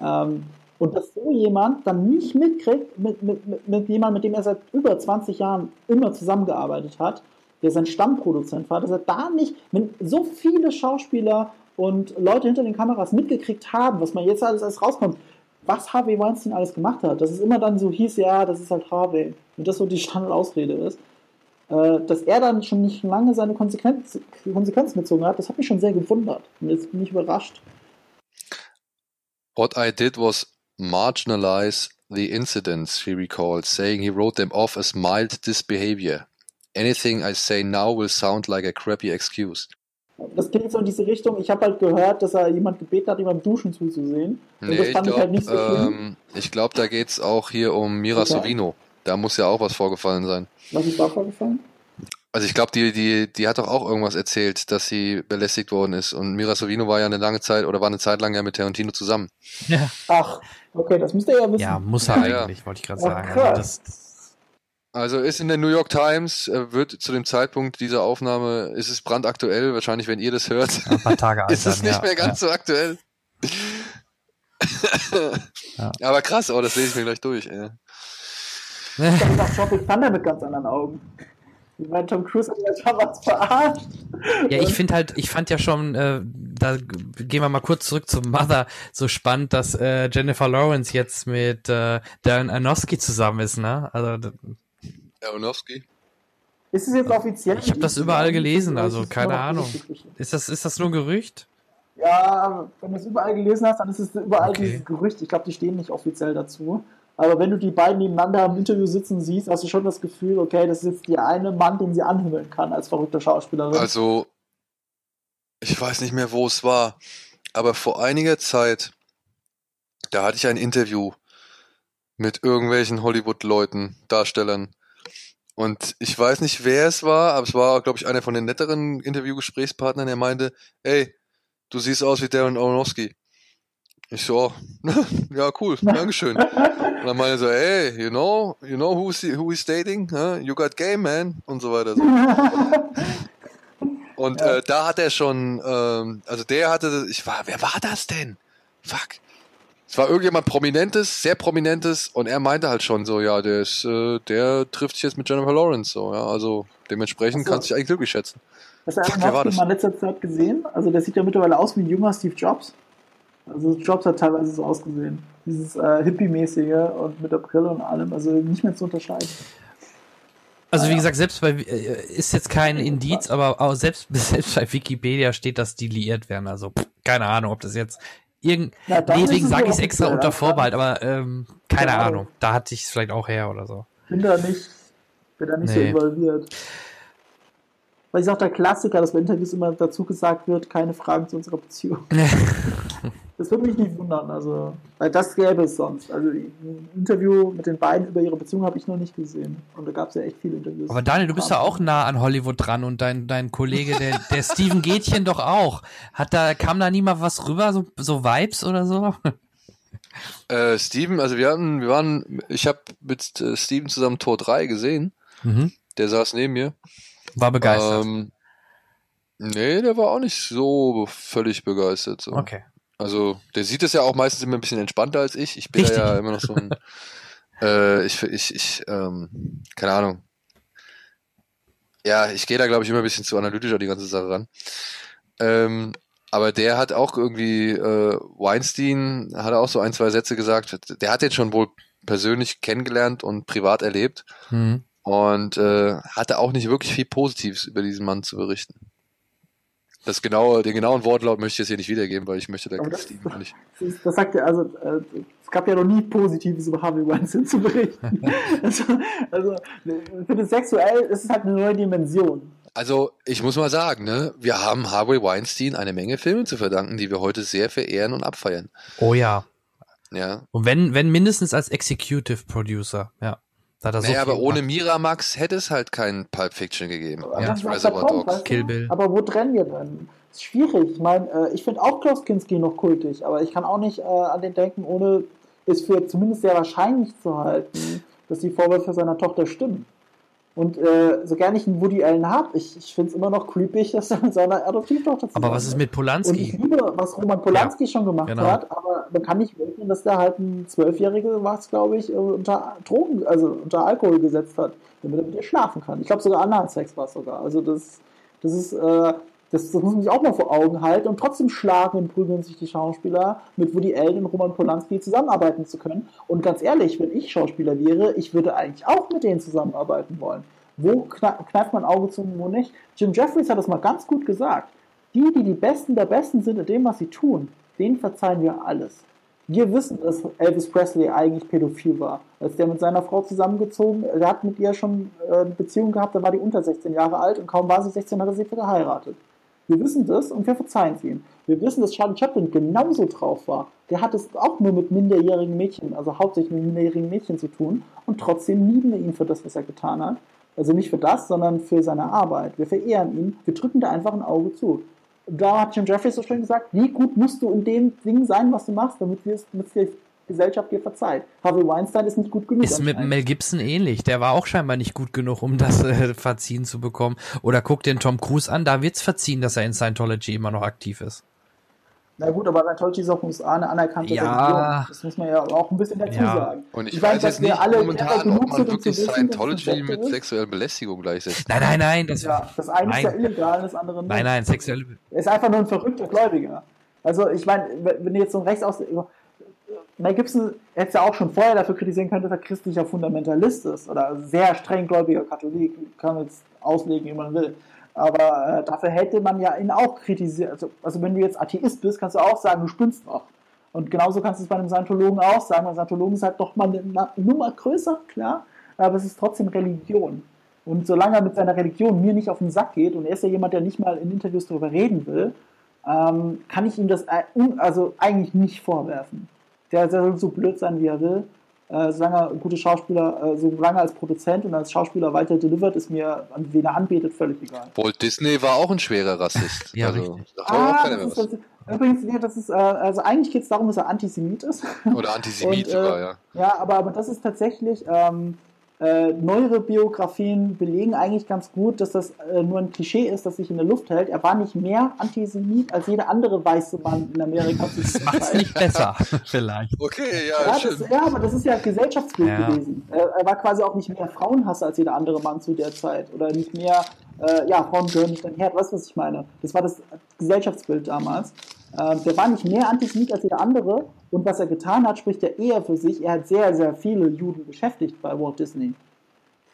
Ähm, und dass so jemand dann nicht mitkriegt, mit, mit, mit, mit jemandem, mit dem er seit über 20 Jahren immer zusammengearbeitet hat, der sein Stammproduzent war, dass er da nicht, wenn so viele Schauspieler und Leute hinter den Kameras mitgekriegt haben, was man jetzt alles alles rauskommt, was Harvey Weinstein alles gemacht hat, dass es immer dann so hieß, ja, das ist halt Harvey. Und das so die Standardausrede ist. Äh, dass er dann schon nicht lange seine Konsequenz, Konsequenzen gezogen hat, das hat mich schon sehr gewundert. Und jetzt bin ich überrascht. What I did was marginalize the incidents, she recalled, saying he wrote them off as mild disbehavior. Anything I say now will sound like a crappy excuse. Das klingt so in diese Richtung. Ich habe halt gehört, dass er jemand gebeten hat, ihm beim Duschen zuzusehen. Und nee, das fand ich ich halt nicht so schlimm. ähm, ich glaube, da geht's auch hier um Mira Okay. Sorvino. Da muss ja auch was vorgefallen sein. Was ist da vorgefallen? Also ich glaube, die, die, die hat doch auch irgendwas erzählt, dass sie belästigt worden ist. Und Mira Sorvino war ja eine lange Zeit oder war eine Zeit lang ja mit Tarantino zusammen. Ja, Ach, okay, das müsst ihr ja wissen. ja muss er Ja. eigentlich, wollte ich gerade Ach, sagen. krass. Also Also ist in der New York Times, äh, wird zu dem Zeitpunkt dieser Aufnahme, ist es brandaktuell, wahrscheinlich wenn ihr das hört, ein paar Tage *laughs* alt ist es nicht ja, mehr ganz so aktuell. Ja. *laughs* Aber krass, oh, das lese ich mir gleich durch. Ey. Ich habe gedacht, Tropic Thunder mit ganz anderen Augen. Ich meine, Tom Cruise hat ja damals verarscht. Ja, ich finde halt, ich fand ja schon, äh, da gehen wir mal kurz zurück zum Mother, so spannend, dass äh, Jennifer Lawrence jetzt mit äh, Darren Aronofsky zusammen ist, ne? Also Aronofsky? Ist es jetzt offiziell? ich habe das überall gelesen, also keine Ahnung. Ist das ist das nur ein Gerücht? Ja, wenn du es überall gelesen hast, dann ist es überall Okay. dieses Gerücht. Ich glaube, die stehen nicht offiziell dazu. Aber wenn du die beiden nebeneinander im Interview sitzen siehst, hast du schon das Gefühl, okay, das ist jetzt der eine Mann, den sie anhimmeln kann als verrückte Schauspielerin. Also, ich weiß nicht mehr, wo es war, aber vor einiger Zeit, da hatte ich ein Interview mit irgendwelchen Hollywood-Leuten, Darstellern. Und ich weiß nicht, wer es war, aber es war, glaube ich, einer von den netteren Interviewgesprächspartnern, der meinte, ey, du siehst aus wie Darren Aronofsky. Ich so, *laughs* ja, cool, Dankeschön. *laughs* Und dann meinte er so, ey, you know, you know who's, who he's dating? Huh? You got game, man. Und so weiter. So. *laughs* Und äh, da hat er schon, ähm, also der hatte, ich war, wer war das denn? Fuck. Es war irgendjemand Prominentes, sehr Prominentes, und er meinte halt schon so, ja, der ist, äh, der trifft sich jetzt mit Jennifer Lawrence, so, ja, also dementsprechend so. kannst du dich eigentlich glücklich schätzen. Hast du Fuck, wer war das? mal in letzter Zeit gesehen? Also der sieht ja mittlerweile aus wie ein junger Steve Jobs. Also Jobs hat teilweise so ausgesehen. Dieses äh, Hippie-mäßige und mit der Brille und allem, also nicht mehr zu unterscheiden. Also wie gesagt, selbst bei äh, ist jetzt kein Indiz, aber auch selbst, *laughs* selbst bei Wikipedia steht, dass die liiert werden. Also pff, keine Ahnung, ob das jetzt irgend. Ja, nee, deswegen es sage ja ich es extra unter ja, Vorbehalt, aber ähm, keine Keine Ahnung. Ahnung. Da hatte ich es vielleicht auch her oder so. Bin da nicht, bin da nicht so Nee. involviert. Weil ist auch der Klassiker, dass bei Interviews immer dazu gesagt wird, keine Fragen zu unserer Beziehung. *laughs* Das würde mich nicht wundern, also, weil das gäbe es sonst. Also ein Interview mit den beiden über ihre Beziehung habe ich noch nicht gesehen. Und da gab es ja echt viele Interviews. Aber Daniel, du bist ja auch nah an Hollywood dran und dein, dein Kollege, der, der Steven Gätchen doch auch. Hat da, kam da nie mal was rüber, so, so Vibes oder so? *laughs* Äh, Steven, also wir hatten, wir waren, ich habe mit äh, Steven zusammen Tor 3 gesehen. Mhm. Der saß neben mir. War begeistert. Ähm, nee, der war auch nicht so völlig begeistert. So. Okay. Also, der sieht es ja auch meistens immer ein bisschen entspannter als ich. Ich bin ja immer noch so ein, *laughs* äh, ich, ich, ich, ähm, keine Ahnung. Ja, ich gehe da, glaube ich, immer ein bisschen zu analytisch an die ganze Sache ran. Ähm, Aber der hat auch irgendwie, äh, Weinstein hat auch so ein, zwei Sätze gesagt. Der hat den schon wohl persönlich kennengelernt und privat erlebt. Mhm. Und äh, hatte auch nicht wirklich viel Positives über diesen Mann zu berichten. Das genaue, den genauen Wortlaut möchte ich jetzt hier nicht wiedergeben, weil ich möchte da das, Steven nicht. *laughs* das, das sagt ja, also äh, es gab ja noch nie Positives über Harvey Weinstein zu berichten. *laughs* also, also für das Sexuell ist es halt eine neue Dimension. Also, ich muss mal sagen, ne, wir haben Harvey Weinstein eine Menge Filme zu verdanken, die wir heute sehr verehren und abfeiern. Oh ja. Ja. Und wenn, wenn mindestens als Executive Producer, ja. Da hat er so naja, viel aber ohne. Miramax hätte es halt keinen Pulp Fiction gegeben. Ist halt Reservoir Dogs. weißt du? Kill Bill. Aber wo trennen wir denn? Ist schwierig. Ich meine, äh, ich finde auch Klaus Kinski noch kultig, aber ich kann auch nicht äh, an den denken, ohne es für zumindest sehr wahrscheinlich zu halten, dass die Vorwürfe seiner Tochter stimmen. Und äh, so gerne ich einen Woody Allen habe, ich, ich finde es immer noch creepig, *laughs* dass er mit seiner Adoptivtochter Aber was ist mit Und ich Polanski? liebe, was Roman Polanski schon gemacht genau. hat, aber man kann nicht leugnen, dass der halt ein Zwölfjährige, was glaube ich, äh, unter Drogen, also unter Alkohol gesetzt hat, damit er mit ihr schlafen kann. Ich glaube sogar Analsex war es sogar. Also das, das ist, äh, das, das muss man sich auch mal vor Augen halten und trotzdem schlagen und prügeln sich die Schauspieler mit Woody Allen und Roman Polanski zusammenarbeiten zu können. Und ganz ehrlich, wenn ich Schauspieler wäre, ich würde eigentlich auch mit denen zusammenarbeiten wollen. Wo kneift man Auge zu und wo nicht? Jim Jeffries hat das mal ganz gut gesagt. Die, die die Besten der Besten sind in dem, was sie tun, denen verzeihen wir alles. Wir wissen, dass Elvis Presley eigentlich pädophil war. Als der mit seiner Frau zusammengezogen, der hat mit ihr schon äh, eine Beziehung gehabt, da war die unter 16 Jahre alt und kaum war sie 16, hat er sie geheiratet. Wir wissen das und wir verzeihen es ihm. Wir wissen, dass Charlie Chaplin genauso drauf war. Der hat es auch nur mit minderjährigen Mädchen, also hauptsächlich mit minderjährigen Mädchen zu tun und trotzdem lieben wir ihn für das, was er getan hat. Also nicht für das, sondern für seine Arbeit. Wir verehren ihn, wir drücken da einfach ein Auge zu. Da hat Jim Jeffries so schön gesagt, wie gut musst du in dem Ding sein, was du machst, damit wir es die Gesellschaft dir verzeiht. Harvey Weinstein ist nicht gut genug. Ist mit. Mel Gibson ähnlich. Der war auch scheinbar nicht gut genug, um das äh, verziehen zu bekommen. Oder guck den Tom Cruise an, da wird's verziehen, dass er in Scientology immer noch aktiv ist. Na gut, aber Scientology ist auch USA eine anerkannte Ja. Religion. Das muss man ja auch ein bisschen dazu Ja. sagen. Und ich, Ich weiß weiß, dass jetzt wir nicht alle momentan, ob man wirklich wissen, Scientology mit ist. sexuellen Belästigung gleichsetzt. Nein, nein, nein, das, Ja, das eine ist ja Nein. illegal, das andere nicht. nein, nein, sexuelle, Er ist einfach nur ein verrückter Gläubiger. Also ich meine, wenn wenn du jetzt so ein Rechtsaus... Mel Gibson hätte ja auch schon vorher dafür kritisieren können, dass er christlicher Fundamentalist ist oder sehr streng gläubiger Katholik, kann man jetzt auslegen, wie man will. Aber äh, dafür hätte man ja ihn auch kritisiert. Also, also wenn du jetzt Atheist bist, kannst du auch sagen, du spinnst noch. Und genauso kannst du es bei einem Scientologen auch sagen, weil Scientologen ist halt doch mal eine Nummer größer, klar, aber es ist trotzdem Religion. Und solange er mit seiner Religion mir nicht auf den Sack geht, und er ist ja jemand, der nicht mal in Interviews darüber reden will, ähm, kann ich ihm das äh, also eigentlich nicht vorwerfen. Der, der soll so blöd sein, wie er will. Äh, solange er ein guter Schauspieler, äh, solange er als Produzent und als Schauspieler weiter delivert, ist mir, an wen er anbetet, völlig egal. Walt Disney war auch ein schwerer Rassist. Ja, also, richtig. da hat auch Ah, das mehr ist, das, übrigens, ja, das ist, äh, also eigentlich geht es darum, dass er Antisemit ist. Oder *laughs* Antisemit Und, äh, sogar, ja. Ja, aber, aber das ist tatsächlich, ähm, äh, neuere Biografien belegen eigentlich ganz gut, dass das äh, nur ein Klischee ist, das sich in der Luft hält. Er war nicht mehr Antisemit als jeder andere weiße Mann in Amerika. macht's Zeit. nicht besser, *laughs* vielleicht. Okay, ja, Ja, schön. das, ja, aber das ist ja Gesellschaftsbild Ja. gewesen. Er, er war quasi auch nicht mehr Frauenhasser als jeder andere Mann zu der Zeit. Oder nicht mehr, äh, ja, Frauen gehören nicht dein Herd. Weißt du, was ich meine? Das war das Gesellschaftsbild damals. Ähm, der war nicht mehr Antisemit als jeder andere. Und was er getan hat, spricht er eher für sich. Er hat sehr, sehr viele Juden beschäftigt bei Walt Disney.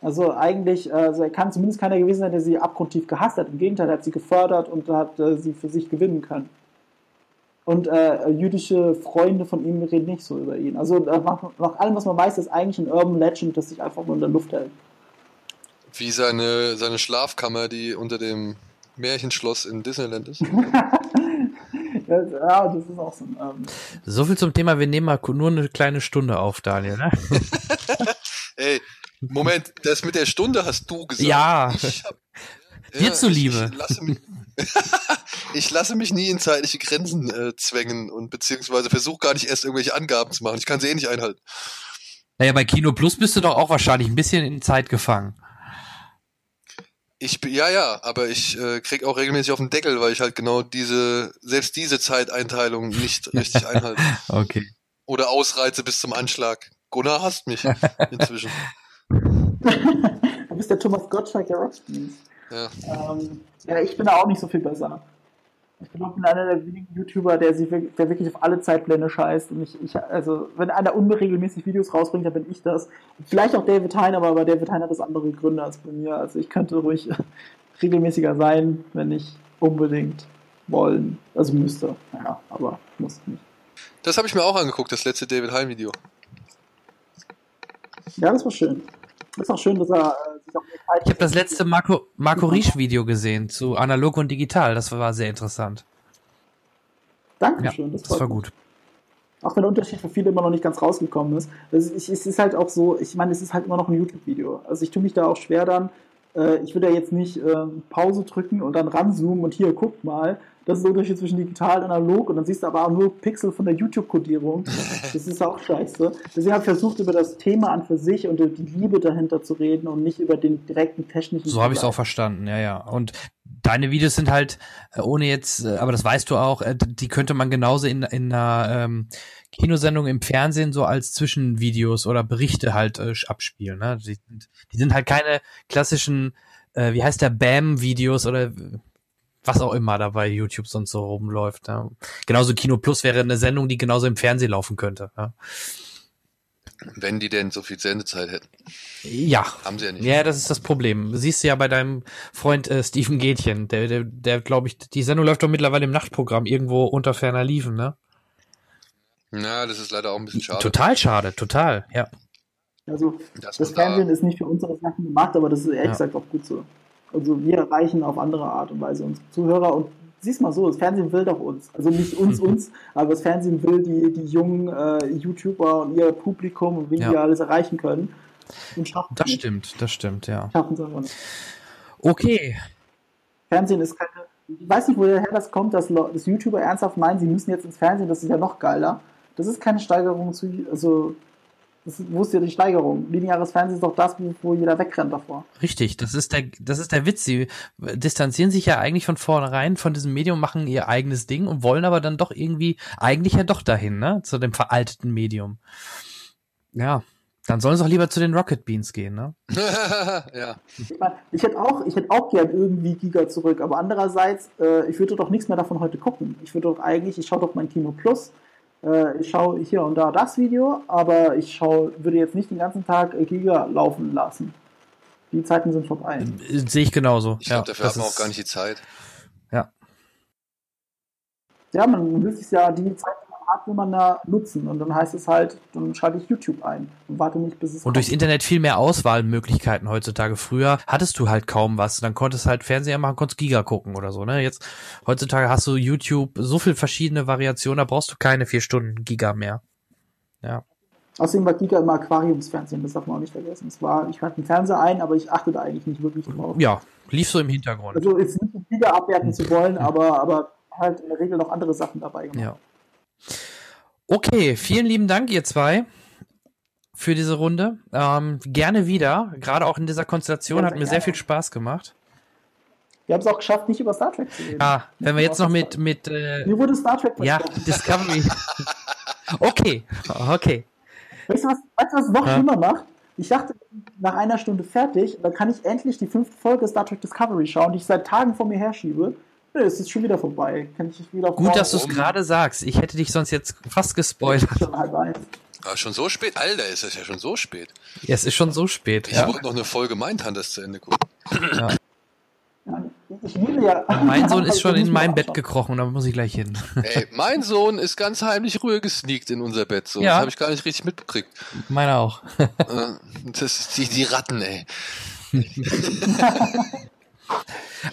Also eigentlich, äh, also er kann zumindest keiner gewesen sein, der sie abgrundtief gehasst hat. Im Gegenteil, er hat sie gefördert und hat äh, sie für sich gewinnen können. Und äh, jüdische Freunde von ihm reden nicht so über ihn. Also äh, nach, nach allem, was man weiß, ist eigentlich ein Urban Legend, das sich einfach nur in der Luft hält. Wie seine, seine Schlafkammer, die unter dem Märchenschloss in Disneyland ist. *laughs* Ja, ja, das ist auch so ein. Ähm, So viel zum Thema, wir nehmen mal nur eine kleine Stunde auf, Daniel. Ne? *laughs* Ey, Moment, das mit der Stunde hast du gesagt. Ja. Ich hab, *laughs* Dir zuliebe. Ich, ich, lasse mich, *laughs* ich lasse mich nie in zeitliche Grenzen äh, zwängen und beziehungsweise versuche gar nicht erst irgendwelche Angaben zu machen. Ich kann sie eh nicht einhalten. Naja, bei Kino Plus bist du doch auch wahrscheinlich ein bisschen in Zeit gefangen. Ich bin, ja, ja, aber ich äh, krieg auch regelmäßig auf den Deckel, weil ich halt genau diese, selbst diese Zeiteinteilung nicht *laughs* richtig einhalte. Okay. Oder ausreize bis zum Anschlag. Gunnar hasst mich *laughs* inzwischen. *laughs* du bist der Thomas Gottschalk der Rockstars. Ja. Ähm, ja, ich bin da auch nicht so viel besser. Ich bin einer der wenigen YouTuber, der, sich, der wirklich auf alle Zeitblende scheißt. Und ich, ich, also, wenn einer unregelmäßig Videos rausbringt, dann bin ich das. Vielleicht auch David Hein, aber bei David Hein hat das andere Gründe als bei mir. Also ich könnte ruhig *laughs* regelmäßiger sein, wenn ich unbedingt wollen. Also müsste. Ja, aber muss nicht. Das habe ich mir auch angeguckt, das letzte David Hein Video. Ja, das war schön. Das ist auch schön, dass er Ich habe das letzte Marco, Marco Riesch Video gesehen zu analog und digital. Das war sehr interessant. Dankeschön. Ja, das, das war gut. Auch wenn der Unterschied für viele immer noch nicht ganz rausgekommen ist. Es ist, es ist halt auch so, ich meine, es ist halt immer noch ein YouTube-Video. Also ich tue mich da auch schwer dann. Äh, ich will da jetzt nicht äh, Pause drücken und dann ranzoomen und hier, guckt mal. Das ist der Unterschied zwischen digital und analog und dann siehst du aber auch nur Pixel von der YouTube-Kodierung. *laughs* Das ist auch scheiße. Deswegen habe ich versucht, über das Thema an für sich und die Liebe dahinter zu reden und nicht über den direkten technischen So habe ich es auch verstanden, ja, ja. Und deine Videos sind halt, äh, ohne jetzt, äh, aber das weißt du auch, äh, die könnte man genauso in, in einer ähm, Kinosendung im Fernsehen so als Zwischenvideos oder Berichte halt äh, abspielen. Ne? Die, sind- die sind halt keine klassischen, äh, wie heißt der, Bam-Videos oder was auch immer da bei YouTube sonst so rumläuft. Ja. Genauso Kino Plus wäre eine Sendung, die genauso im Fernsehen laufen könnte. Ja. Wenn die denn so viel Sendezeit hätten. Ja. Haben sie ja nicht. Ja, das ist das Problem. Siehst du ja bei deinem Freund äh, Steven Gätchen, der, der, der glaube ich, die Sendung läuft doch mittlerweile im Nachtprogramm irgendwo unter ferner Liefen, ne? Ja, das ist leider auch ein bisschen schade. Total schade, total, ja. Also Dass das man da- Fernsehen ist nicht für unsere Sachen gemacht, aber das ist ehrlich Ja. gesagt auch gut so. Also wir erreichen auf andere Art und Weise unsere Zuhörer und siehst mal so, das Fernsehen will doch uns. Also nicht uns, *laughs* uns, aber das Fernsehen will die, die jungen äh, YouTuber und ihr Publikum und wie Ja. die alles erreichen können. Und schaffen Das nicht. stimmt, das stimmt, ja. Schaffen es einfach nicht. Okay. Fernsehen ist keine. Ich weiß nicht, woher das kommt, dass, dass YouTuber ernsthaft meinen, sie müssen jetzt ins Fernsehen, das ist ja noch geiler. Das ist keine Steigerung zu. Also, wo ist ja die Steigerung? Lineares Fernsehen ist doch das, wo, jeder wegrennt davor. Richtig, das ist der, das ist der Witz. Sie distanzieren sich ja eigentlich von vornherein von diesem Medium, machen ihr eigenes Ding und wollen aber dann doch irgendwie, eigentlich ja doch dahin, ne? Zu dem veralteten Medium. Ja. Dann sollen sie auch lieber zu den Rocket Beans gehen, ne? *laughs* ja. Ich, mein, ich hätte auch, ich hätte auch gern irgendwie Giga zurück, aber andererseits, äh, ich würde doch nichts mehr davon heute gucken. Ich würde doch eigentlich, ich schaue doch mein Kino Plus, äh, ich schaue hier und da das Video, aber ich schaue, würde jetzt nicht den ganzen Tag Giga laufen lassen. Die Zeiten sind vorbei. Äh, Sehe ich genauso. Ich ja, glaube, dafür hat man auch gar nicht die Zeit. Ja. Ja, man will sich ja die Zeit, da nutzen. Und dann heißt es halt, dann schalte ich YouTube ein und warte nicht, bis es Und durchs Internet viel mehr Auswahlmöglichkeiten heutzutage. Früher hattest du halt kaum was. Dann konntest halt Fernseher machen, konntest Giga gucken oder so, ne? Jetzt, heutzutage hast du YouTube so viel verschiedene Variationen, da brauchst du keine vier Stunden Giga mehr. Ja. Außerdem war Giga immer Aquariumsfernsehen, das darf man auch nicht vergessen. Es war, ich schalte einen Fernseher ein, aber ich achte da eigentlich nicht wirklich drauf. Ja, lief so im Hintergrund. Also jetzt nicht Giga abwerten zu wollen, aber, aber halt in der Regel noch andere Sachen dabei gemacht. Ja. Okay, vielen lieben Dank, ihr zwei, für diese Runde. Ähm, gerne wieder, gerade auch in dieser Konstellation, hat sehr mir sehr viel Spaß gemacht. Wir haben es auch geschafft, nicht über Star Trek zu reden. Ah, wenn wir jetzt noch mit, mit äh, Mir wurde Star Trek ja. Discovery. Okay, okay. Weißt du, was, weißt du, was noch Ja. schlimmer macht? Ich dachte, nach einer Stunde fertig, dann kann ich endlich die fünfte Folge Star Trek Discovery schauen, die ich seit Tagen vor mir herschiebe. Nö, es ist schon wieder vorbei. Kann ich wieder Gut, dass du es gerade sagst. Ich hätte dich sonst jetzt fast gespoilert. schon halb eins. Ah, schon so spät? Alter, ist das ja schon so spät. Ja, es ist schon so spät. Ich Ja. wollte noch eine Folge Mindhunters zu Ende gucken. Ja. Ich liebe ja. Mein Sohn *laughs* ist schon in mein Bett gekrochen, da muss ich gleich hin. Ey, mein Sohn ist ganz heimlich rüber gesneakt in unser Bett. So. Ja. Das habe ich gar nicht richtig mitbekriegt. Meiner auch. *laughs* Äh, das ist die, die Ratten, ey.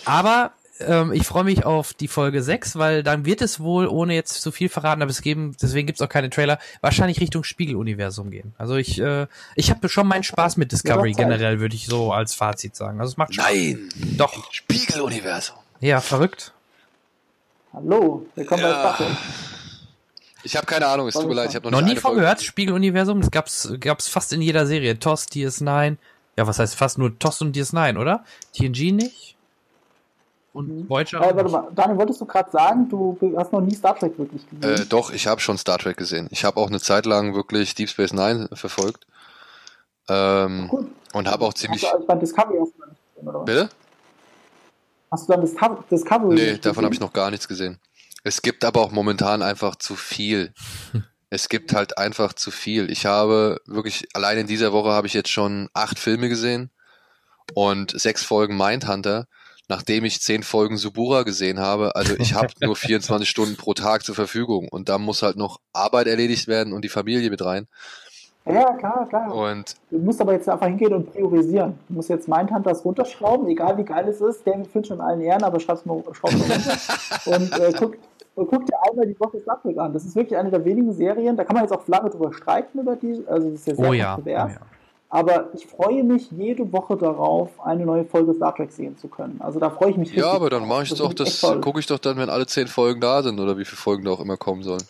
Aber ähm, ich freue mich auf die Folge 6, weil dann wird es wohl, ohne jetzt zu viel verraten, aber es geben, deswegen gibt's auch keine Trailer, wahrscheinlich Richtung Spiegeluniversum gehen. Also ich, äh, ich habe schon meinen Spaß mit Discovery generell, würde ich so als Fazit sagen. Also es macht Spaß. Nein! Doch. Spiegeluniversum. Ja, verrückt. Hallo, willkommen bei Ja. Star Trek. Ich habe keine Ahnung, es tut mir leid, ich habe noch, Noch nie von gehört, Spiegeluniversum, das gab's, gab's fast in jeder Serie. TOS, DS9, ja, was heißt fast nur TOS und DS9, oder? TNG nicht? Und Voyager auch Äh, warte mal, Daniel, wolltest du gerade sagen, du hast noch nie Star Trek wirklich gesehen? Äh, doch, ich habe schon Star Trek gesehen. Ich habe auch eine Zeit lang wirklich Deep Space Nine verfolgt. Ähm, und habe auch ziemlich. Also, Discovery hast du noch nicht gesehen, oder was? Bitte? Hast du dann das Discovery? Nee, davon habe ich noch gar nichts gesehen. Es gibt aber auch momentan einfach zu viel. *laughs* Es gibt halt einfach zu viel. Ich habe wirklich, allein in dieser Woche habe ich jetzt schon acht Filme gesehen und sechs Folgen Mindhunter, nachdem ich zehn Folgen Subura gesehen habe. Also ich habe nur *laughs* 24 Stunden pro Tag zur Verfügung und da muss halt noch Arbeit erledigt werden und die Familie mit rein. Ja, klar, klar. Und du musst aber jetzt einfach hingehen und priorisieren. Du musst jetzt Mindhunters runterschrauben, egal wie geil es ist. David Finch in allen Ehren, aber schreib's mal, schraub's mal runter. *laughs* und äh, guck, und guck dir einmal die Woche Star Trek an. Das ist wirklich eine der wenigen Serien, da kann man jetzt auch lange drüber streiten über die, also das ist ja sehr Oh ja, kontrovers. oh ja. Aber ich freue mich jede Woche darauf, eine neue Folge Star Trek sehen zu können. Also da freue ich mich ja, richtig aber dann mache ich Das doch das, gucke ich doch dann, wenn alle zehn Folgen da sind oder wie viele Folgen da auch immer kommen sollen.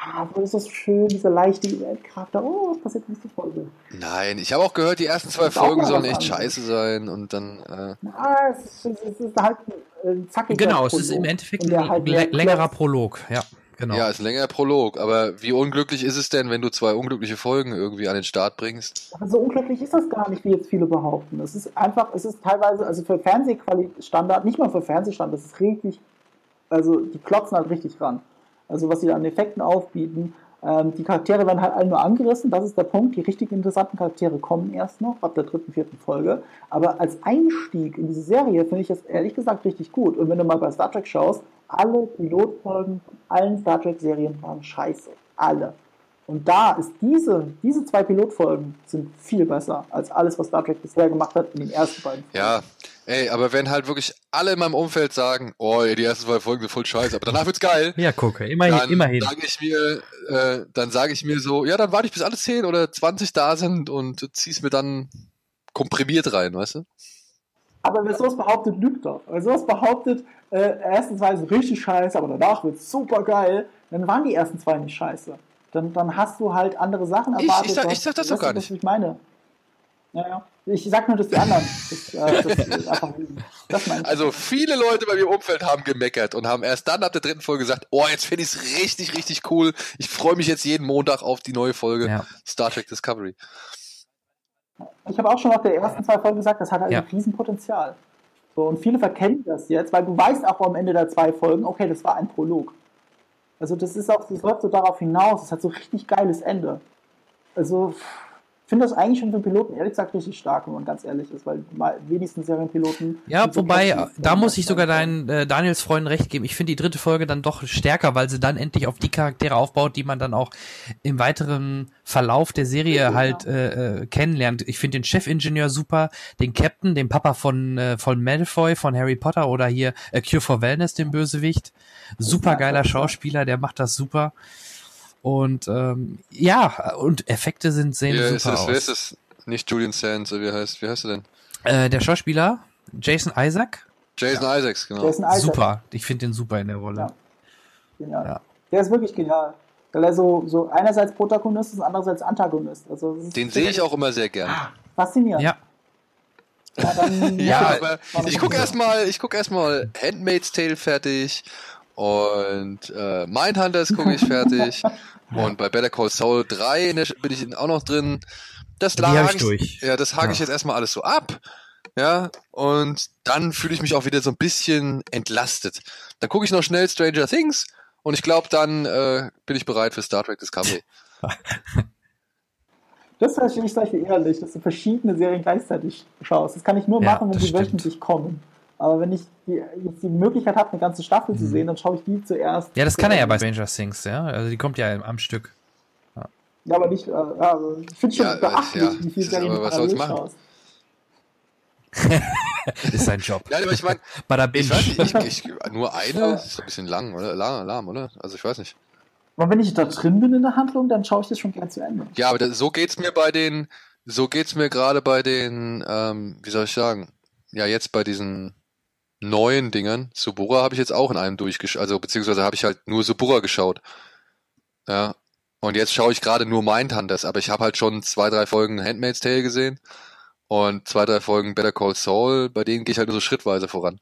Ah, aber ist das schön, dieser leichte Charakter. Oh, was passiert nächste Folge? Nein, ich habe auch gehört, die ersten zwei Das Folgen sollen echt anderes. scheiße sein und dann, äh, Ah, es ist, es ist halt ein zackiger Genau, es ist im Prolog. Endeffekt ein halt längerer Prolog. Ja, genau. ja, ist ein längerer Prolog, aber wie unglücklich ist es denn, wenn du zwei unglückliche Folgen irgendwie an den Start bringst? Aber so unglücklich ist das gar nicht, wie jetzt viele behaupten. Es ist einfach, es ist teilweise, also für Fernsehqualitätsstandard, nicht mal für Fernsehstandard, das ist richtig, also die klotzen halt richtig ran. Also was sie da an Effekten aufbieten. Ähm, die Charaktere werden halt alle nur angerissen, das ist der Punkt. Die richtig interessanten Charaktere kommen erst noch, ab der dritten, vierten Folge. Aber als Einstieg in diese Serie finde ich das ehrlich gesagt richtig gut. Und wenn du mal bei Star Trek schaust, alle Pilotfolgen von allen Star Trek-Serien waren scheiße. Alle. Und da ist diese, diese zwei Pilotfolgen sind viel besser als alles, was Star Trek bisher gemacht hat in den ersten beiden. Ja, ey, aber wenn halt wirklich alle in meinem Umfeld sagen, oh, ey, die ersten zwei Folgen sind voll scheiße, aber danach wird's geil. Ja, gucke, immerhin. Dann immerhin. sage ich mir, äh, dann sage ich mir so, ja, dann warte ich bis alle 10 oder 20 da sind und zieh's mir dann komprimiert rein, weißt du? Aber wer sowas behauptet, lügt doch. Wer sowas behauptet, äh, ersten zwei sind richtig scheiße, aber danach wird's super geil, dann waren die ersten zwei nicht scheiße. Dann, dann hast du halt andere Sachen Ich- erwartet. ich sag- was- ich sag das doch gar nicht. Was ich meine. Ja, ja. Ich sag nur, dass die anderen. Das, äh, das *laughs* einfach lügen. Ich. Also viele Leute bei mir im Umfeld haben gemeckert und haben erst dann ab der dritten Folge gesagt, oh, jetzt finde ich's richtig, richtig cool. Ich freue mich jetzt jeden Montag auf die neue Folge Star Trek Discovery. Ich habe auch schon nach der ersten zwei Folgen gesagt, das hat halt Ja. ein Riesenpotenzial. So, und viele verkennen das jetzt, weil du weißt auch am Ende der zwei Folgen, okay, das war ein Prolog. Also das ist auch, das läuft so darauf hinaus, es hat so richtig geiles Ende. Also ich finde das eigentlich schon für Piloten ehrlich gesagt richtig stark, wenn man ganz ehrlich ist, weil die mei- wenigsten Serienpiloten. Ja, sind so wobei, kreativ, da muss ich sogar deinen äh, Daniels Freunden recht geben. Ich finde die dritte Folge dann doch stärker, weil sie dann endlich auf die Charaktere aufbaut, die man dann auch im weiteren Verlauf der Serie halt äh, äh, kennenlernt. Ich finde den Chefingenieur super, den Captain, den Papa von äh, von Malfoy von Harry Potter oder hier äh, Cure for Wellness, den Bösewicht. Super geiler Schauspieler, der macht das super. Und ähm, ja, und Effekte sind sehen Wer ist super es? Wer ist aus. es? Nicht Julian Sands, wie heißt, wie heißt er denn? Äh, der Schauspieler Jason Isaac. Jason Isaacs, genau. Jason Isaac. Super, ich finde den super in der Rolle. Genial. Ja. Der ist wirklich genial. Weil er so, so einerseits Protagonist ist und andererseits Antagonist. Also ist Den sehe ich auch immer sehr gern. faszinierend. Ja. Ja, dann, *laughs* Ja, aber War ich gucke erstmal, ich gucke erstmal Handmaid's Tale fertig und äh, Mindhunters gucke ich fertig *laughs* und bei Better Call Saul 3 in der, bin ich auch noch drin. Das Die lag ich durch. Ja, das hake ich Ja. jetzt erstmal alles so ab. Ja, und dann fühle ich mich auch wieder so ein bisschen entlastet. Dann gucke ich noch schnell Stranger Things und ich glaube, dann äh, bin ich bereit für Star Trek Discovery. *laughs* Das verstehe ich solche ehrlich, dass du verschiedene Serien gleichzeitig schaust. Das kann ich nur Ja, machen, wenn das die stimmt. wöchentlich kommen. Aber wenn ich die, jetzt die Möglichkeit habe, eine ganze Staffel Mhm. zu sehen, dann schaue ich die zuerst. Ja, das kann er ja bei Stranger Things, ja. Also die kommt ja am Stück. Ja, aber nicht, äh, ja, also ich finde schon Ja, beachtlich, ja, wie viele das- Serien aber du was soll's parallel machen? *laughs* Ist sein Job. Nein, aber ich meine, *laughs* ich weiß nicht, ich, ich, nur *laughs* eine ist ein bisschen lang, oder? Lahm, lahm, oder? Also ich weiß nicht. Aber wenn ich da drin bin in der Handlung, dann schaue ich das schon gern zu Ende. Ja, aber das, so geht's mir bei den, so geht's mir gerade bei den, ähm, wie soll ich sagen, ja jetzt bei diesen neuen Dingern. Subura habe ich jetzt auch in einem durchgeschaut, also beziehungsweise habe ich halt nur Subura geschaut. Ja. Und jetzt schaue ich gerade nur Mindhunters, aber ich habe halt schon zwei, drei Folgen Handmaid's Tale gesehen und zwei, drei Folgen Better Call Saul, bei denen gehe ich halt nur so schrittweise voran.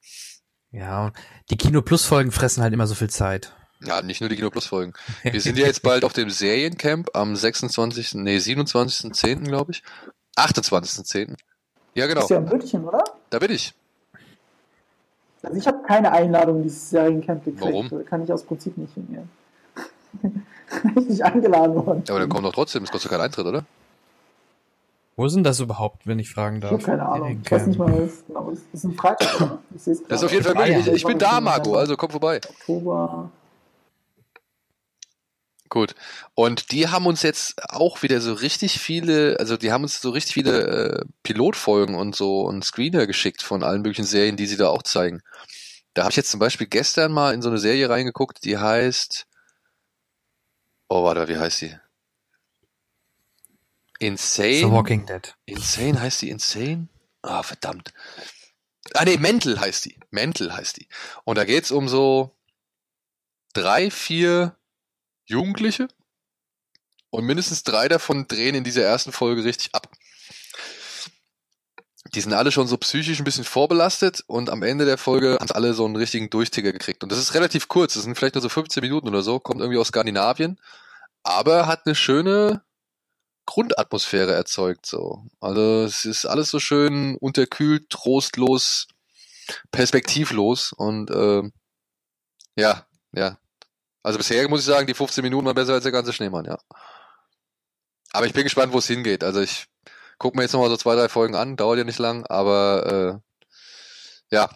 Ja, die Kino Plus Folgen fressen halt immer so viel Zeit. Ja, nicht nur die Kino Plus Folgen. *laughs* Wir sind ja jetzt bald auf dem Seriencamp am 26., nee, 27.10. glaube ich. 28.10. Ja, genau. Ist ja ein München, oder? Da bin ich. Also ich habe keine Einladung in dieses Seriencamp gekriegt. Warum? Kann ich aus Prinzip nicht hingehen. *laughs* ich nicht eingeladen worden. Ja, aber dann komm doch trotzdem, es kostet keinen Eintritt, oder? Wo ist denn das überhaupt, wenn ich fragen Ich darf? habe keine Ahnung. Ich weiß nicht mal, was genau ist. Das ist ein Freitag? Ich Das ist auf jeden Fall möglich. Ich, ich bin da, Marco, also komm vorbei. Oktober. Gut. Und die haben uns jetzt auch wieder so richtig viele, also die haben uns so richtig viele äh, Pilotfolgen und so und Screener geschickt von allen möglichen Serien, die sie da auch zeigen. Da habe ich jetzt zum Beispiel gestern mal in so eine Serie reingeguckt, die heißt, oh warte, wie heißt die? Insane. The Walking Dead. Insane heißt die Insane? Ah, verdammt. Ah nee, Mental heißt die. Mental heißt die. Und da geht's um so drei, vier Jugendliche und mindestens drei davon drehen in dieser ersten Folge richtig ab. Die sind alle schon so psychisch ein bisschen vorbelastet und am Ende der Folge haben sie alle so einen richtigen Durchticker gekriegt. Und das ist relativ kurz, das sind vielleicht nur so 15 Minuten oder so, kommt irgendwie aus Skandinavien, aber hat eine schöne Grundatmosphäre erzeugt, so. Also es ist alles so schön unterkühlt, trostlos, perspektivlos und ähm, ja, ja. Also bisher muss ich sagen, die 15 Minuten waren besser als der ganze Schneemann, ja. Aber ich bin gespannt, wo es hingeht. Also ich gucke mir jetzt nochmal so zwei, drei Folgen an, dauert ja nicht lang, aber äh, ja,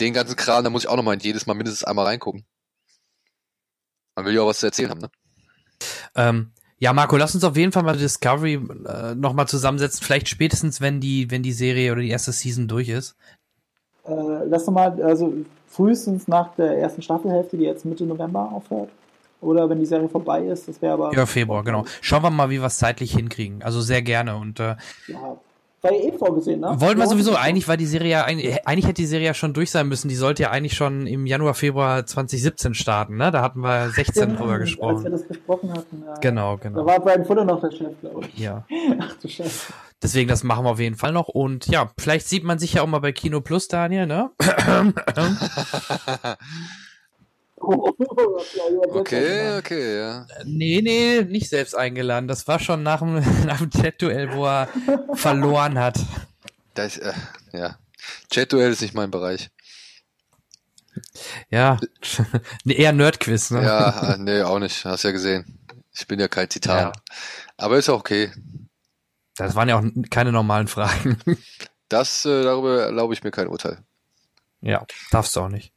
den ganzen Kram, da muss ich auch nochmal jedes Mal mindestens einmal reingucken. Man will ja auch was zu erzählen haben, ne? Ähm, ja, Marco, lass uns auf jeden Fall mal Discovery äh, nochmal zusammensetzen. Vielleicht spätestens, wenn die, wenn die Serie oder die erste Season durch ist. Äh, lass doch mal, also frühestens nach der ersten Staffelhälfte, die jetzt Mitte November aufhört. Oder wenn die Serie vorbei ist, das wäre aber. Ja, Februar, genau. Schauen wir mal, wie wir es zeitlich hinkriegen. Also sehr gerne. Und äh, Ja, war ja eh vorgesehen, ne? wollten wir sowieso, eigentlich war die Serie ja, eigentlich, hätte die Serie ja schon durch sein müssen. Die sollte ja eigentlich schon im Januar, Februar 2017 starten, ne? Da hatten wir 16 Stimmt, drüber Als wir gesprochen. das besprochen hatten. Ja. Genau, Da genau. war Brian Fuller noch der Chef, glaube ich. Ja. *laughs* Ach du Scheiße. Deswegen, das machen wir auf jeden Fall noch. Und ja, vielleicht sieht man sich ja auch mal bei Kino Plus, Daniel, ne? *laughs* *laughs* Okay, okay, ja. Nee, nee, nicht selbst eingeladen. Das war schon nach dem, *laughs* nach dem Chat-Duell, wo er *laughs* verloren hat. Das, äh, ja. Chat-Duell ist nicht mein Bereich. Ja, *laughs* eher Nerdquiz, ne? Ja, äh, nee, auch nicht. Hast ja gesehen. Ich bin ja kein Titan. Ja. Aber ist auch okay. Das waren ja auch keine normalen Fragen. Das, äh, darüber erlaube ich mir kein Urteil. Ja, darfst du auch nicht.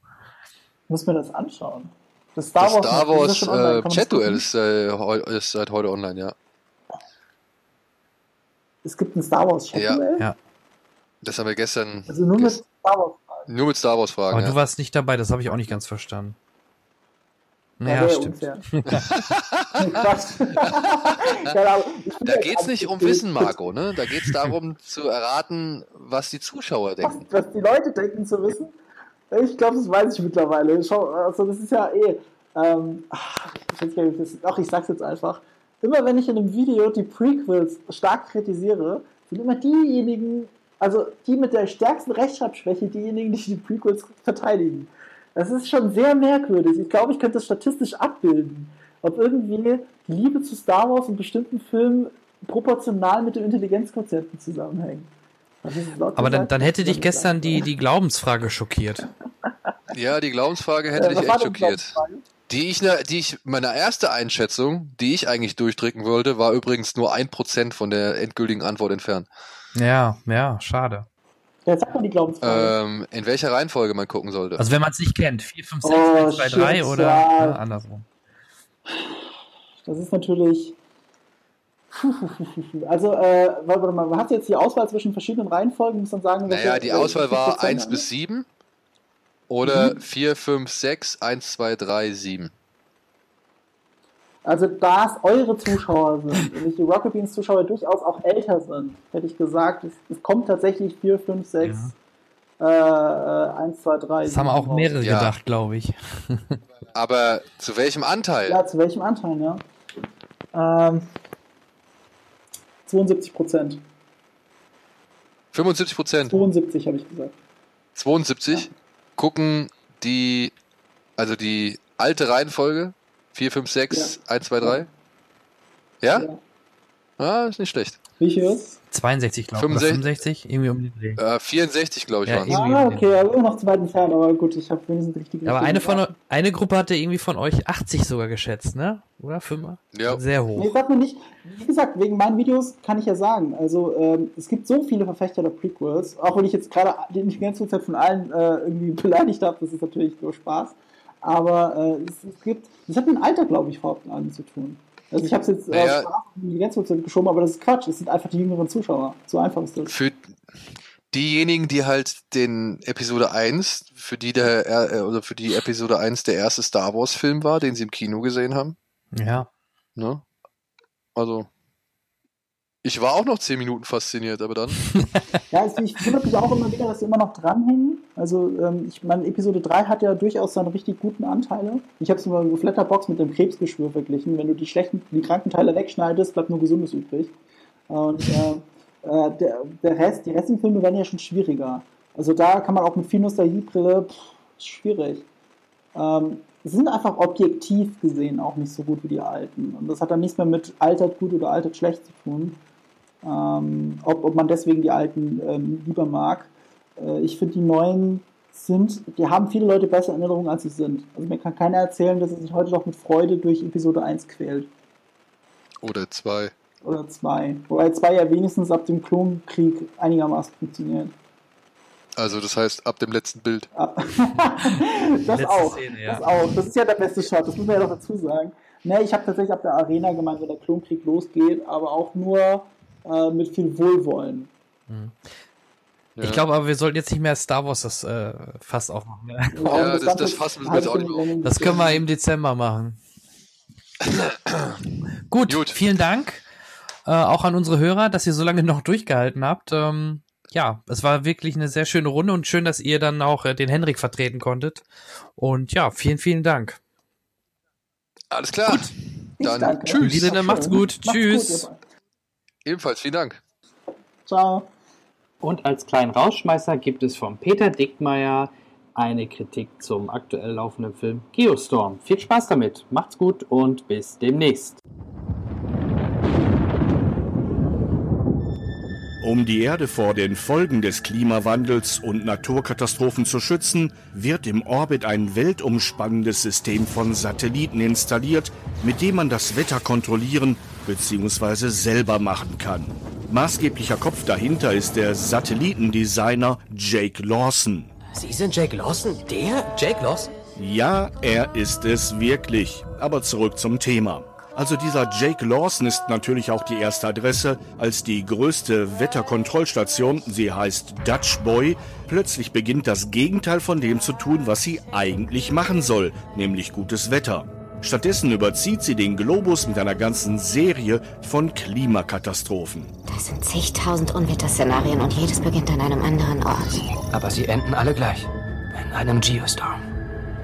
Muss mir das anschauen. Das Star Das Wars, Star ist Wars äh, man das Chat-Duell ist, äh, ist seit heute online, ja. Es gibt ein Star Wars Chat-Duell? Ja. Das haben wir gestern Also nur mit Star Wars. nur mit Star Wars Fragen. Aber ja. du warst nicht dabei, das habe ich auch nicht ganz verstanden. Ja, Ja, stimmt. *laughs* *laughs* Da ja geht's gerade nicht um Wissen, Marco, ne? Da geht's darum zu erraten, was die Zuschauer denken. Was die Leute denken zu wissen? Ich glaube, das weiß ich mittlerweile. Schau, also das ist ja eh. Ähm, ach, ich weiß gar nicht, das, ach, ich sag's jetzt einfach. Immer wenn ich in einem Video die Prequels stark kritisiere, sind immer diejenigen, also die mit der stärksten Rechtschreibschwäche, diejenigen, die die Prequels verteidigen. Das ist schon sehr merkwürdig. Ich glaube, ich könnte das statistisch abbilden. Ob irgendwie die Liebe zu Star Wars in bestimmten Filmen proportional mit dem Intelligenzquotienten zusammenhängt. Aber dann, dann hätte dich gestern die, die Glaubensfrage schockiert. Ja, die Glaubensfrage hätte Äh, dich echt schockiert. Die ich, die ich, meine erste Einschätzung, die ich eigentlich durchdrücken wollte, war übrigens nur ein Prozent von der endgültigen Antwort entfernt. Ja, ja, schade. Ja, sag mal die Glaubensfrage. Ähm, in welcher Reihenfolge man gucken sollte. Also wenn man es nicht kennt, 4, 5, 6, Oh, 1, 2, 3 shit, oder ja. ne, andersrum. Das ist natürlich. *laughs* Also, äh, warte mal, man hat jetzt die Auswahl zwischen verschiedenen Reihenfolgen, muss man sagen. naja, die welche Auswahl war Prozent 1 an? bis 7 oder Mhm. 4, 5, 6, 1, 2, 3, 7. Also, da es eure Zuschauer sind und nicht die Rocket Beans Zuschauer durchaus auch älter sind, hätte ich gesagt, es, es kommt tatsächlich 4, 5, 6, äh, äh, 1, 2, 3. Das haben auch mehrere Ja. gedacht, glaube ich. Aber zu welchem Anteil? Ja, zu welchem Anteil, ja? Ähm, 72 Prozent. 75 Prozent. 72 habe ich gesagt. 72 gucken die, also die alte Reihenfolge. 4, 5, 6, 1, 2, 3. Ja? Ja. Ah, ist nicht schlecht. Wie viel ist? 62, glaube ich. 65, irgendwie um den Dreh. Äh, 64, glaube ich, Ja, Ah, okay, aber immer noch zu weit entfernt, aber gut, ich habe wenigstens richtig Aber eine von eine Gruppe hatte irgendwie von euch 80 sogar geschätzt, ne? Oder Fünfer? Ja. Sehr Nee, hoch. sag mir nicht. Wie gesagt, wegen meinen Videos kann ich ja sagen. Also, ähm, es gibt so viele Verfechter der Prequels, auch wenn ich jetzt gerade die ganze Zeit von allen äh, irgendwie *laughs* beleidigt habe, das ist natürlich nur Spaß. Aber äh, es, es gibt, das hat mit dem Alter, glaube ich, überhaupt allem zu tun. Also, ich habe es jetzt äh, Naja. Spaß die ganze Zeit geschoben, aber das ist Quatsch. Es sind einfach die jüngeren Zuschauer. So einfach ist das. Für diejenigen, die halt den Episode 1, für die der, äh, oder für die Episode 1 der erste Star Wars Film war, den sie im Kino gesehen haben, Ja. ne? Also, ich war auch noch 10 Minuten fasziniert, aber dann, *laughs* Ja, also ich wundere mich auch immer wieder, dass sie immer noch dranhängen. Also, ähm, ich meine, Episode 3 hat ja durchaus seine richtig guten Anteile. Ich habe es mal auf Letterbox mit dem Krebsgeschwür verglichen. Wenn du die schlechten, die kranken Teile wegschneidest, bleibt nur Gesundes übrig. Und äh, äh, der, der Rest, die restlichen Filme werden ja schon schwieriger. Also da kann man auch mit viel Nostalgiebrille, pff, schwierig. Ähm, sie sind einfach objektiv gesehen auch nicht so gut wie die alten. Und das hat dann nichts mehr mit altert gut oder altert schlecht zu tun. Ähm, ob, ob man deswegen die alten ähm, lieber mag. Äh, ich finde, die neuen sind, die haben viele Leute bessere Erinnerungen, als sie sind. Also mir kann keiner erzählen, dass er sich heute noch mit Freude durch Episode 1 quält. oder 2. Oder 2. Wobei 2 ja wenigstens ab dem Klonkrieg einigermaßen funktioniert. Also, das heißt, ab dem letzten Bild. *laughs* Das Letzte auch. Szene, ja. Das auch. Das ist ja der beste Shot, das muss man ja noch dazu sagen. Ne, ich habe tatsächlich ab der Arena gemeint, wenn der Klonkrieg losgeht, aber auch nur äh, mit viel Wohlwollen. Ich glaube aber, wir sollten jetzt nicht mehr Star Wars das äh, Fass aufmachen. Ne? Ja, das, das fassen wir jetzt auch nicht mehr. Das können wir im Dezember machen. *clears throat* Gut, vielen Dank äh, auch an unsere Hörer, dass ihr so lange noch durchgehalten habt. Ähm, ja, es war wirklich eine sehr schöne Runde und schön, dass ihr dann auch äh, den Henrik vertreten konntet. Und ja, vielen, vielen Dank. Alles klar. Dann danke. tschüss. In diesem Sinne, macht's gut. Macht's Tschüss. gut, Ebenfalls, vielen Dank. Ciao. Und als kleinen Rausschmeißer gibt es von Peter Dickmeier eine Kritik zum aktuell laufenden Film Geostorm. Viel Spaß damit, macht's gut und bis demnächst. Um die Erde vor den Folgen des Klimawandels und Naturkatastrophen zu schützen, wird im Orbit ein weltumspannendes System von Satelliten installiert, mit dem man das Wetter kontrollieren bzw. selber machen kann. Maßgeblicher Kopf dahinter ist der Satellitendesigner Jake Lawson. Sie sind Jake Lawson? Der? Jake Lawson? Ja, er ist es wirklich. Aber zurück zum Thema. Also dieser Jake Lawson ist natürlich auch die erste Adresse, als die größte Wetterkontrollstation, sie heißt Dutch Boy, plötzlich beginnt das Gegenteil von dem zu tun, was sie eigentlich machen soll, nämlich gutes Wetter. Stattdessen überzieht sie den Globus mit einer ganzen Serie von Klimakatastrophen. Das sind zigtausend Unwetterszenarien und jedes beginnt an einem anderen Ort. Aber sie enden alle gleich. In einem Geostorm.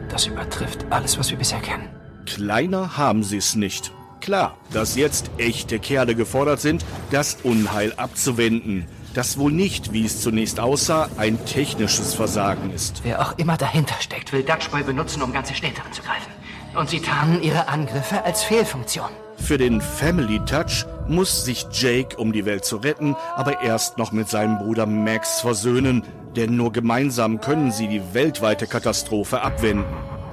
Das übertrifft alles, was wir bisher kennen. Kleiner haben sie es nicht. Klar, dass jetzt echte Kerle gefordert sind, das Unheil abzuwenden. Das wohl nicht, wie es zunächst aussah, ein technisches Versagen ist. Wer auch immer dahinter steckt, will Dutchboy benutzen, um ganze Städte anzugreifen. Und sie tarnen ihre Angriffe als Fehlfunktion. Für den Family Touch muss sich Jake, um die Welt zu retten, aber erst noch mit seinem Bruder Max versöhnen, denn nur gemeinsam können sie die weltweite Katastrophe abwenden.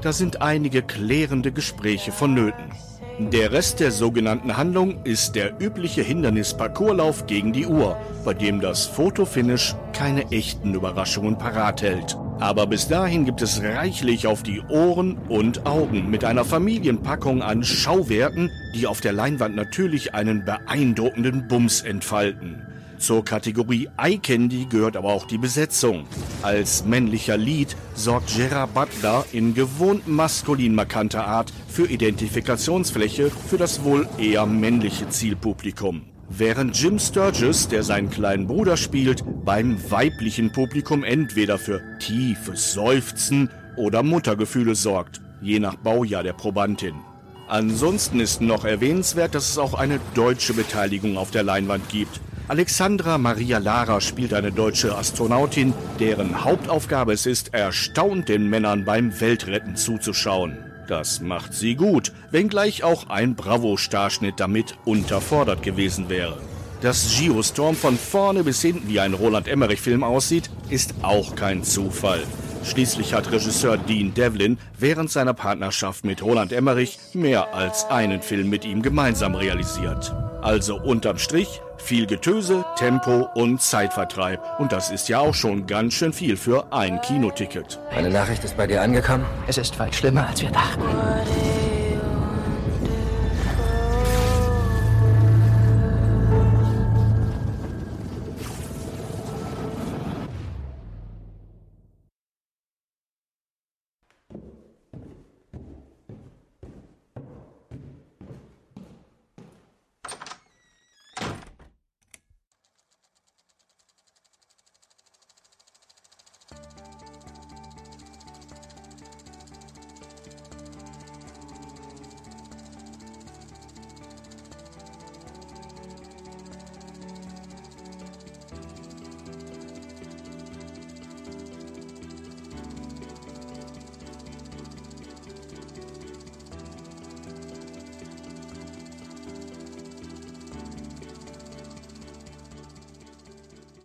Da sind einige klärende Gespräche vonnöten. Der Rest der sogenannten Handlung ist der übliche Hindernis-Parcourslauf gegen die Uhr, bei dem das Fotofinish keine echten Überraschungen parat hält. Aber bis dahin gibt es reichlich auf die Ohren und Augen mit einer Familienpackung an Schauwerten, die auf der Leinwand natürlich einen beeindruckenden Bums entfalten. Zur Kategorie Eye Candy gehört aber auch die Besetzung. Als männlicher Lead sorgt Gerard Butler in gewohnt maskulin markanter Art für Identifikationsfläche für das wohl eher männliche Zielpublikum. Während Jim Sturgis, der seinen kleinen Bruder spielt, beim weiblichen Publikum entweder für tiefes Seufzen oder Muttergefühle sorgt, je nach Baujahr der Probandin. Ansonsten ist noch erwähnenswert, dass es auch eine deutsche Beteiligung auf der Leinwand gibt. Alexandra Maria Lara spielt eine deutsche Astronautin, deren Hauptaufgabe es ist, erstaunt den Männern beim Weltretten zuzuschauen. Das macht sie gut, wenngleich auch ein Bravo-Starschnitt damit unterfordert gewesen wäre. Dass Geostorm von vorne bis hinten wie ein Roland Emmerich-Film aussieht, ist auch kein Zufall. Schließlich hat Regisseur Dean Devlin während seiner Partnerschaft mit Roland Emmerich mehr als einen Film mit ihm gemeinsam realisiert. Also unterm Strich viel Getöse, Tempo und Zeitvertreib. Und das ist ja auch schon ganz schön viel für ein Kinoticket. Eine Nachricht ist bei dir angekommen? Es ist weit schlimmer, als wir dachten.